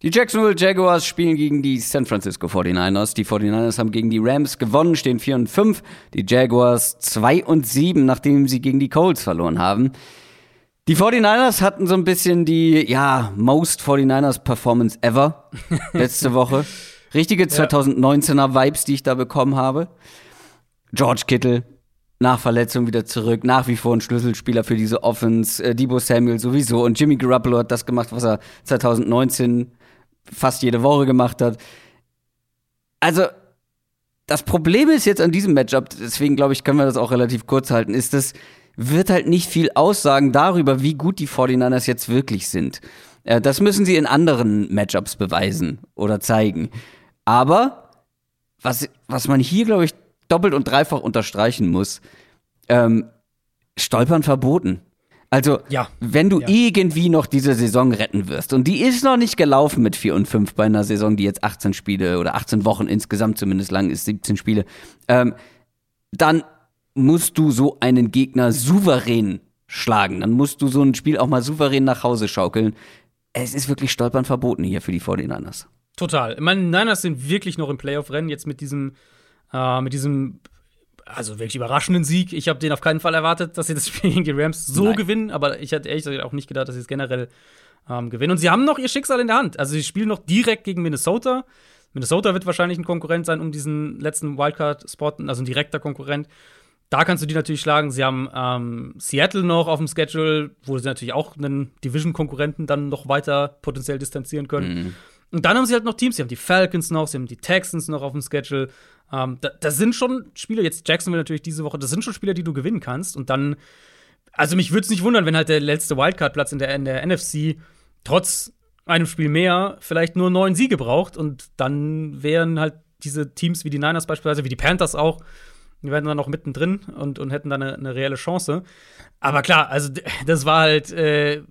Die Jacksonville Jaguars spielen gegen die San Francisco 49ers. Die 49ers haben gegen die Rams gewonnen, stehen 4 und 5. Die Jaguars 2 und 7, nachdem sie gegen die Colts verloren haben. Die 49ers hatten so ein bisschen die, ja, most 49ers Performance ever (laughs) letzte Woche. Richtige 2019er Vibes, die ich da bekommen habe. George Kittle, nach Verletzung wieder zurück, nach wie vor ein Schlüsselspieler für diese Offense. Äh, Debo Samuel sowieso und Jimmy Garoppolo hat das gemacht, was er 2019 fast jede Woche gemacht hat. Also, das Problem ist jetzt an diesem Matchup, deswegen glaube ich, können wir das auch relativ kurz halten, ist, das wird halt nicht viel aussagen darüber, wie gut die 49ers jetzt wirklich sind. Äh, das müssen sie in anderen Matchups beweisen oder zeigen. Aber was, was man hier, glaube ich, doppelt und dreifach unterstreichen muss, ähm, Stolpern verboten. Also, Ja. wenn du Ja. irgendwie noch diese Saison retten wirst, und die ist noch nicht gelaufen mit 4 und 5 bei einer Saison, die jetzt 18 Spiele oder 18 Wochen insgesamt zumindest lang ist, 17 Spiele, ähm, dann musst du so einen Gegner souverän schlagen. Dann musst du so ein Spiel auch mal souverän nach Hause schaukeln. Es ist wirklich Stolpern verboten hier für die 49ers. Total. Ich meine, Niners sind wirklich noch im Playoff-Rennen jetzt mit diesem, äh, mit diesem, also wirklich überraschenden Sieg. Ich habe den auf keinen Fall erwartet, dass sie das (laughs) Spiel gegen die Rams so Nein. gewinnen, aber ich hatte ehrlich gesagt auch nicht gedacht, dass sie es generell ähm, gewinnen. Und sie haben noch ihr Schicksal in der Hand. Also sie spielen noch direkt gegen Minnesota. Minnesota wird wahrscheinlich ein Konkurrent sein um diesen letzten Wildcard-Spot, also ein direkter Konkurrent. Da kannst du die natürlich schlagen. Sie haben ähm, Seattle noch auf dem Schedule, wo sie natürlich auch einen Division-Konkurrenten dann noch weiter potenziell distanzieren können. Und dann haben sie halt noch Teams, sie haben die Falcons noch, sie haben die Texans noch auf dem Schedule. Ähm, da, das sind schon Spieler, jetzt Jacksonville natürlich diese Woche, das sind schon Spieler, die du gewinnen kannst. Und dann, also mich würde es nicht wundern, wenn halt der letzte Wildcard-Platz in der, in der NFC trotz einem Spiel mehr vielleicht nur neun Siege braucht. Und dann wären halt diese Teams wie die Niners beispielsweise, wie die Panthers auch, die wären dann noch mittendrin und, und hätten dann eine, eine reelle Chance. Aber klar, also das war halt äh,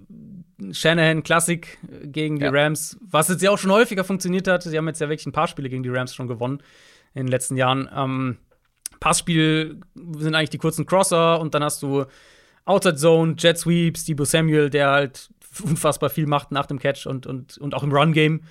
Shanahan Klassik gegen die Ja. Rams, was jetzt ja auch schon häufiger funktioniert hat. Sie haben jetzt ja wirklich ein paar Spiele gegen die Rams schon gewonnen in den letzten Jahren. Ähm, Passspiel sind eigentlich die kurzen Crosser und dann hast du Outside Zone, Jet Sweeps, Debo Samuel, der halt unfassbar viel macht nach dem Catch und, und, und auch im Run-Game.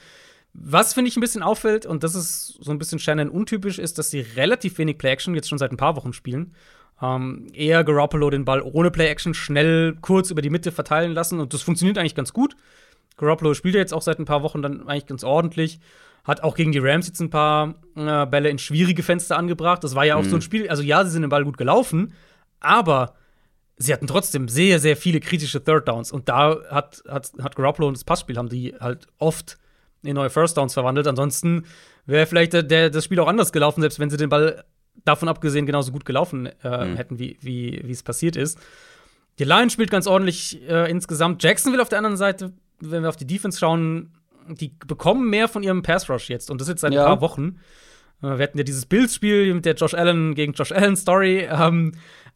Was finde ich ein bisschen auffällt, und das ist so ein bisschen Shannon untypisch, ist, dass sie relativ wenig Play-Action jetzt schon seit ein paar Wochen spielen. Ähm, eher Garoppolo den Ball ohne Play-Action schnell kurz über die Mitte verteilen lassen und das funktioniert eigentlich ganz gut. Garoppolo spielt ja jetzt auch seit ein paar Wochen dann eigentlich ganz ordentlich. Hat auch gegen die Rams jetzt ein paar äh, Bälle in schwierige Fenster angebracht. Das war ja auch so ein Spiel. Also, ja, sie sind den Ball gut gelaufen, aber sie hatten trotzdem sehr, sehr viele kritische Third Downs. Und da hat, hat, hat Garoppolo und das Passspiel haben die halt oft in neue First Downs verwandelt. Ansonsten wäre vielleicht der, der, das Spiel auch anders gelaufen, selbst wenn sie den Ball davon abgesehen genauso gut gelaufen äh, hätten, wie, wie, wie es passiert ist. Die Lions spielt ganz ordentlich äh, insgesamt. Jacksonville auf der anderen Seite, wenn wir auf die Defense schauen, die bekommen mehr von ihrem Pass Rush jetzt und das jetzt seit Ja. ein paar Wochen. Äh, wir hatten ja dieses Bills-Spiel mit der Josh Allen gegen Josh Allen Story. Ähm,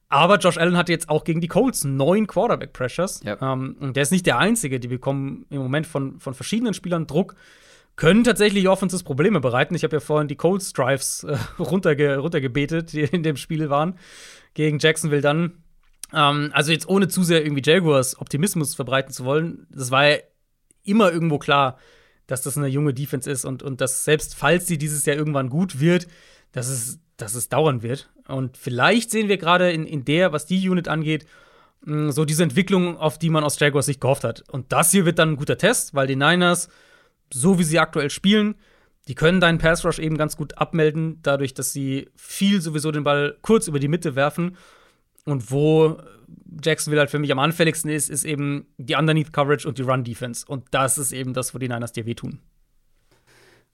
aber Josh Allen hatte jetzt auch gegen die Colts neun Quarterback-Pressures. Ja. Ähm, und der ist nicht der Einzige. Die bekommen im Moment von, von verschiedenen Spielern Druck. Können tatsächlich Offenses Probleme bereiten. Ich habe ja vorhin die Colts Drives äh, (laughs) runterge runtergebetet, die in dem Spiel waren. Gegen Jacksonville dann. Ähm, also jetzt ohne zu sehr irgendwie Jaguars Optimismus verbreiten zu wollen. Das war ja immer irgendwo klar, dass das eine junge Defense ist und, und dass selbst falls sie dieses Jahr irgendwann gut wird, dass es, dass es dauern wird. Und vielleicht sehen wir gerade in, in der, was die Unit angeht, mh, so diese Entwicklung, auf die man aus Jaguars Sicht gehofft hat. Und das hier wird dann ein guter Test, weil die Niners, so wie sie aktuell spielen, die können deinen Pass Rush eben ganz gut abmelden, dadurch, dass sie viel sowieso den Ball kurz über die Mitte werfen. Und wo Jacksonville halt für mich am anfälligsten ist, ist eben die Underneath Coverage und die Run Defense. Und das ist eben das, wo die Niners dir wehtun.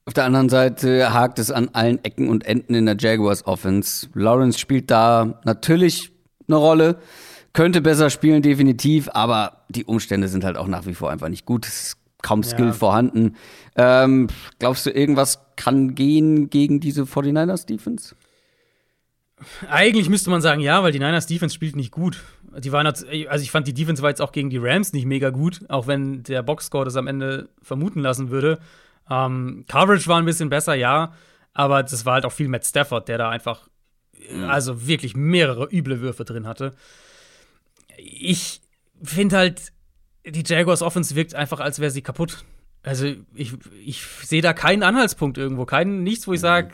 Auf der anderen Seite hakt es an allen Ecken und Enden in der Jaguars Offense. Lawrence spielt da natürlich eine Rolle, könnte besser spielen, definitiv, aber die Umstände sind halt auch nach wie vor einfach nicht gut. Es ist kaum Skill Ja. vorhanden. Ähm, glaubst du, irgendwas kann gehen gegen diese 49ers Defense? Eigentlich müsste man sagen, ja, weil die Niners Defense spielt nicht gut. Die waren, also ich fand, die Defense war jetzt auch gegen die Rams nicht mega gut, auch wenn der Boxscore das am Ende vermuten lassen würde. Ähm, Coverage war ein bisschen besser, ja, aber das war halt auch viel Matt Stafford, der da einfach, also wirklich mehrere üble Würfe drin hatte. Ich finde halt, die Jaguars Offense wirkt einfach, als wäre sie kaputt. Also ich, ich sehe da keinen Anhaltspunkt irgendwo, keinen, nichts, wo ich sage,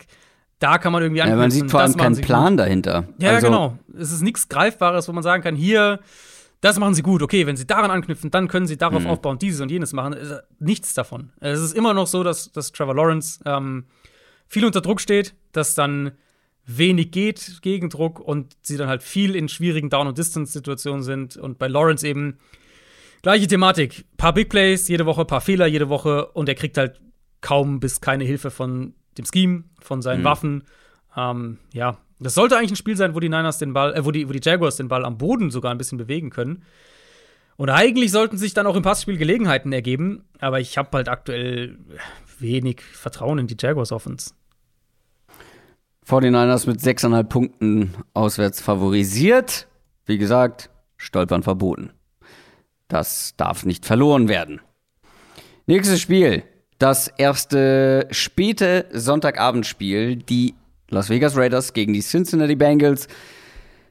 da kann man irgendwie Ja, man anknüpfen, sieht vor allem keinen Plan dahinter. ja, Also, genau. Es ist nichts Greifbares, wo man sagen kann, hier, das machen sie gut. Okay, wenn sie daran anknüpfen, dann können sie Mhm. darauf aufbauen, dieses und jenes machen. Ist Nichts davon. Es ist immer noch so, dass, dass Trevor Lawrence ähm, viel unter Druck steht, dass dann wenig geht, Gegendruck und sie dann halt viel in schwierigen Down- und Distance-Situationen sind. Und bei Lawrence eben gleiche Thematik. Paar Big Plays jede Woche, paar Fehler jede Woche und er kriegt halt kaum bis keine Hilfe von dem Scheme, von seinen mhm. Waffen. Ähm, ja, das sollte eigentlich ein Spiel sein, wo die Niners den Ball, äh, wo die, wo die Jaguars den Ball am Boden sogar ein bisschen bewegen können. Und eigentlich sollten sich dann auch im Passspiel Gelegenheiten ergeben, aber ich habe halt aktuell wenig Vertrauen in die Jaguars Offense. 49ers mit 6,5 Punkten auswärts favorisiert. Wie gesagt, Stolpern verboten. Das darf nicht verloren werden. Nächstes Spiel. Das erste späte Sonntagabendspiel. Die Las Vegas Raiders gegen die Cincinnati Bengals.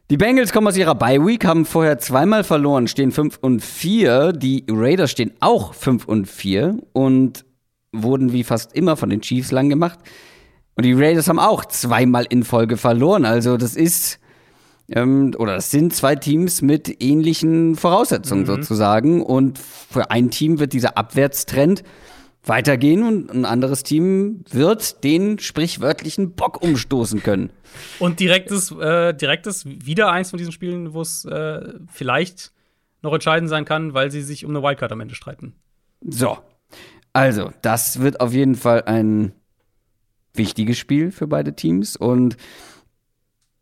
Die Bengals kommen aus ihrer Bye Week, haben vorher zweimal verloren, stehen 5 und 4. Die Raiders stehen auch 5 und 4 und wurden wie fast immer von den Chiefs lang gemacht. Und die Raiders haben auch zweimal in Folge verloren. Also das ist ähm, oder das sind zwei Teams mit ähnlichen Voraussetzungen mhm. sozusagen. Und für ein Team wird dieser Abwärtstrend weitergehen und ein anderes Team wird den sprichwörtlichen Bock umstoßen können. Und direktes, äh, direktes wieder eins von diesen Spielen, wo es äh, vielleicht noch entscheidend sein kann, weil sie sich um eine Wildcard am Ende streiten. So. Also, das wird auf jeden Fall ein wichtiges Spiel für beide Teams. Und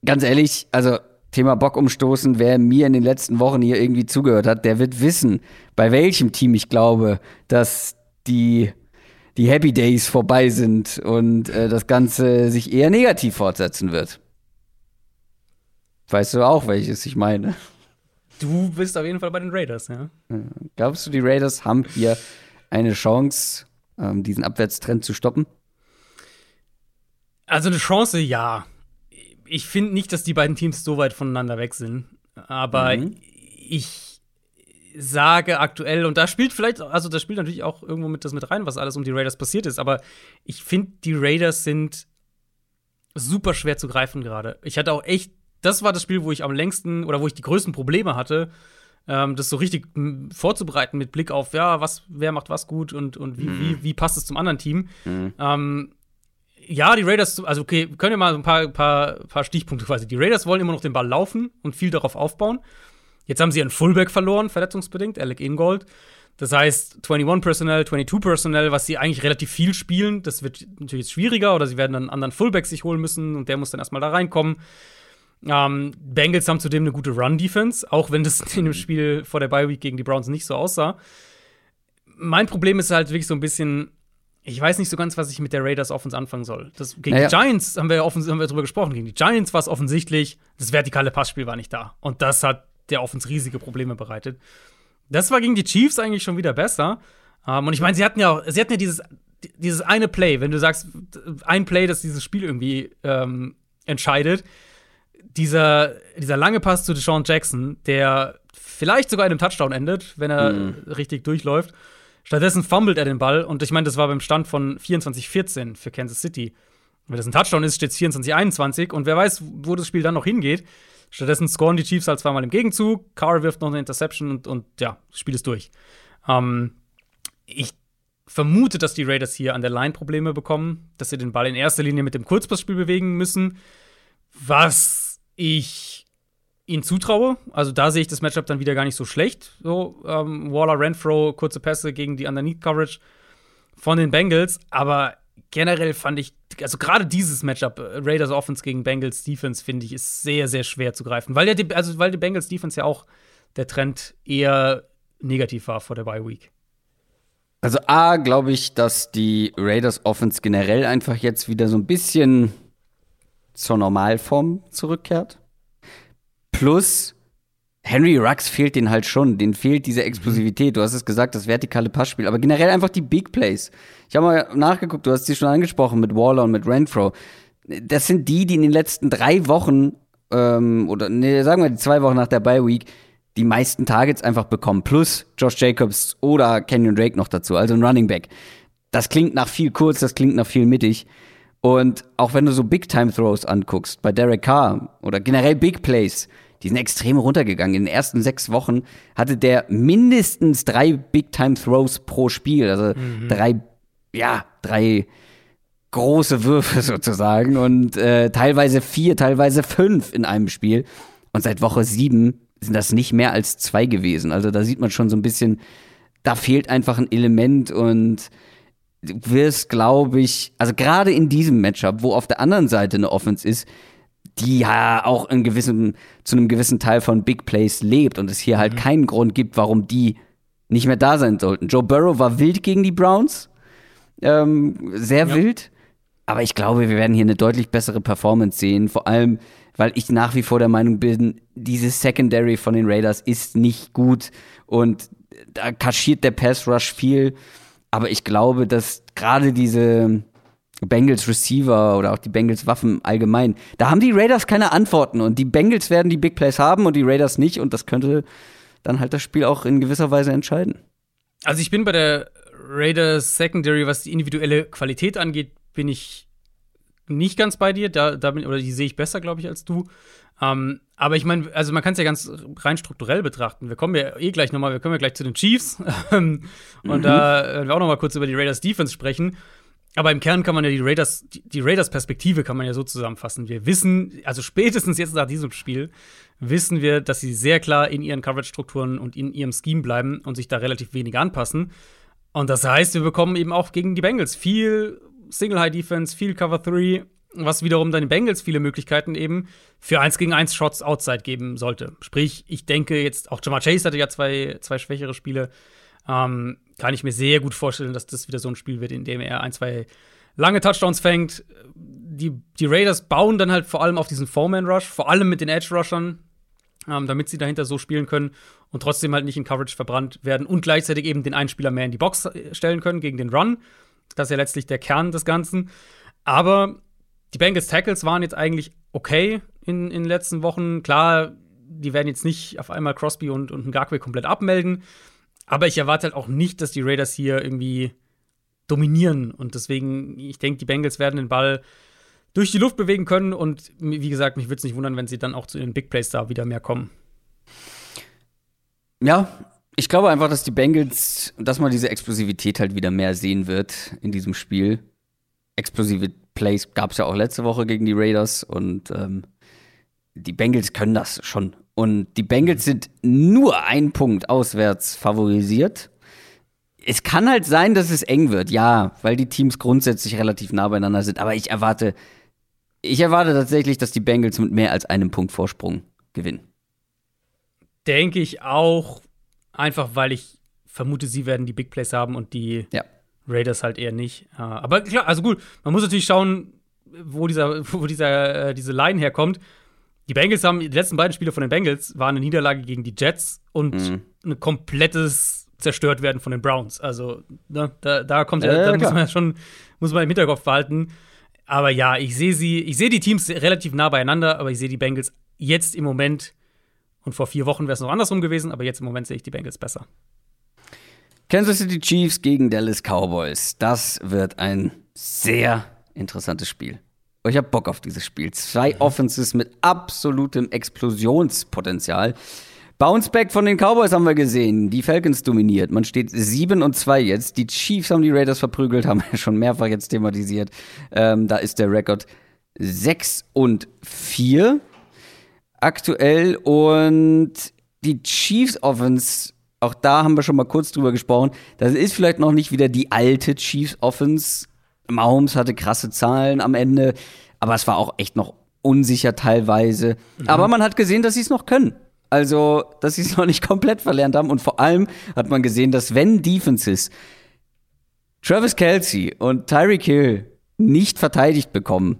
ganz ehrlich, also Thema Bock umstoßen, wer mir in den letzten Wochen hier irgendwie zugehört hat, der wird wissen, bei welchem Team ich glaube, dass die, die Happy Days vorbei sind und äh, das Ganze sich eher negativ fortsetzen wird. Weißt du auch, welches ich meine? Du bist auf jeden Fall bei den Raiders, ja. Glaubst du, die Raiders haben hier eine Chance, ähm, diesen Abwärtstrend zu stoppen? Also eine Chance, ja. Ich finde nicht, dass die beiden Teams so weit voneinander weg sind. Aber mhm. ich sage aktuell, und da spielt vielleicht, also da spielt natürlich auch irgendwo mit das mit rein, was alles um die Raiders passiert ist, aber ich finde, die Raiders sind super schwer zu greifen gerade. Ich hatte auch echt, das war das Spiel, wo ich am längsten oder wo ich die größten Probleme hatte, ähm, das so richtig vorzubereiten mit Blick auf, ja, was, wer macht was gut und, und wie, mhm. wie, wie passt es zum anderen Team. Mhm. Ähm, ja, die Raiders, also okay, können wir mal ein paar, paar, paar Stichpunkte quasi. Die Raiders wollen immer noch den Ball laufen und viel darauf aufbauen. Jetzt haben sie einen Fullback verloren, verletzungsbedingt, Alec Ingold. Das heißt, 21 Personnel, 22 Personnel, was sie eigentlich relativ viel spielen, das wird natürlich jetzt schwieriger oder sie werden dann einen anderen Fullback sich holen müssen und der muss dann erstmal da reinkommen. Ähm, Bengals haben zudem eine gute Run-Defense, auch wenn das in dem Spiel vor der Bye Week gegen die Browns nicht so aussah. Mein Problem ist halt wirklich so ein bisschen, ich weiß nicht so ganz, was ich mit der Raiders Offense anfangen soll. Das, gegen naja. die Giants haben wir, offen, haben wir drüber gesprochen. Gegen die Giants war es offensichtlich, das vertikale Passspiel war nicht da. Und das hat der auf uns riesige Probleme bereitet. Das war gegen die Chiefs eigentlich schon wieder besser. Um, ähm, und ich meine, sie hatten ja auch, sie hatten ja dieses, dieses eine Play, wenn du sagst, ein Play, das dieses Spiel irgendwie ähm, entscheidet. Dieser, dieser lange Pass zu Deshaun Jackson, der vielleicht sogar in einem Touchdown endet, wenn er mhm. richtig durchläuft. Stattdessen fummelt er den Ball und ich meine, das war beim Stand von 24-14 für Kansas City. Wenn das ein Touchdown ist, steht es 24-21 und wer weiß, wo das Spiel dann noch hingeht. Stattdessen scoren die Chiefs halt zweimal im Gegenzug. Carr wirft noch eine Interception und, und ja, das Spiel ist durch. Ähm, ich vermute, dass die Raiders hier an der Line Probleme bekommen, dass sie den Ball in erster Linie mit dem Kurzpassspiel bewegen müssen, was ich ihnen zutraue. Also da sehe ich das Matchup dann wieder gar nicht so schlecht. So ähm, Waller, Renfro, kurze Pässe gegen die Underneath Coverage von den Bengals, aber generell fand ich, also gerade dieses Matchup, äh, Raiders Offense gegen Bengals Defense, finde ich, ist sehr, sehr schwer zu greifen. Weil, der, also, weil die Bengals Defense ja auch der Trend eher negativ war vor der Bye Week. Also A, glaube ich, dass die Raiders Offense generell einfach jetzt wieder so ein bisschen zur Normalform zurückkehrt. Plus, Henry Rux fehlt den halt schon. Den fehlt diese Explosivität. Du hast es gesagt, das vertikale Passspiel. Aber generell einfach die Big Plays. Ich habe mal nachgeguckt, du hast sie schon angesprochen mit Waller und mit Renfro. Das sind die, die in den letzten drei Wochen, ähm, oder nee, sagen wir die zwei Wochen nach der Bye Week, die meisten Targets einfach bekommen. Plus Josh Jacobs oder Kenyon Drake noch dazu, also ein Running Back. Das klingt nach viel kurz, das klingt nach viel mittig. Und auch wenn du so Big-Time-Throws anguckst, bei Derek Carr oder generell Big Plays, die sind extrem runtergegangen. In den ersten sechs Wochen hatte der mindestens drei Big-Time-Throws pro Spiel. Also mhm. drei, ja, drei große Würfe (laughs) sozusagen und äh, teilweise vier, teilweise fünf in einem Spiel. Und seit Woche sieben sind das nicht mehr als zwei gewesen. Also da sieht man schon so ein bisschen, da fehlt einfach ein Element und du wirst, glaube ich, also gerade in diesem Matchup, wo auf der anderen Seite eine Offense ist, die ja auch in gewissem, zu einem gewissen Teil von Big Plays lebt und es hier halt mhm. keinen Grund gibt, warum die nicht mehr da sein sollten. Joe Burrow war wild gegen die Browns, ähm, sehr ja. wild, aber ich glaube, wir werden hier eine deutlich bessere Performance sehen, vor allem, weil ich nach wie vor der Meinung bin, dieses Secondary von den Raiders ist nicht gut und da kaschiert der Pass Rush viel, aber ich glaube, dass gerade diese Bengals Receiver oder auch die Bengals Waffen allgemein. Da haben die Raiders keine Antworten und die Bengals werden die Big Plays haben und die Raiders nicht und das könnte dann halt das Spiel auch in gewisser Weise entscheiden. Also ich bin bei der Raiders Secondary, was die individuelle Qualität angeht, bin ich nicht ganz bei dir. Da, da bin, oder die sehe ich besser, glaube ich, als du. Ähm, aber ich meine, also man kann es ja ganz rein strukturell betrachten. Wir kommen ja eh gleich nochmal, wir kommen ja gleich zu den Chiefs. (laughs) und mhm. da werden wir auch nochmal kurz über die Raiders Defense sprechen. Aber im Kern kann man ja die Raiders, die Raiders Perspektive kann man ja so zusammenfassen. Wir wissen, also spätestens jetzt nach diesem Spiel, wissen wir, dass sie sehr klar in ihren Coverage-Strukturen und in ihrem Scheme bleiben und sich da relativ wenig anpassen. Und das heißt, wir bekommen eben auch gegen die Bengals viel Single-High-Defense, viel Cover 3, was wiederum dann den Bengals viele Möglichkeiten eben für 1 gegen 1 Shots outside geben sollte. Sprich, ich denke jetzt, auch Jamar Chase hatte ja zwei, zwei schwächere Spiele. Ähm, kann ich mir sehr gut vorstellen, dass das wieder so ein Spiel wird, in dem er ein, zwei lange Touchdowns fängt. Die, die Raiders bauen dann halt vor allem auf diesen Foreman-Rush, vor allem mit den Edge-Rushern, ähm, damit sie dahinter so spielen können und trotzdem halt nicht in Coverage verbrannt werden und gleichzeitig eben den einen Spieler mehr in die Box äh, stellen können gegen den Run. Das ist ja letztlich der Kern des Ganzen. Aber die Bengals Tackles waren jetzt eigentlich okay in, in den letzten Wochen. Klar, die werden jetzt nicht auf einmal Crosby und, und Ngakwe komplett abmelden. Aber ich erwarte halt auch nicht, dass die Raiders hier irgendwie dominieren. Und deswegen, ich denke, die Bengals werden den Ball durch die Luft bewegen können. Und wie gesagt, mich würde es nicht wundern, wenn sie dann auch zu den Big Plays da wieder mehr kommen. Ja, ich glaube einfach, dass die Bengals, dass man diese Explosivität halt wieder mehr sehen wird in diesem Spiel. Explosive Plays gab es ja auch letzte Woche gegen die Raiders und ähm, die Bengals können das schon. Und die Bengals sind nur ein Punkt auswärts favorisiert. Es kann halt sein, dass es eng wird, ja, weil die Teams grundsätzlich relativ nah beieinander sind. Aber ich erwarte, ich erwarte tatsächlich, dass die Bengals mit mehr als einem Punkt Vorsprung gewinnen. Denke ich auch, einfach weil ich vermute, sie werden die Big Plays haben und die ja. Raiders halt eher nicht. Aber klar, also gut, man muss natürlich schauen, wo dieser, (laughs) wo dieser, äh, diese Line herkommt die Bengals haben, die letzten beiden Spiele von den Bengals waren eine Niederlage gegen die Jets und mhm. ein komplettes zerstört werden von den Browns. Also, ne, da, da kommt ja, äh, da muss man ja schon, muss man im Hinterkopf behalten. Aber ja, ich sehe sie, ich sehe die Teams relativ nah beieinander, aber ich sehe die Bengals jetzt im Moment, und vor vier Wochen wäre es noch andersrum gewesen, aber jetzt im Moment sehe ich die Bengals besser. Kansas City Chiefs gegen Dallas Cowboys. Das wird ein sehr interessantes Spiel. Ich habe Bock auf dieses Spiel. Zwei mhm. Offenses mit absolutem Explosionspotenzial. Bounceback von den Cowboys haben wir gesehen. Die Falcons dominiert. Man steht 7 und 2 jetzt. Die Chiefs haben die Raiders verprügelt, (laughs) haben wir schon mehrfach jetzt thematisiert. Ähm, da ist der Rekord 6 und 4 aktuell. Und die Chiefs Offense, auch da haben wir schon mal kurz drüber gesprochen. Das ist vielleicht noch nicht wieder die alte Chiefs Offense Mahomes hatte krasse Zahlen am Ende, aber es war auch echt noch unsicher teilweise. Mhm. Aber man hat gesehen, dass sie es noch können. Also, dass sie es (laughs) noch nicht komplett verlernt haben. Und vor allem hat man gesehen, dass wenn Defenses Travis Kelsey und Tyreek Hill nicht verteidigt bekommen,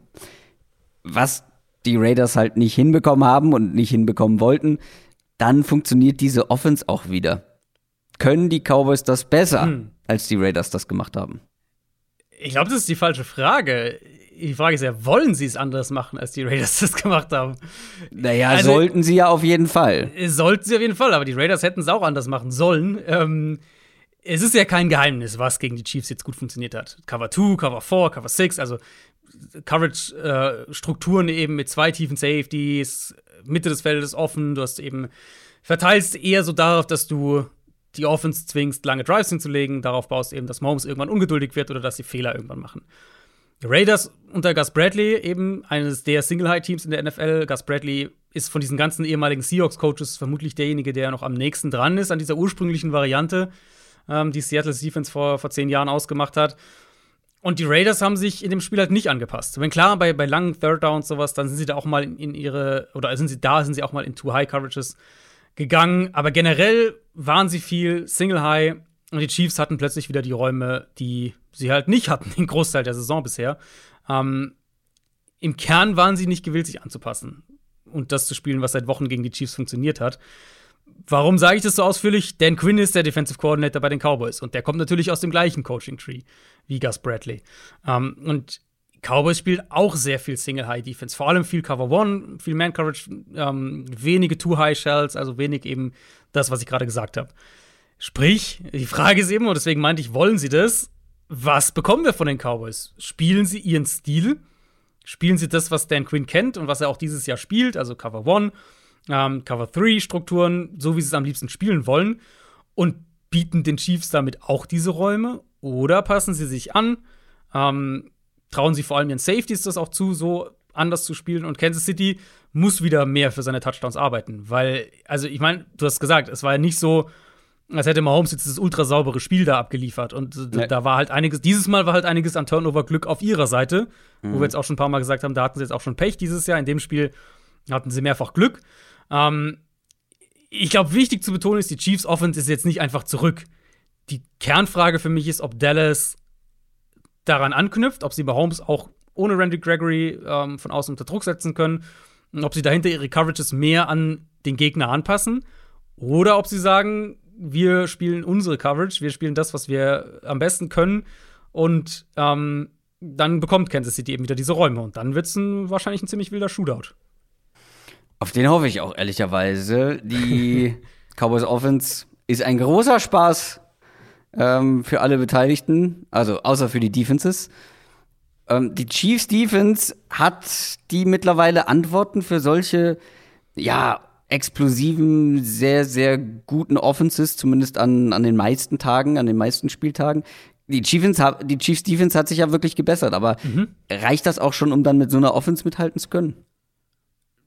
was die Raiders halt nicht hinbekommen haben und nicht hinbekommen wollten, dann funktioniert diese Offense auch wieder. Können die Cowboys das besser, hm. als die Raiders das gemacht haben? Ich glaube, das ist die falsche Frage. Die Frage ist ja, wollen sie es anders machen, als die Raiders das gemacht haben? Naja, also, sollten sie ja auf jeden Fall. Sollten sie auf jeden Fall, aber die Raiders hätten es auch anders machen sollen. Ähm, es ist ja kein Geheimnis, was gegen die Chiefs jetzt gut funktioniert hat. Cover 2, Cover 4, Cover 6, also Coverage-Strukturen äh, eben mit zwei tiefen Safeties, Mitte des Feldes offen, du hast eben verteilst eher so darauf, dass du die Offense zwingst, lange Drives hinzulegen. Darauf baust eben, dass Mahomes irgendwann ungeduldig wird oder dass sie Fehler irgendwann machen. Raiders unter Gus Bradley, eben eines der Single-High-Teams in der NFL. Gus Bradley ist von diesen ganzen ehemaligen Seahawks-Coaches vermutlich derjenige, der noch am nächsten dran ist an dieser ursprünglichen Variante, ähm, die Seattle Defense vor, vor zehn Jahren ausgemacht hat. Und die Raiders haben sich in dem Spiel halt nicht angepasst. Wenn klar, bei, bei langen Third Downs sowas, dann sind sie da auch mal in, in ihre, oder sind sie da, sind sie auch mal in Too High Coverages gegangen. Aber generell waren sie viel Single High und die Chiefs hatten plötzlich wieder die Räume, die sie halt nicht hatten, (laughs) den Großteil der Saison bisher. Ähm, Im Kern waren sie nicht gewillt, sich anzupassen und das zu spielen, was seit Wochen gegen die Chiefs funktioniert hat. Warum sage ich das so ausführlich? Dan Quinn ist der Defensive Coordinator bei den Cowboys und der kommt natürlich aus dem gleichen Coaching-Tree wie Gus Bradley. Ähm, und Cowboys spielt auch sehr viel Single-High-Defense, vor allem viel Cover One, viel Man-Coverage, ähm, wenige Two-High-Shells, also wenig eben das, was ich gerade gesagt habe. Sprich, die Frage ist eben, und deswegen meinte ich, wollen sie das? Was bekommen wir von den Cowboys? Spielen sie ihren Stil? Spielen sie das, was Dan Quinn kennt und was er auch dieses Jahr spielt, also Cover One? ähm, Cover-3-Strukturen, so wie sie es am liebsten spielen wollen, und bieten den Chiefs damit auch diese Räume oder passen sie sich an, ähm, trauen sie vor allem ihren Safeties das auch zu, so anders zu spielen und Kansas City muss wieder mehr für seine Touchdowns arbeiten, weil, also ich meine, du hast gesagt, es war ja nicht so, als hätte Mahomes jetzt das ultra saubere Spiel da abgeliefert. Und nee. da war halt einiges, dieses Mal war halt einiges an Turnover-Glück auf ihrer Seite, mhm. wo wir jetzt auch schon ein paar Mal gesagt haben, da hatten sie jetzt auch schon Pech dieses Jahr. In dem Spiel hatten sie mehrfach Glück. Ähm, ich glaube, wichtig zu betonen ist, die Chiefs Offense ist jetzt nicht einfach zurück. Die Kernfrage für mich ist, ob Dallas daran anknüpft, ob sie bei Holmes auch ohne Randy Gregory ähm, von außen unter Druck setzen können, ob sie dahinter ihre Coverages mehr an den Gegner anpassen oder ob sie sagen, wir spielen unsere Coverage, wir spielen das, was wir am besten können und ähm, dann bekommt Kansas City eben wieder diese Räume und dann wird es wahrscheinlich ein ziemlich wilder Shootout. Auf den hoffe ich auch ehrlicherweise. Die (laughs) Cowboys Offense ist ein großer Spaß ähm, für alle Beteiligten, also außer für die Defenses. Ähm, die Chiefs Defense hat die mittlerweile Antworten für solche, ja, explosiven, sehr, sehr guten Offenses, zumindest an, an den meisten Tagen, an den meisten Spieltagen. Die Chiefs, die Chiefs Defense hat sich ja wirklich gebessert, aber mhm. reicht das auch schon, um dann mit so einer Offense mithalten zu können?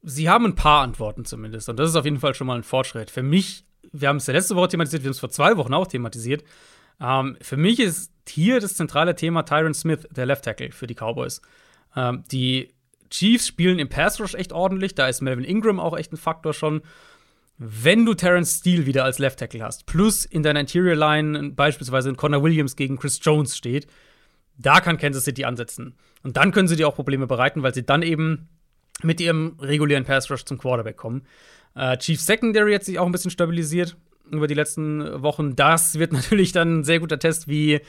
sie haben ein paar Antworten zumindest. Und das ist auf jeden Fall schon mal ein Fortschritt. Für mich, wir haben es ja letzte Woche thematisiert, wir haben es vor zwei Wochen auch thematisiert. Ähm, für mich ist hier das zentrale Thema Tyron Smith, der Left Tackle für die Cowboys. Ähm, die Chiefs spielen im Pass Rush echt ordentlich. Da ist Melvin Ingram auch echt ein Faktor schon. Wenn du Terrence Steele wieder als Left Tackle hast, plus in deiner Interior Line beispielsweise in Connor Williams gegen Chris Jones steht, da kann Kansas City ansetzen. Und dann können sie dir auch Probleme bereiten, weil sie dann eben mit ihrem regulären Pass Rush zum Quarterback kommen. Äh, Chiefs Secondary hat sich auch ein bisschen stabilisiert über die letzten Wochen. Das wird (laughs) natürlich dann ein sehr guter Test, wie,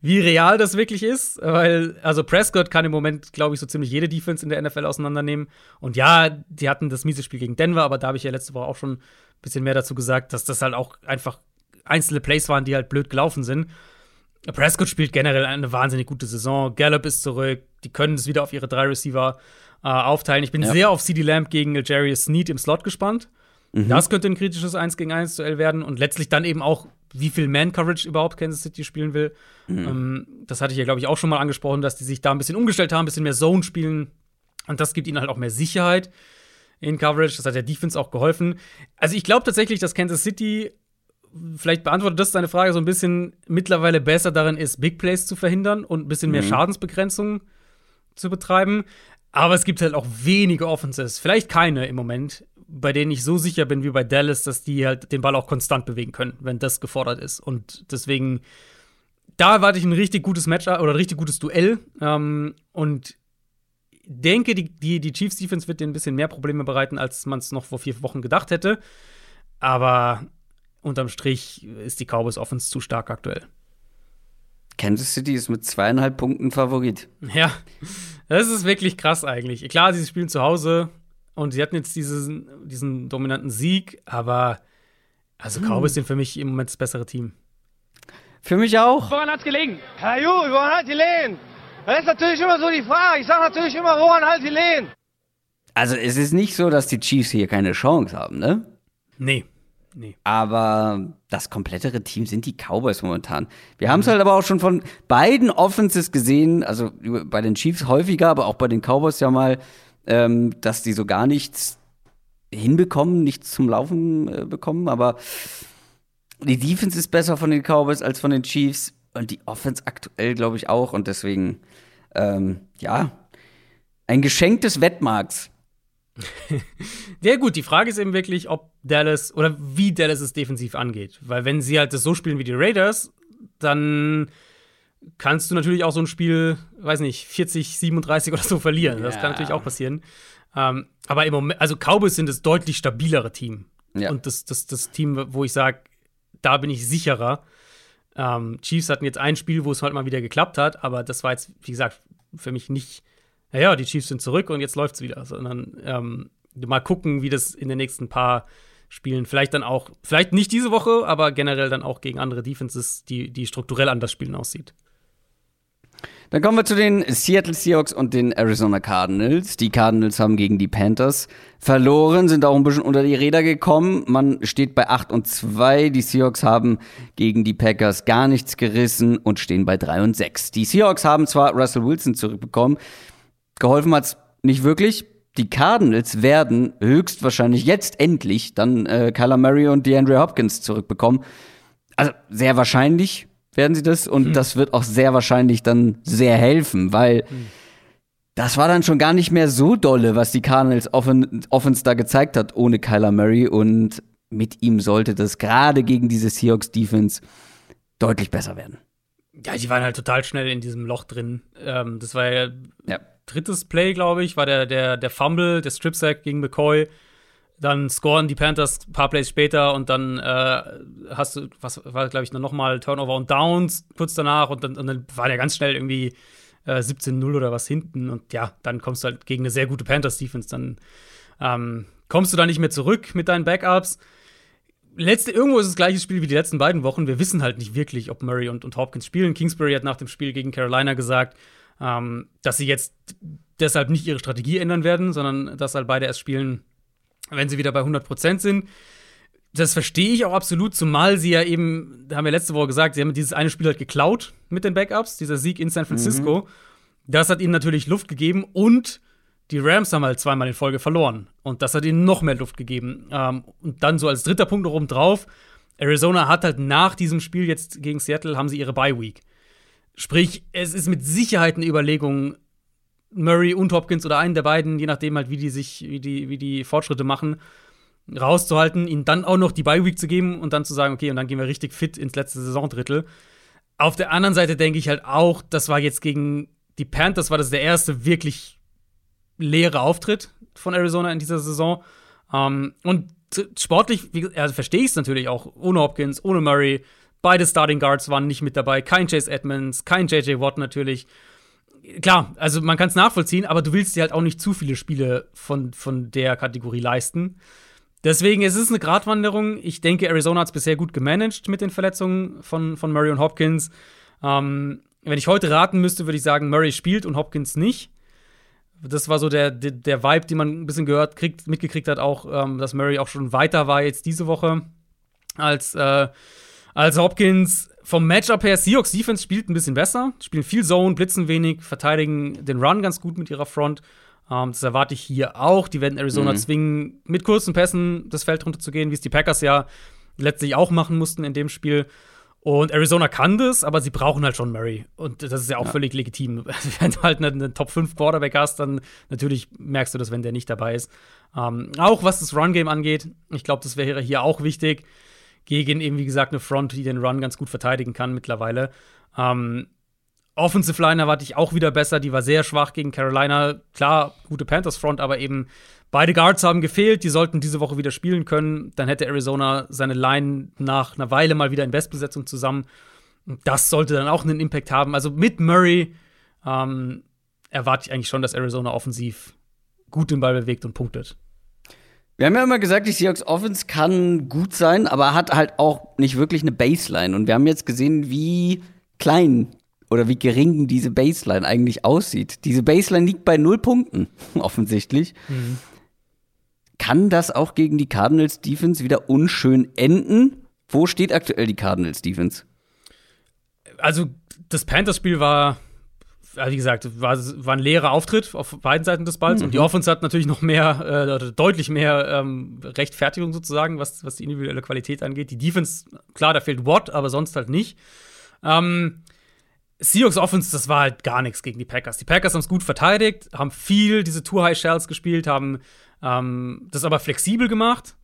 wie real das wirklich ist. Weil, also Prescott kann im Moment, glaube ich, so ziemlich jede Defense in der NFL auseinandernehmen. Und ja, die hatten das miese Spiel gegen Denver, aber da habe ich ja letzte Woche auch schon ein bisschen mehr dazu gesagt, dass das halt auch einfach einzelne Plays waren, die halt blöd gelaufen sind. Prescott spielt generell eine wahnsinnig gute Saison. Gallup ist zurück. Die können es wieder auf ihre drei Receiver äh, aufteilen. Ich bin ja. sehr auf CD Lamb gegen Jarius Sneed im Slot gespannt. Mhm. Das könnte ein kritisches 1 gegen 1 Duell werden und letztlich dann eben auch, wie viel Man-Coverage überhaupt Kansas City spielen will. Mhm. Ähm, das hatte ich ja, glaube ich, auch schon mal angesprochen, dass die sich da ein bisschen umgestellt haben, ein bisschen mehr Zone spielen. Und das gibt ihnen halt auch mehr Sicherheit in Coverage. Das hat der Defense auch geholfen. Also ich glaube tatsächlich, dass Kansas City, vielleicht beantwortet das deine Frage so ein bisschen, mittlerweile besser darin ist, Big Plays zu verhindern und ein bisschen mehr mhm. Schadensbegrenzung zu betreiben. Aber es gibt halt auch wenige Offenses, vielleicht keine im Moment, bei denen ich so sicher bin wie bei Dallas, dass die halt den Ball auch konstant bewegen können, wenn das gefordert ist. Und deswegen, da erwarte ich ein richtig gutes Match oder ein richtig gutes Duell. Ähm, und denke, die, die, die Chiefs Defense wird dir ein bisschen mehr Probleme bereiten, als man es noch vor vier Wochen gedacht hätte. Aber unterm Strich ist die Cowboys Offense zu stark aktuell. Kansas City ist mit zweieinhalb Punkten Favorit. Ja, das ist wirklich krass eigentlich. Klar, sie spielen zu Hause und sie hatten jetzt diesen, diesen dominanten Sieg, aber also Cowboys hm. sind für mich im Moment das bessere Team. Für mich auch. Woran hat's gelegen? Herr Ju, woran hat die Lehen? Das ist natürlich immer so die Frage. Ich sage natürlich immer, woran halt die Lehen? Also es ist nicht so, dass die Chiefs hier keine Chance haben, ne? Nee. Nee. Aber das komplettere Team sind die Cowboys momentan. Wir haben es halt aber auch schon von beiden Offenses gesehen, also bei den Chiefs häufiger, aber auch bei den Cowboys ja mal, ähm, dass die so gar nichts hinbekommen, nichts zum Laufen äh, bekommen. Aber die Defense ist besser von den Cowboys als von den Chiefs und die Offense aktuell, glaube ich, auch. Und deswegen, ähm, ja, ein Geschenk des Wettmarks. (laughs) Ja, gut, die Frage ist eben wirklich, ob Dallas oder wie Dallas es defensiv angeht. Weil, wenn sie halt das so spielen wie die Raiders, dann kannst du natürlich auch so ein Spiel, weiß nicht, 40, 37 oder so verlieren. Das kann natürlich auch passieren. Ähm, aber im Moment, also Cowboys sind das deutlich stabilere Team. Ja. Und das, das, das Team, wo ich sage, da bin ich sicherer. Ähm, Chiefs hatten jetzt ein Spiel, wo es halt mal wieder geklappt hat, aber das war jetzt, wie gesagt, für mich nicht, naja, die Chiefs sind zurück und jetzt läuft's wieder, sondern ähm, mal gucken, wie das in den nächsten paar Spielen vielleicht dann auch, vielleicht nicht diese Woche, aber generell dann auch gegen andere Defenses, die, die strukturell anders spielen, aussieht. Dann kommen wir zu den Seattle Seahawks und den Arizona Cardinals. Die Cardinals haben gegen die Panthers verloren, sind auch ein bisschen unter die Räder gekommen. Man steht bei 8 und 2. Die Seahawks haben gegen die Packers gar nichts gerissen und stehen bei 3 und 6. Die Seahawks haben zwar Russell Wilson zurückbekommen, geholfen hat's nicht wirklich. Die Cardinals werden höchstwahrscheinlich jetzt endlich dann äh, Kyler Murray und DeAndre Hopkins zurückbekommen. Also sehr wahrscheinlich werden sie das und das wird auch sehr wahrscheinlich dann sehr helfen, weil das war dann schon gar nicht mehr so dolle, was die Cardinals offen, Offense da gezeigt hat ohne Kyler Murray und mit ihm sollte das gerade gegen diese Seahawks Defense deutlich besser werden. Ja, die waren halt total schnell in diesem Loch drin. Ähm, das war ja Ja. drittes Play, glaube ich, war der, der, der Fumble, der Strip-Sack gegen McCoy. Dann scoren die Panthers ein paar Plays später und dann äh, hast du, was war, glaube ich, noch mal Turnover und Downs kurz danach und dann, und dann war der ganz schnell irgendwie äh, 17-0 oder was hinten und ja, dann kommst du halt gegen eine sehr gute Panthers-Defense, dann ähm, kommst du da nicht mehr zurück mit deinen Backups. Letzte, irgendwo ist das gleiche Spiel wie die letzten beiden Wochen. Wir wissen halt nicht wirklich, ob Murray und, und Hopkins spielen. Kingsbury hat nach dem Spiel gegen Carolina gesagt, ähm, dass sie jetzt deshalb nicht ihre Strategie ändern werden, sondern dass halt beide erst spielen, wenn sie wieder bei 100% sind. Das verstehe ich auch absolut, zumal sie ja eben, da haben wir letzte Woche gesagt, sie haben dieses eine Spiel halt geklaut mit den Backups, dieser Sieg in San Francisco. Das hat ihnen natürlich Luft gegeben und die Rams haben halt zweimal in Folge verloren. Und das hat ihnen noch mehr Luft gegeben. Ähm, und dann so als dritter Punkt noch oben drauf, Arizona hat halt nach diesem Spiel jetzt gegen Seattle, haben sie ihre Bye-Week. Sprich, es ist mit Sicherheit eine Überlegung, Murray und Hopkins oder einen der beiden, je nachdem halt, wie die sich, wie die, wie die Fortschritte machen, rauszuhalten, ihnen dann auch noch die Bye-Week zu geben und dann zu sagen, okay, und dann gehen wir richtig fit ins letzte Saisondrittel. Auf der anderen Seite denke ich halt auch, das war jetzt gegen die Panthers, war das der erste wirklich leere Auftritt von Arizona in dieser Saison. Ähm, und sportlich, also verstehe ich es natürlich auch, ohne Hopkins, ohne Murray. Beide Starting Guards waren nicht mit dabei. Kein Chase Edmonds, kein JJ Watt natürlich. Klar, also man kann es nachvollziehen, aber du willst dir halt auch nicht zu viele Spiele von, von der Kategorie leisten. Deswegen es ist es eine Gratwanderung. Ich denke, Arizona hat es bisher gut gemanagt mit den Verletzungen von, von Murray und Hopkins. Ähm, wenn ich heute raten müsste, würde ich sagen, Murray spielt und Hopkins nicht. Das war so der, der, der Vibe, den man ein bisschen gehört, kriegt, mitgekriegt hat, auch, ähm, dass Murray auch schon weiter war jetzt diese Woche als, äh, als Hopkins. Vom Matchup her, Seahawks Defense spielt ein bisschen besser, spielen viel Zone, blitzen wenig, verteidigen den Run ganz gut mit ihrer Front. Ähm, das erwarte ich hier auch. Die werden Arizona zwingen, mit kurzen Pässen das Feld runterzugehen, wie es die Packers ja letztlich auch machen mussten in dem Spiel. Und Arizona kann das, aber sie brauchen halt schon Murray. Und das ist ja auch völlig legitim. (laughs) Wenn du halt einen, einen Top 5 Quarterback hast, dann natürlich merkst du das, wenn der nicht dabei ist. Ähm, auch was das Run-Game angeht, ich glaube, das wäre hier auch wichtig. Gegen eben, wie gesagt, eine Front, die den Run ganz gut verteidigen kann mittlerweile. Ähm, Offensive Line erwarte ich auch wieder besser. Die war sehr schwach gegen Carolina. Klar, gute Panthers Front, aber eben beide Guards haben gefehlt. Die sollten diese Woche wieder spielen können. Dann hätte Arizona seine Line nach einer Weile mal wieder in Bestbesetzung zusammen. Das sollte dann auch einen Impact haben. Also mit Murray ähm, erwarte ich eigentlich schon, dass Arizona offensiv gut den Ball bewegt und punktet. Wir haben ja immer gesagt, die Seahawks Offense kann gut sein, aber hat halt auch nicht wirklich eine Baseline. Und wir haben jetzt gesehen, wie klein oder wie gering diese Baseline eigentlich aussieht. Diese Baseline liegt bei null Punkten, (laughs) offensichtlich. kann das auch gegen die Cardinals Defense wieder unschön enden? Wo steht aktuell die Cardinals Defense? Also, das Panthers-Spiel war, wie gesagt, war, war ein leerer Auftritt auf beiden Seiten des Balls. Mhm. Und die Offense hat natürlich noch mehr, äh, deutlich mehr ähm, Rechtfertigung sozusagen, was, was die individuelle Qualität angeht. Die Defense, klar, da fehlt Watt, aber sonst halt nicht. Ähm, Seahawks Offense, das war halt gar nichts gegen die Packers. Die Packers haben es gut verteidigt, haben viel diese Tour High Shells gespielt, haben ähm, das aber flexibel gemacht.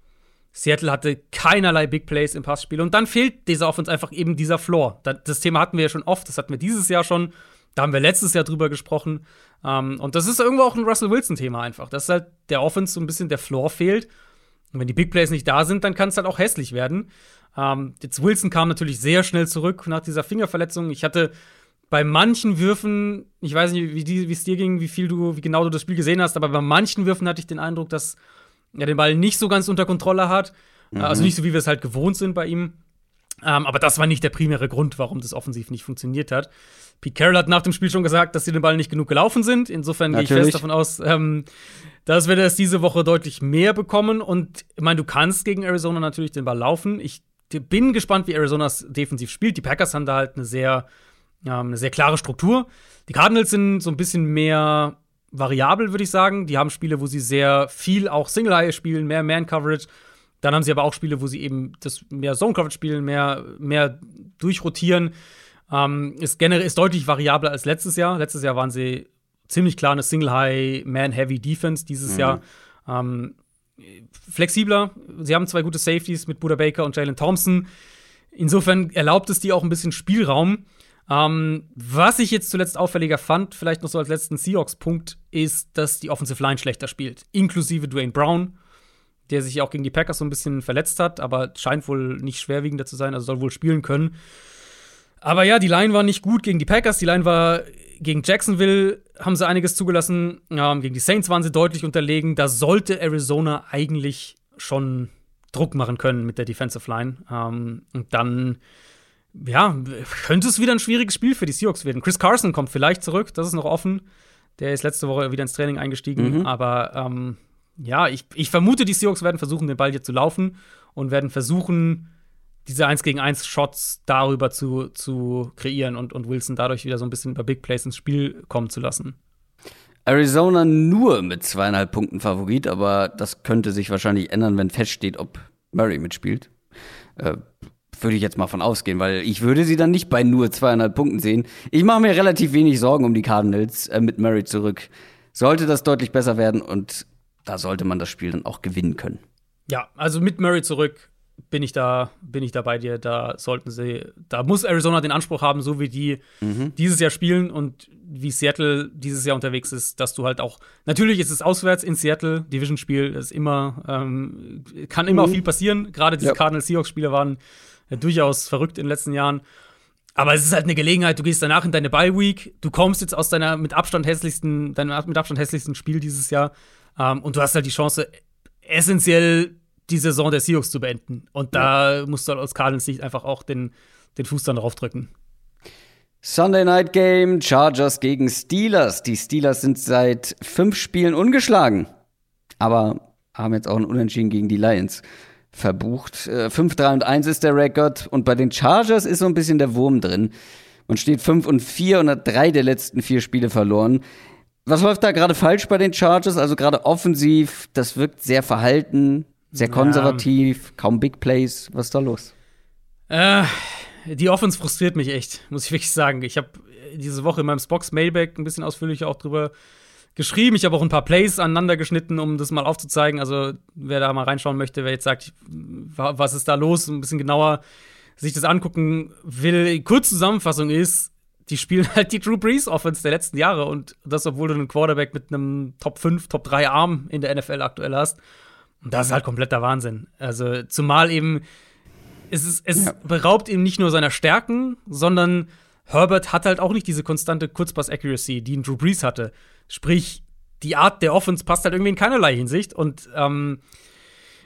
Seattle hatte keinerlei Big Plays im Passspiel und dann fehlt dieser Offense einfach eben dieser Floor. Das Thema hatten wir ja schon oft, das hatten wir dieses Jahr schon, da haben wir letztes Jahr drüber gesprochen. Ähm, und das ist irgendwo auch ein Russell Wilson-Thema einfach, dass halt der Offense so ein bisschen der Floor fehlt. Und wenn die Big Plays nicht da sind, dann kann es halt auch hässlich werden. Ähm, jetzt Wilson kam natürlich sehr schnell zurück nach dieser Fingerverletzung. Ich hatte bei manchen Würfen, ich weiß nicht, wie es dir ging, wie viel du, wie genau du das Spiel gesehen hast, aber bei manchen Würfen hatte ich den Eindruck, dass er den Ball nicht so ganz unter Kontrolle hat. Mhm. Also nicht so, wie wir es halt gewohnt sind bei ihm. Ähm, aber das war nicht der primäre Grund, warum das offensiv nicht funktioniert hat. Pete Carroll hat nach dem Spiel schon gesagt, dass sie den Ball nicht genug gelaufen sind. Insofern gehe ich fest davon aus, ähm, dass wir das diese Woche deutlich mehr bekommen. Und ich meine, du kannst gegen Arizona natürlich den Ball laufen. Ich bin gespannt, wie Arizonas defensiv spielt. Die Packers haben da halt eine sehr ähm, eine sehr klare Struktur. Die Cardinals sind so ein bisschen mehr variabel, würde ich sagen. Die haben Spiele, wo sie sehr viel auch Single-High spielen, mehr Man-Coverage. Dann haben sie aber auch Spiele, wo sie eben das mehr Zone-Coverage spielen, mehr, mehr durchrotieren. Ähm, ist generell ist deutlich variabler als letztes Jahr. Letztes Jahr waren sie ziemlich klar eine Single-High, Man-Heavy Defense. Dieses mhm. Jahr ähm, flexibler. Sie haben zwei gute Safeties mit Buda Baker und Jalen Thompson. Insofern erlaubt es die auch ein bisschen Spielraum. Ähm, was ich jetzt zuletzt auffälliger fand, vielleicht noch so als letzten Seahawks-Punkt, ist, dass die Offensive Line schlechter spielt. Inklusive Dwayne Brown, der sich auch gegen die Packers so ein bisschen verletzt hat, aber scheint wohl nicht schwerwiegender zu sein, also soll wohl spielen können. Aber ja, die Line war nicht gut gegen die Packers, die Line war gegen Jacksonville, haben sie einiges zugelassen. Ähm, gegen die Saints waren sie deutlich unterlegen. Da sollte Arizona eigentlich schon Druck machen können mit der Defensive Line. Ähm, und dann ja, könnte es wieder ein schwieriges Spiel für die Seahawks werden. Chris Carson kommt vielleicht zurück, das ist noch offen. Der ist letzte Woche wieder ins Training eingestiegen. Mhm. Aber ähm, ja, ich, ich vermute, die Seahawks werden versuchen, den Ball hier zu laufen und werden versuchen, diese 1 gegen 1 Shots darüber zu, zu kreieren und, und Wilson dadurch wieder so ein bisschen über Big Plays ins Spiel kommen zu lassen. Arizona nur mit zweieinhalb Punkten Favorit, aber das könnte sich wahrscheinlich ändern, wenn feststeht, ob Murray mitspielt. Äh, würde ich jetzt mal von ausgehen, weil ich würde sie dann nicht bei nur zweieinhalb Punkten sehen. Ich mache mir relativ wenig Sorgen um die Cardinals äh, mit Murray zurück. Sollte das deutlich besser werden und da sollte man das Spiel dann auch gewinnen können. Ja, also mit Murray zurück bin ich da, bin ich da bei dir. Da sollten sie, da muss Arizona den Anspruch haben, so wie die mhm. dieses Jahr spielen und wie Seattle dieses Jahr unterwegs ist, dass du halt auch, natürlich ist es auswärts in Seattle, Division-Spiel ist immer, ähm, kann immer mhm. viel passieren. Gerade diese ja. Cardinals-Seahawks-Spiele waren ja, durchaus verrückt in den letzten Jahren. Aber es ist halt eine Gelegenheit, du gehst danach in deine Bye Week, du kommst jetzt aus deiner mit Abstand hässlichsten, deinem mit Abstand hässlichsten Spiel dieses Jahr ähm, und du hast halt die Chance, essentiell die Saison der Seahawks zu beenden. Und da ja. musst du aus Cardinals Sicht einfach auch den, den Fuß dann drauf drücken. Sunday Night Game, Chargers gegen Steelers. Die Steelers sind seit fünf Spielen ungeschlagen, aber haben jetzt auch ein Unentschieden gegen die Lions verbucht. 5, äh, 3 und 1 ist der Rekord und bei den Chargers ist so ein bisschen der Wurm drin. Man steht 5 und 4 und hat drei der letzten vier Spiele verloren. Was läuft da gerade falsch bei den Chargers? Also gerade offensiv, das wirkt sehr verhalten, sehr konservativ, ja. kaum Big Plays. Was ist da los? Äh, die Offense frustriert mich echt, muss ich (laughs) wirklich sagen. Ich habe diese Woche in meinem Spox Mailback ein bisschen ausführlicher auch drüber geschrieben. Ich habe auch ein paar Plays aneinander geschnitten, um das mal aufzuzeigen. Also, wer da mal reinschauen möchte, wer jetzt sagt, was ist da los, ein bisschen genauer sich das angucken will. Kurzzusammenfassung ist, die spielen (laughs) halt die Drew Brees Offense der letzten Jahre und das, obwohl du einen Quarterback mit einem Top 5, Top 3 Arm in der NFL aktuell hast. Und das ist halt kompletter Wahnsinn. Also, zumal eben, es, ist, es ja. beraubt ihm nicht nur seiner Stärken, sondern Herbert hat halt auch nicht diese konstante Kurzpass-Accuracy, die ein Drew Brees hatte. Sprich, die Art der Offense passt halt irgendwie in keinerlei Hinsicht. Und ähm,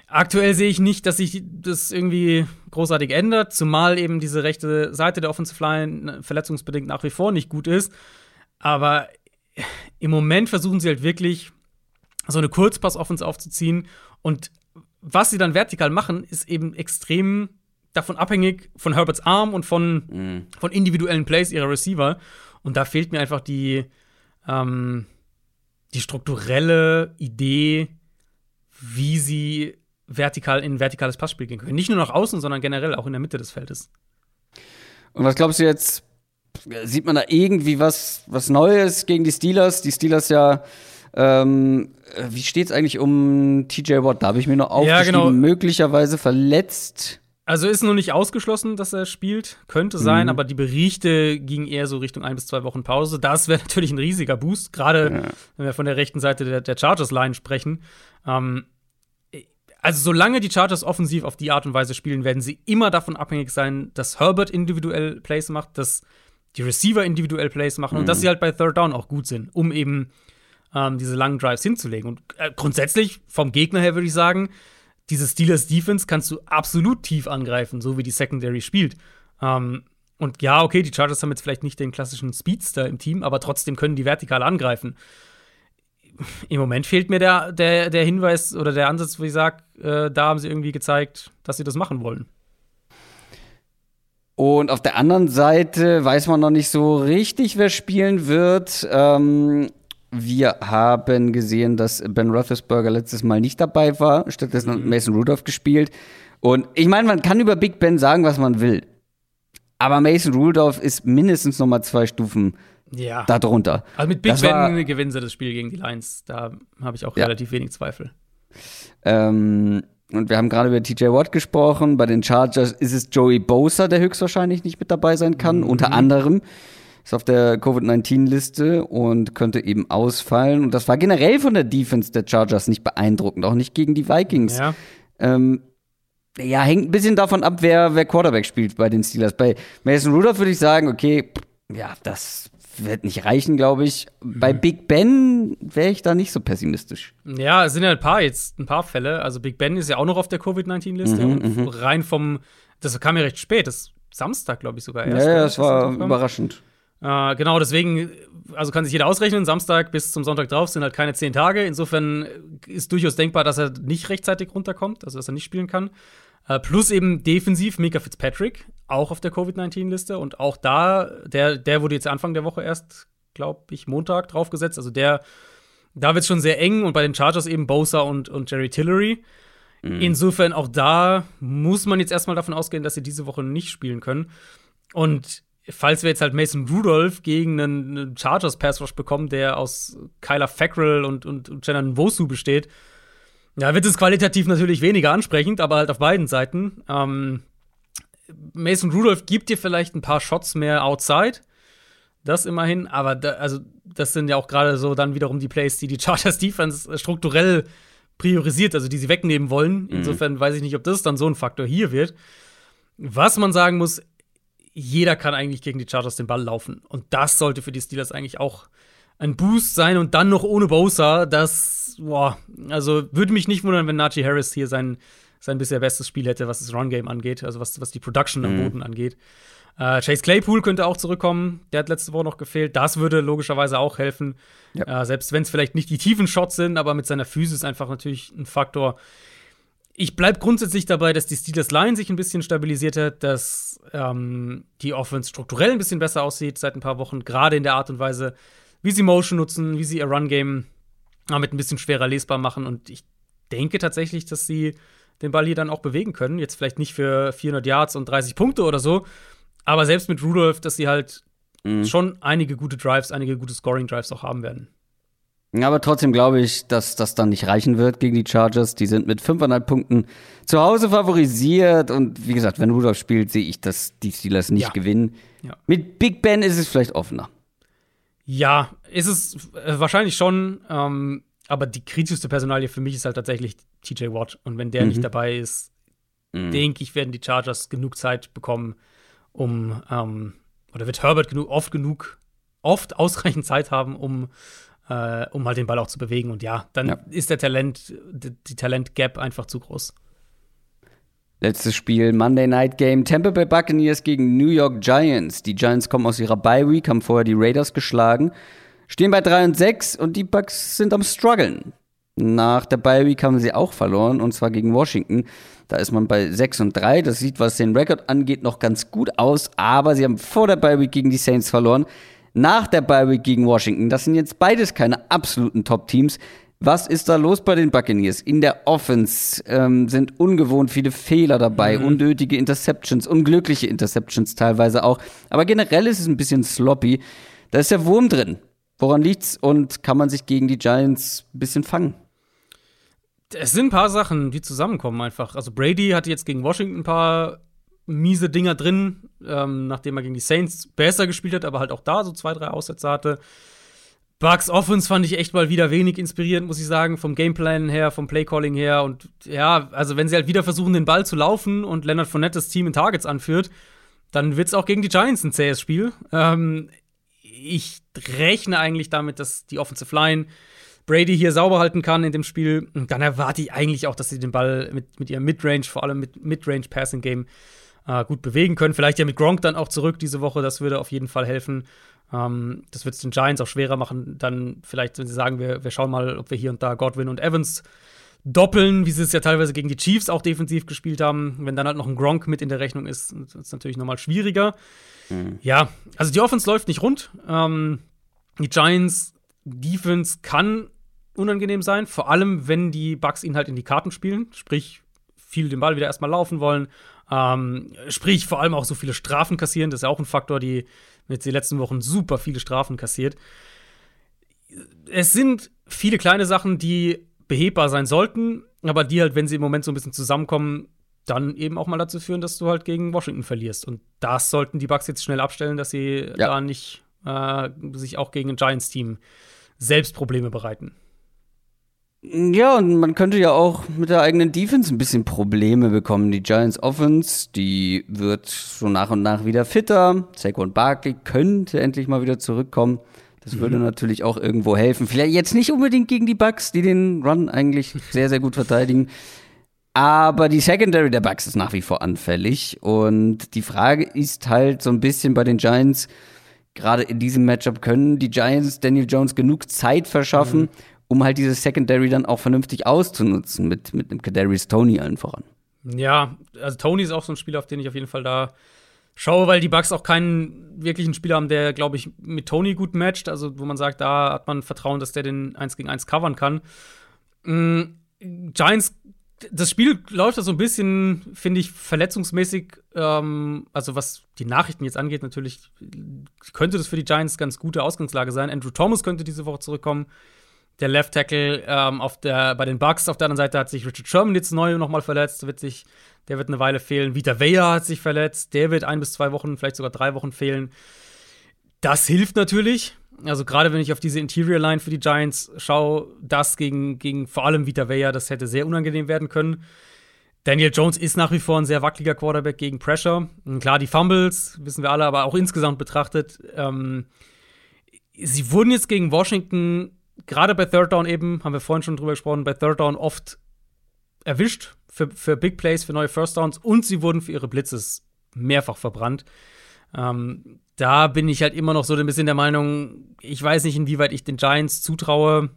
aktuell sehe ich nicht, dass sich das irgendwie großartig ändert, zumal eben diese rechte Seite der Offensive Line verletzungsbedingt nach wie vor nicht gut ist. Aber im Moment versuchen sie halt wirklich so eine Kurzpass-Offense aufzuziehen Und was sie dann vertikal machen, ist eben extrem davon abhängig von Herberts Arm und von, Mhm. von individuellen Plays ihrer Receiver. Und da fehlt mir einfach die, ähm, die strukturelle Idee, wie sie vertikal in ein vertikales Passspiel gehen können. Nicht nur nach außen, sondern generell auch in der Mitte des Feldes. Und was glaubst du jetzt? Sieht man da irgendwie was, was Neues gegen die Steelers? Die Steelers ja, ähm, äh, wie steht's eigentlich um TJ Watt? Da habe ich mir noch Ja, aufgeschrieben, genau. möglicherweise verletzt. Also ist noch nicht ausgeschlossen, dass er spielt. Könnte sein, Mhm. aber die Berichte gingen eher so Richtung ein bis zwei Wochen Pause. Das wäre (laughs) natürlich ein riesiger Boost, gerade wenn wir von der rechten Seite der, der Chargers-Line sprechen. Ähm, also solange die Chargers offensiv auf die Art und Weise spielen, werden sie immer davon abhängig sein, dass Herbert individuell Plays macht, dass die Receiver individuell Plays machen und dass sie halt bei Third Down auch gut sind, um eben ähm, diese langen Drives hinzulegen. Und äh, grundsätzlich vom Gegner her würde ich sagen, diese Steelers Defense kannst du absolut tief angreifen, so wie die Secondary spielt. Ähm, und ja, okay, die Chargers haben jetzt vielleicht nicht den klassischen Speedster im Team, aber trotzdem können die vertikal angreifen. Im Moment fehlt mir der, der, der Hinweis oder der Ansatz, wo ich sage, äh, da haben sie irgendwie gezeigt, dass sie das machen wollen. Und auf der anderen Seite weiß man noch nicht so richtig, wer spielen wird. Ähm, wir haben gesehen, dass Ben Roethlisberger letztes Mal nicht dabei war. Stattdessen hat Mason Rudolph gespielt. Und ich meine, man kann über Big Ben sagen, was man will. Aber Mason Rudolph ist mindestens noch mal zwei Stufen Ja. darunter. Also mit Big Das war- Ben gewinnen sie das Spiel gegen die Lions. Da habe ich auch Ja. relativ wenig Zweifel. Ähm, und wir haben gerade über TJ Watt gesprochen. Bei den Chargers ist es Joey Bosa, der höchstwahrscheinlich nicht mit dabei sein kann. Unter anderem ist auf der Covid-19-Liste und könnte eben ausfallen. Und das war generell von der Defense der Chargers nicht beeindruckend, auch nicht gegen die Vikings. Ja. Ähm, ja, hängt ein bisschen davon ab, wer, wer Quarterback spielt bei den Steelers. Bei Mason Rudolph würde ich sagen, okay, ja, das wird nicht reichen, glaube ich. Bei Big Ben wäre ich da nicht so pessimistisch. Ja, es sind ja ein paar jetzt, ein paar Fälle. Also Big Ben ist ja auch noch auf der Covid-19-Liste Mhm, und rein vom, das kam ja recht spät, das ist Samstag, glaube ich, sogar Ja, erst. ja, oder? das Ist war überraschend. Äh, genau, deswegen, also kann sich jeder ausrechnen, Samstag bis zum Sonntag drauf sind halt keine zehn Tage. Insofern ist durchaus denkbar, dass er nicht rechtzeitig runterkommt, also dass er nicht spielen kann. Äh, plus eben defensiv Mika Fitzpatrick, auch auf der Covid-19-Liste. Und auch da, der, der wurde jetzt Anfang der Woche erst, glaube ich, Montag draufgesetzt. Also der, da wird es schon sehr eng. Und bei den Chargers eben Bosa und, und Jerry Tillery. Insofern auch da muss man jetzt erstmal davon ausgehen, dass sie diese Woche nicht spielen können. Und falls wir jetzt halt Mason Rudolph gegen einen, Chargers Pass Rush bekommen, der aus Kyler Fackrell und, und, und Jenna Nwosu besteht, ja, wird es qualitativ natürlich weniger ansprechend, aber halt auf beiden Seiten. Ähm, Mason Rudolph gibt dir vielleicht ein paar Shots mehr outside. Das immerhin, aber da, also das sind ja auch gerade so dann wiederum die Plays, die die Chargers Defense strukturell priorisiert, also die sie wegnehmen wollen. Insofern weiß ich nicht, ob das dann so ein Faktor hier wird. Was man sagen muss, jeder kann eigentlich gegen die Chargers den Ball laufen. Und das sollte für die Steelers eigentlich auch ein Boost sein und dann noch ohne Bosa. Das, boah, also würde mich nicht wundern, wenn Najee Harris hier sein, sein bisher bestes Spiel hätte, was das Run-Game angeht, also was, was die Production am Boden angeht. Äh, Chase Claypool könnte auch zurückkommen. Der hat letzte Woche noch gefehlt. Das würde logischerweise auch helfen. Ja. Äh, selbst wenn es vielleicht nicht die tiefen Shots sind, aber mit seiner Physis einfach natürlich ein Faktor. Ich bleibe grundsätzlich dabei, dass die Steelers Line sich ein bisschen stabilisiert hat, dass ähm, die Offense strukturell ein bisschen besser aussieht seit ein paar Wochen, gerade in der Art und Weise, wie sie Motion nutzen, wie sie ihr Run-Game damit ein bisschen schwerer lesbar machen. Und ich denke tatsächlich, dass sie den Ball hier dann auch bewegen können. Jetzt vielleicht nicht für 400 Yards und 30 Punkte oder so, aber selbst mit Rudolph, dass sie halt schon einige gute Drives, einige gute Scoring-Drives auch haben werden. Aber trotzdem glaube ich, dass das dann nicht reichen wird gegen die Chargers. Die sind mit 5,5 Punkten zu Hause favorisiert. Und wie gesagt, wenn Rudolph spielt, sehe ich, dass die Steelers nicht Ja. gewinnen. Ja. Mit Big Ben ist es vielleicht offener. Ja, ist es äh, wahrscheinlich schon, ähm, aber die kritischste Personalie für mich ist halt tatsächlich TJ Watt. Und wenn der nicht dabei ist, denke ich, werden die Chargers genug Zeit bekommen, um, ähm, oder wird Herbert genug, oft genug, oft ausreichend Zeit haben, um, äh, um halt den Ball auch zu bewegen. Und ja, dann Ja. ist der Talent, die, die Talent-Gap einfach zu groß. Letztes Spiel, Monday Night Game, Tampa Bay Buccaneers gegen New York Giants. Die Giants kommen aus ihrer Bye Week, haben vorher die Raiders geschlagen, stehen bei 3 und 6 und die Bucks sind am struggeln. Nach der Bye Week haben sie auch verloren und zwar gegen Washington. Da ist man bei 6 und 3. Das sieht, was den Rekord angeht, noch ganz gut aus. Aber sie haben vor der Bye Week gegen die Saints verloren. Nach der Bye Week gegen Washington. Das sind jetzt beides keine absoluten Top-Teams. Was ist da los bei den Buccaneers? In der Offense ähm, sind ungewohnt viele Fehler dabei, mhm. unnötige Interceptions, unglückliche Interceptions teilweise auch. Aber generell ist es ein bisschen sloppy. Da ist der Wurm drin. Woran liegt's und kann man sich gegen die Giants ein bisschen fangen? Es sind ein paar Sachen, die zusammenkommen einfach. Also Brady hatte jetzt gegen Washington ein paar miese Dinger drin, ähm, nachdem er gegen die Saints besser gespielt hat, aber halt auch da so zwei, drei Aussätze hatte. Bugs Offense fand ich echt mal wieder wenig inspirierend, muss ich sagen, vom Gameplan her, vom Playcalling her. Und ja, also wenn sie halt wieder versuchen, den Ball zu laufen und Leonard Fournette das Team in Targets anführt, dann wird es auch gegen die Giants ein zähes Spiel. Ähm, ich rechne eigentlich damit, dass die Offensive Line Brady hier sauber halten kann in dem Spiel. Und dann erwarte ich eigentlich auch, dass sie den Ball mit, mit ihrem Midrange, vor allem mit Midrange-Passing-Game, äh, gut bewegen können. Vielleicht ja mit Gronk dann auch zurück diese Woche, das würde auf jeden Fall helfen. Ähm, das wird es den Giants auch schwerer machen, dann vielleicht, wenn sie sagen, wir, wir schauen mal, ob wir hier und da Godwin und Evans doppeln, wie sie es ja teilweise gegen die Chiefs auch defensiv gespielt haben. Wenn dann halt noch ein Gronk mit in der Rechnung ist, ist es natürlich nochmal schwieriger. Mhm. Ja, also die Offense läuft nicht rund. Ähm, die Giants Defense kann unangenehm sein, vor allem wenn die Bucks ihn halt in die Karten spielen, sprich viel den Ball wieder erstmal laufen wollen, ähm, sprich vor allem auch so viele Strafen kassieren, das ist ja auch ein Faktor, die jetzt die letzten Wochen super viele Strafen kassiert. Es sind viele kleine Sachen, die behebbar sein sollten, aber die halt, wenn sie im Moment so ein bisschen zusammenkommen, dann eben auch mal dazu führen, dass du halt gegen Washington verlierst. Und das sollten die Bucks jetzt schnell abstellen, dass sie ja. da nicht äh, sich auch gegen ein Giants-Team selbst Probleme bereiten. Ja, und man könnte ja auch mit der eigenen Defense ein bisschen Probleme bekommen. Die Giants Offense, die wird so nach und nach wieder fitter. Saquon Barkley könnte endlich mal wieder zurückkommen. Das mhm. würde natürlich auch irgendwo helfen. Vielleicht jetzt nicht unbedingt gegen die Bucks, die den Run eigentlich sehr, sehr gut verteidigen. Aber die Secondary der Bucks ist nach wie vor anfällig. Und die Frage ist halt so ein bisschen bei den Giants, gerade in diesem Matchup, können die Giants Daniel Jones genug Zeit verschaffen, mhm um halt dieses Secondary dann auch vernünftig auszunutzen mit, mit einem Kadarius Tony allen voran. Ja, also Tony ist auch so ein Spieler, auf den ich auf jeden Fall da schaue, weil die Bucks auch keinen wirklichen Spieler haben, der, glaube ich, mit Tony gut matcht. Also, wo man sagt, da hat man Vertrauen, dass der den 1 gegen 1 covern kann. Mhm. Giants, das Spiel läuft da so ein bisschen, finde ich, verletzungsmäßig. Ähm, also, was die Nachrichten jetzt angeht, natürlich könnte das für die Giants ganz gute Ausgangslage sein. Andrew Thomas könnte diese Woche zurückkommen der Left Tackle ähm, auf der, bei den Bucks. Auf der anderen Seite hat sich Richard Sherman jetzt neu nochmal verletzt. Wird sich, der wird eine Weile fehlen. Vita Vea hat sich verletzt. Der wird ein bis zwei Wochen, vielleicht sogar drei Wochen fehlen. Das hilft natürlich. Also gerade wenn ich auf diese Interior Line für die Giants schaue, das gegen, gegen vor allem Vita Vea, das hätte sehr unangenehm werden können. Daniel Jones ist nach wie vor ein sehr wackeliger Quarterback gegen Pressure. Und klar, die Fumbles, wissen wir alle, aber auch insgesamt betrachtet, ähm, sie wurden jetzt gegen Washington gerade bei Third Down eben, haben wir vorhin schon drüber gesprochen, bei Third Down oft erwischt für, für Big Plays, für neue First Downs und sie wurden für ihre Blitzes mehrfach verbrannt. Ähm, da bin ich halt immer noch so ein bisschen der Meinung, ich weiß nicht, inwieweit ich den Giants zutraue,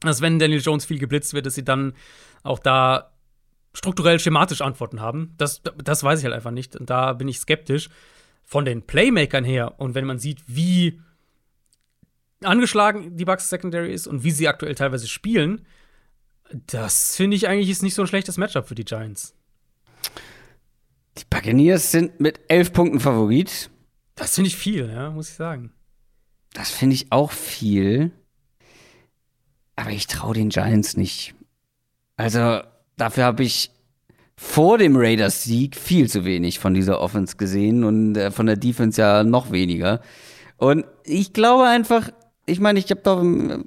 dass wenn Daniel Jones viel geblitzt wird, dass sie dann auch da strukturell schematisch Antworten haben. Das, das weiß ich halt einfach nicht. Und da bin ich skeptisch. Von den Playmakern her und wenn man sieht, wie angeschlagen die Bucks Secondary ist und wie sie aktuell teilweise spielen, das finde ich eigentlich ist nicht so ein schlechtes Matchup für die Giants. Die Buccaneers sind mit elf Punkten Favorit. Das finde ich viel, ja, muss ich sagen. Das finde ich auch viel. Aber ich traue den Giants nicht. Also, dafür habe ich vor dem Raiders-Sieg viel zu wenig von dieser Offense gesehen und äh, von der Defense ja noch weniger. Und ich glaube einfach, ich meine, ich habe doch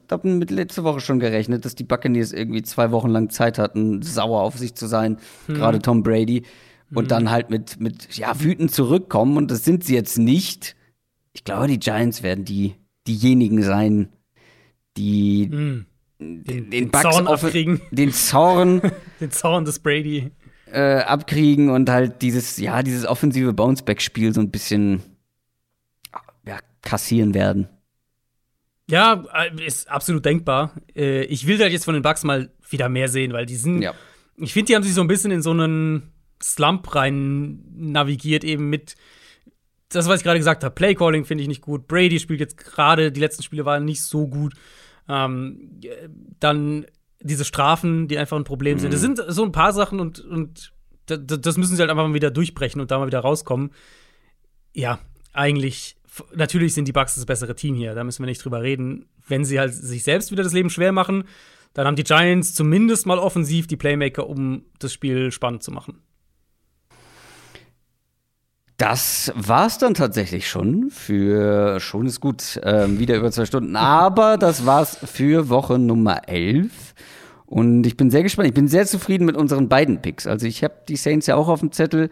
hab mit letzte Woche schon gerechnet, dass die Buccaneers irgendwie zwei Wochen lang Zeit hatten, sauer auf sich zu sein, hm. gerade Tom Brady. Und hm. dann halt mit, mit, ja, wütend zurückkommen. Und das sind sie jetzt nicht. Ich glaube, die Giants werden die, diejenigen sein, die hm. den, den, den Zorn abkriegen. Den Zorn. (laughs) den Zorn des Brady. Äh, abkriegen und halt dieses, ja, dieses offensive Bounceback-Spiel so ein bisschen ja, kassieren werden. Ja, äh, ist absolut denkbar. Äh, ich will da jetzt von den Bucks mal wieder mehr sehen, weil die sind. Ja. Ich finde, die haben sich so ein bisschen in so einen Slump rein navigiert, eben mit das, was ich gerade gesagt habe. Playcalling finde ich nicht gut. Brady spielt jetzt gerade, die letzten Spiele waren nicht so gut. Ähm, dann diese Strafen, die einfach ein Problem mhm. sind. Das sind so ein paar Sachen und, und das müssen sie halt einfach mal wieder durchbrechen und da mal wieder rauskommen. Ja, eigentlich, natürlich sind die Bucks das bessere Team hier, da müssen wir nicht drüber reden. Wenn sie halt sich selbst wieder das Leben schwer machen, dann haben die Giants zumindest mal offensiv die Playmaker, um das Spiel spannend zu machen. Das war's dann tatsächlich schon für schon ist gut, ähm, wieder über zwei Stunden. Aber das war's für Woche Nummer 11. Und ich bin sehr gespannt. Ich bin sehr zufrieden mit unseren beiden Picks. Also ich habe die Saints ja auch auf dem Zettel.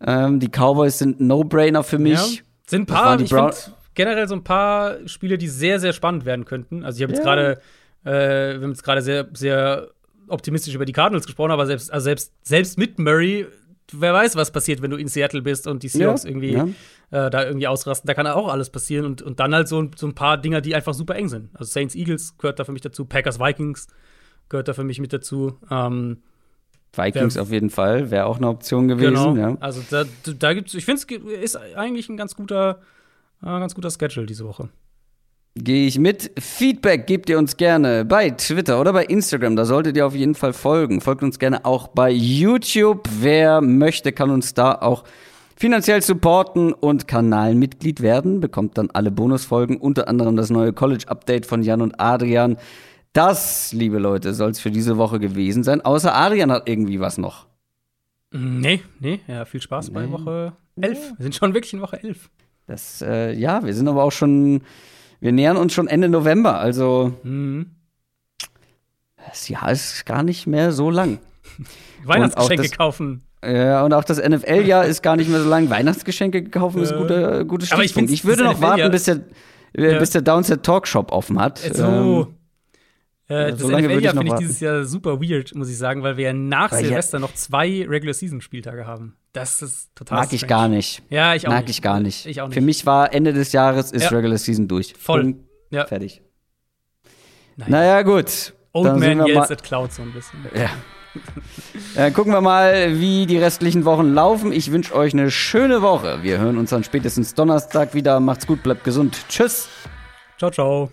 Ähm, die Cowboys sind No-Brainer für mich. Ja, sind ein paar, ich finde generell so ein paar Spiele, die sehr, sehr spannend werden könnten. Also ich habe jetzt ja. gerade, äh, wir haben jetzt gerade sehr, sehr optimistisch über die Cardinals gesprochen, aber selbst, also selbst, selbst mit Murray wer weiß, was passiert, wenn du in Seattle bist und die Seahawks ja, irgendwie ja. Äh, da irgendwie ausrasten. Da kann auch alles passieren und, und dann halt so, so ein paar Dinger, die einfach super eng sind. Also Saints Eagles gehört da für mich dazu, Packers Vikings gehört da für mich mit dazu. Ähm, Vikings auf jeden Fall, wäre auch eine Option gewesen. Genau. Ja. Also da, da gibt's, ich finde es ist eigentlich ein ganz guter, äh, ganz guter Schedule diese Woche. Gehe ich mit. Feedback gebt ihr uns gerne bei Twitter oder bei Instagram. Da solltet ihr auf jeden Fall folgen. Folgt uns gerne auch bei YouTube. Wer möchte, kann uns da auch finanziell supporten und Kanalmitglied werden. Bekommt dann alle Bonusfolgen, unter anderem das neue College-Update von Jan und Adrian. Das, liebe Leute, soll es für diese Woche gewesen sein. Außer Adrian hat irgendwie was noch. Nee, nee, ja, viel Spaß nee. bei Woche 11. Wir sind schon wirklich in Woche 11. Das, äh, ja, wir sind aber auch schon wir nähern uns schon Ende November, also mhm. das Jahr ist gar nicht mehr so lang. (laughs) Weihnachtsgeschenke das, kaufen. Ja, und auch das NFL-Jahr ist gar nicht mehr so lang. Weihnachtsgeschenke kaufen ist ein guter, gutes Stichpunkt. Ich, ich, würde noch warten, bis der, ja. bis der Downset Talkshop offen hat. So. Ähm, äh, das NFL-Jahr finde ich dieses Jahr super weird, muss ich sagen, weil wir ja nach weil Silvester ja. noch zwei Regular-Season-Spieltage haben. Das ist total Mag strange. ich gar nicht. Ja, ich auch Mag nicht. ich gar nicht. Ich auch nicht. Für mich war Ende des Jahres ist ja. Regular Season durch. Voll. Punkt. Ja. Fertig. Naja, naja gut. Old Dann Man yells at Cloud so ein bisschen. Ja. Dann gucken wir mal, wie die restlichen Wochen laufen. Ich wünsche euch eine schöne Woche. Wir hören uns dann spätestens Donnerstag wieder. Macht's gut, bleibt gesund. Tschüss. Ciao, ciao.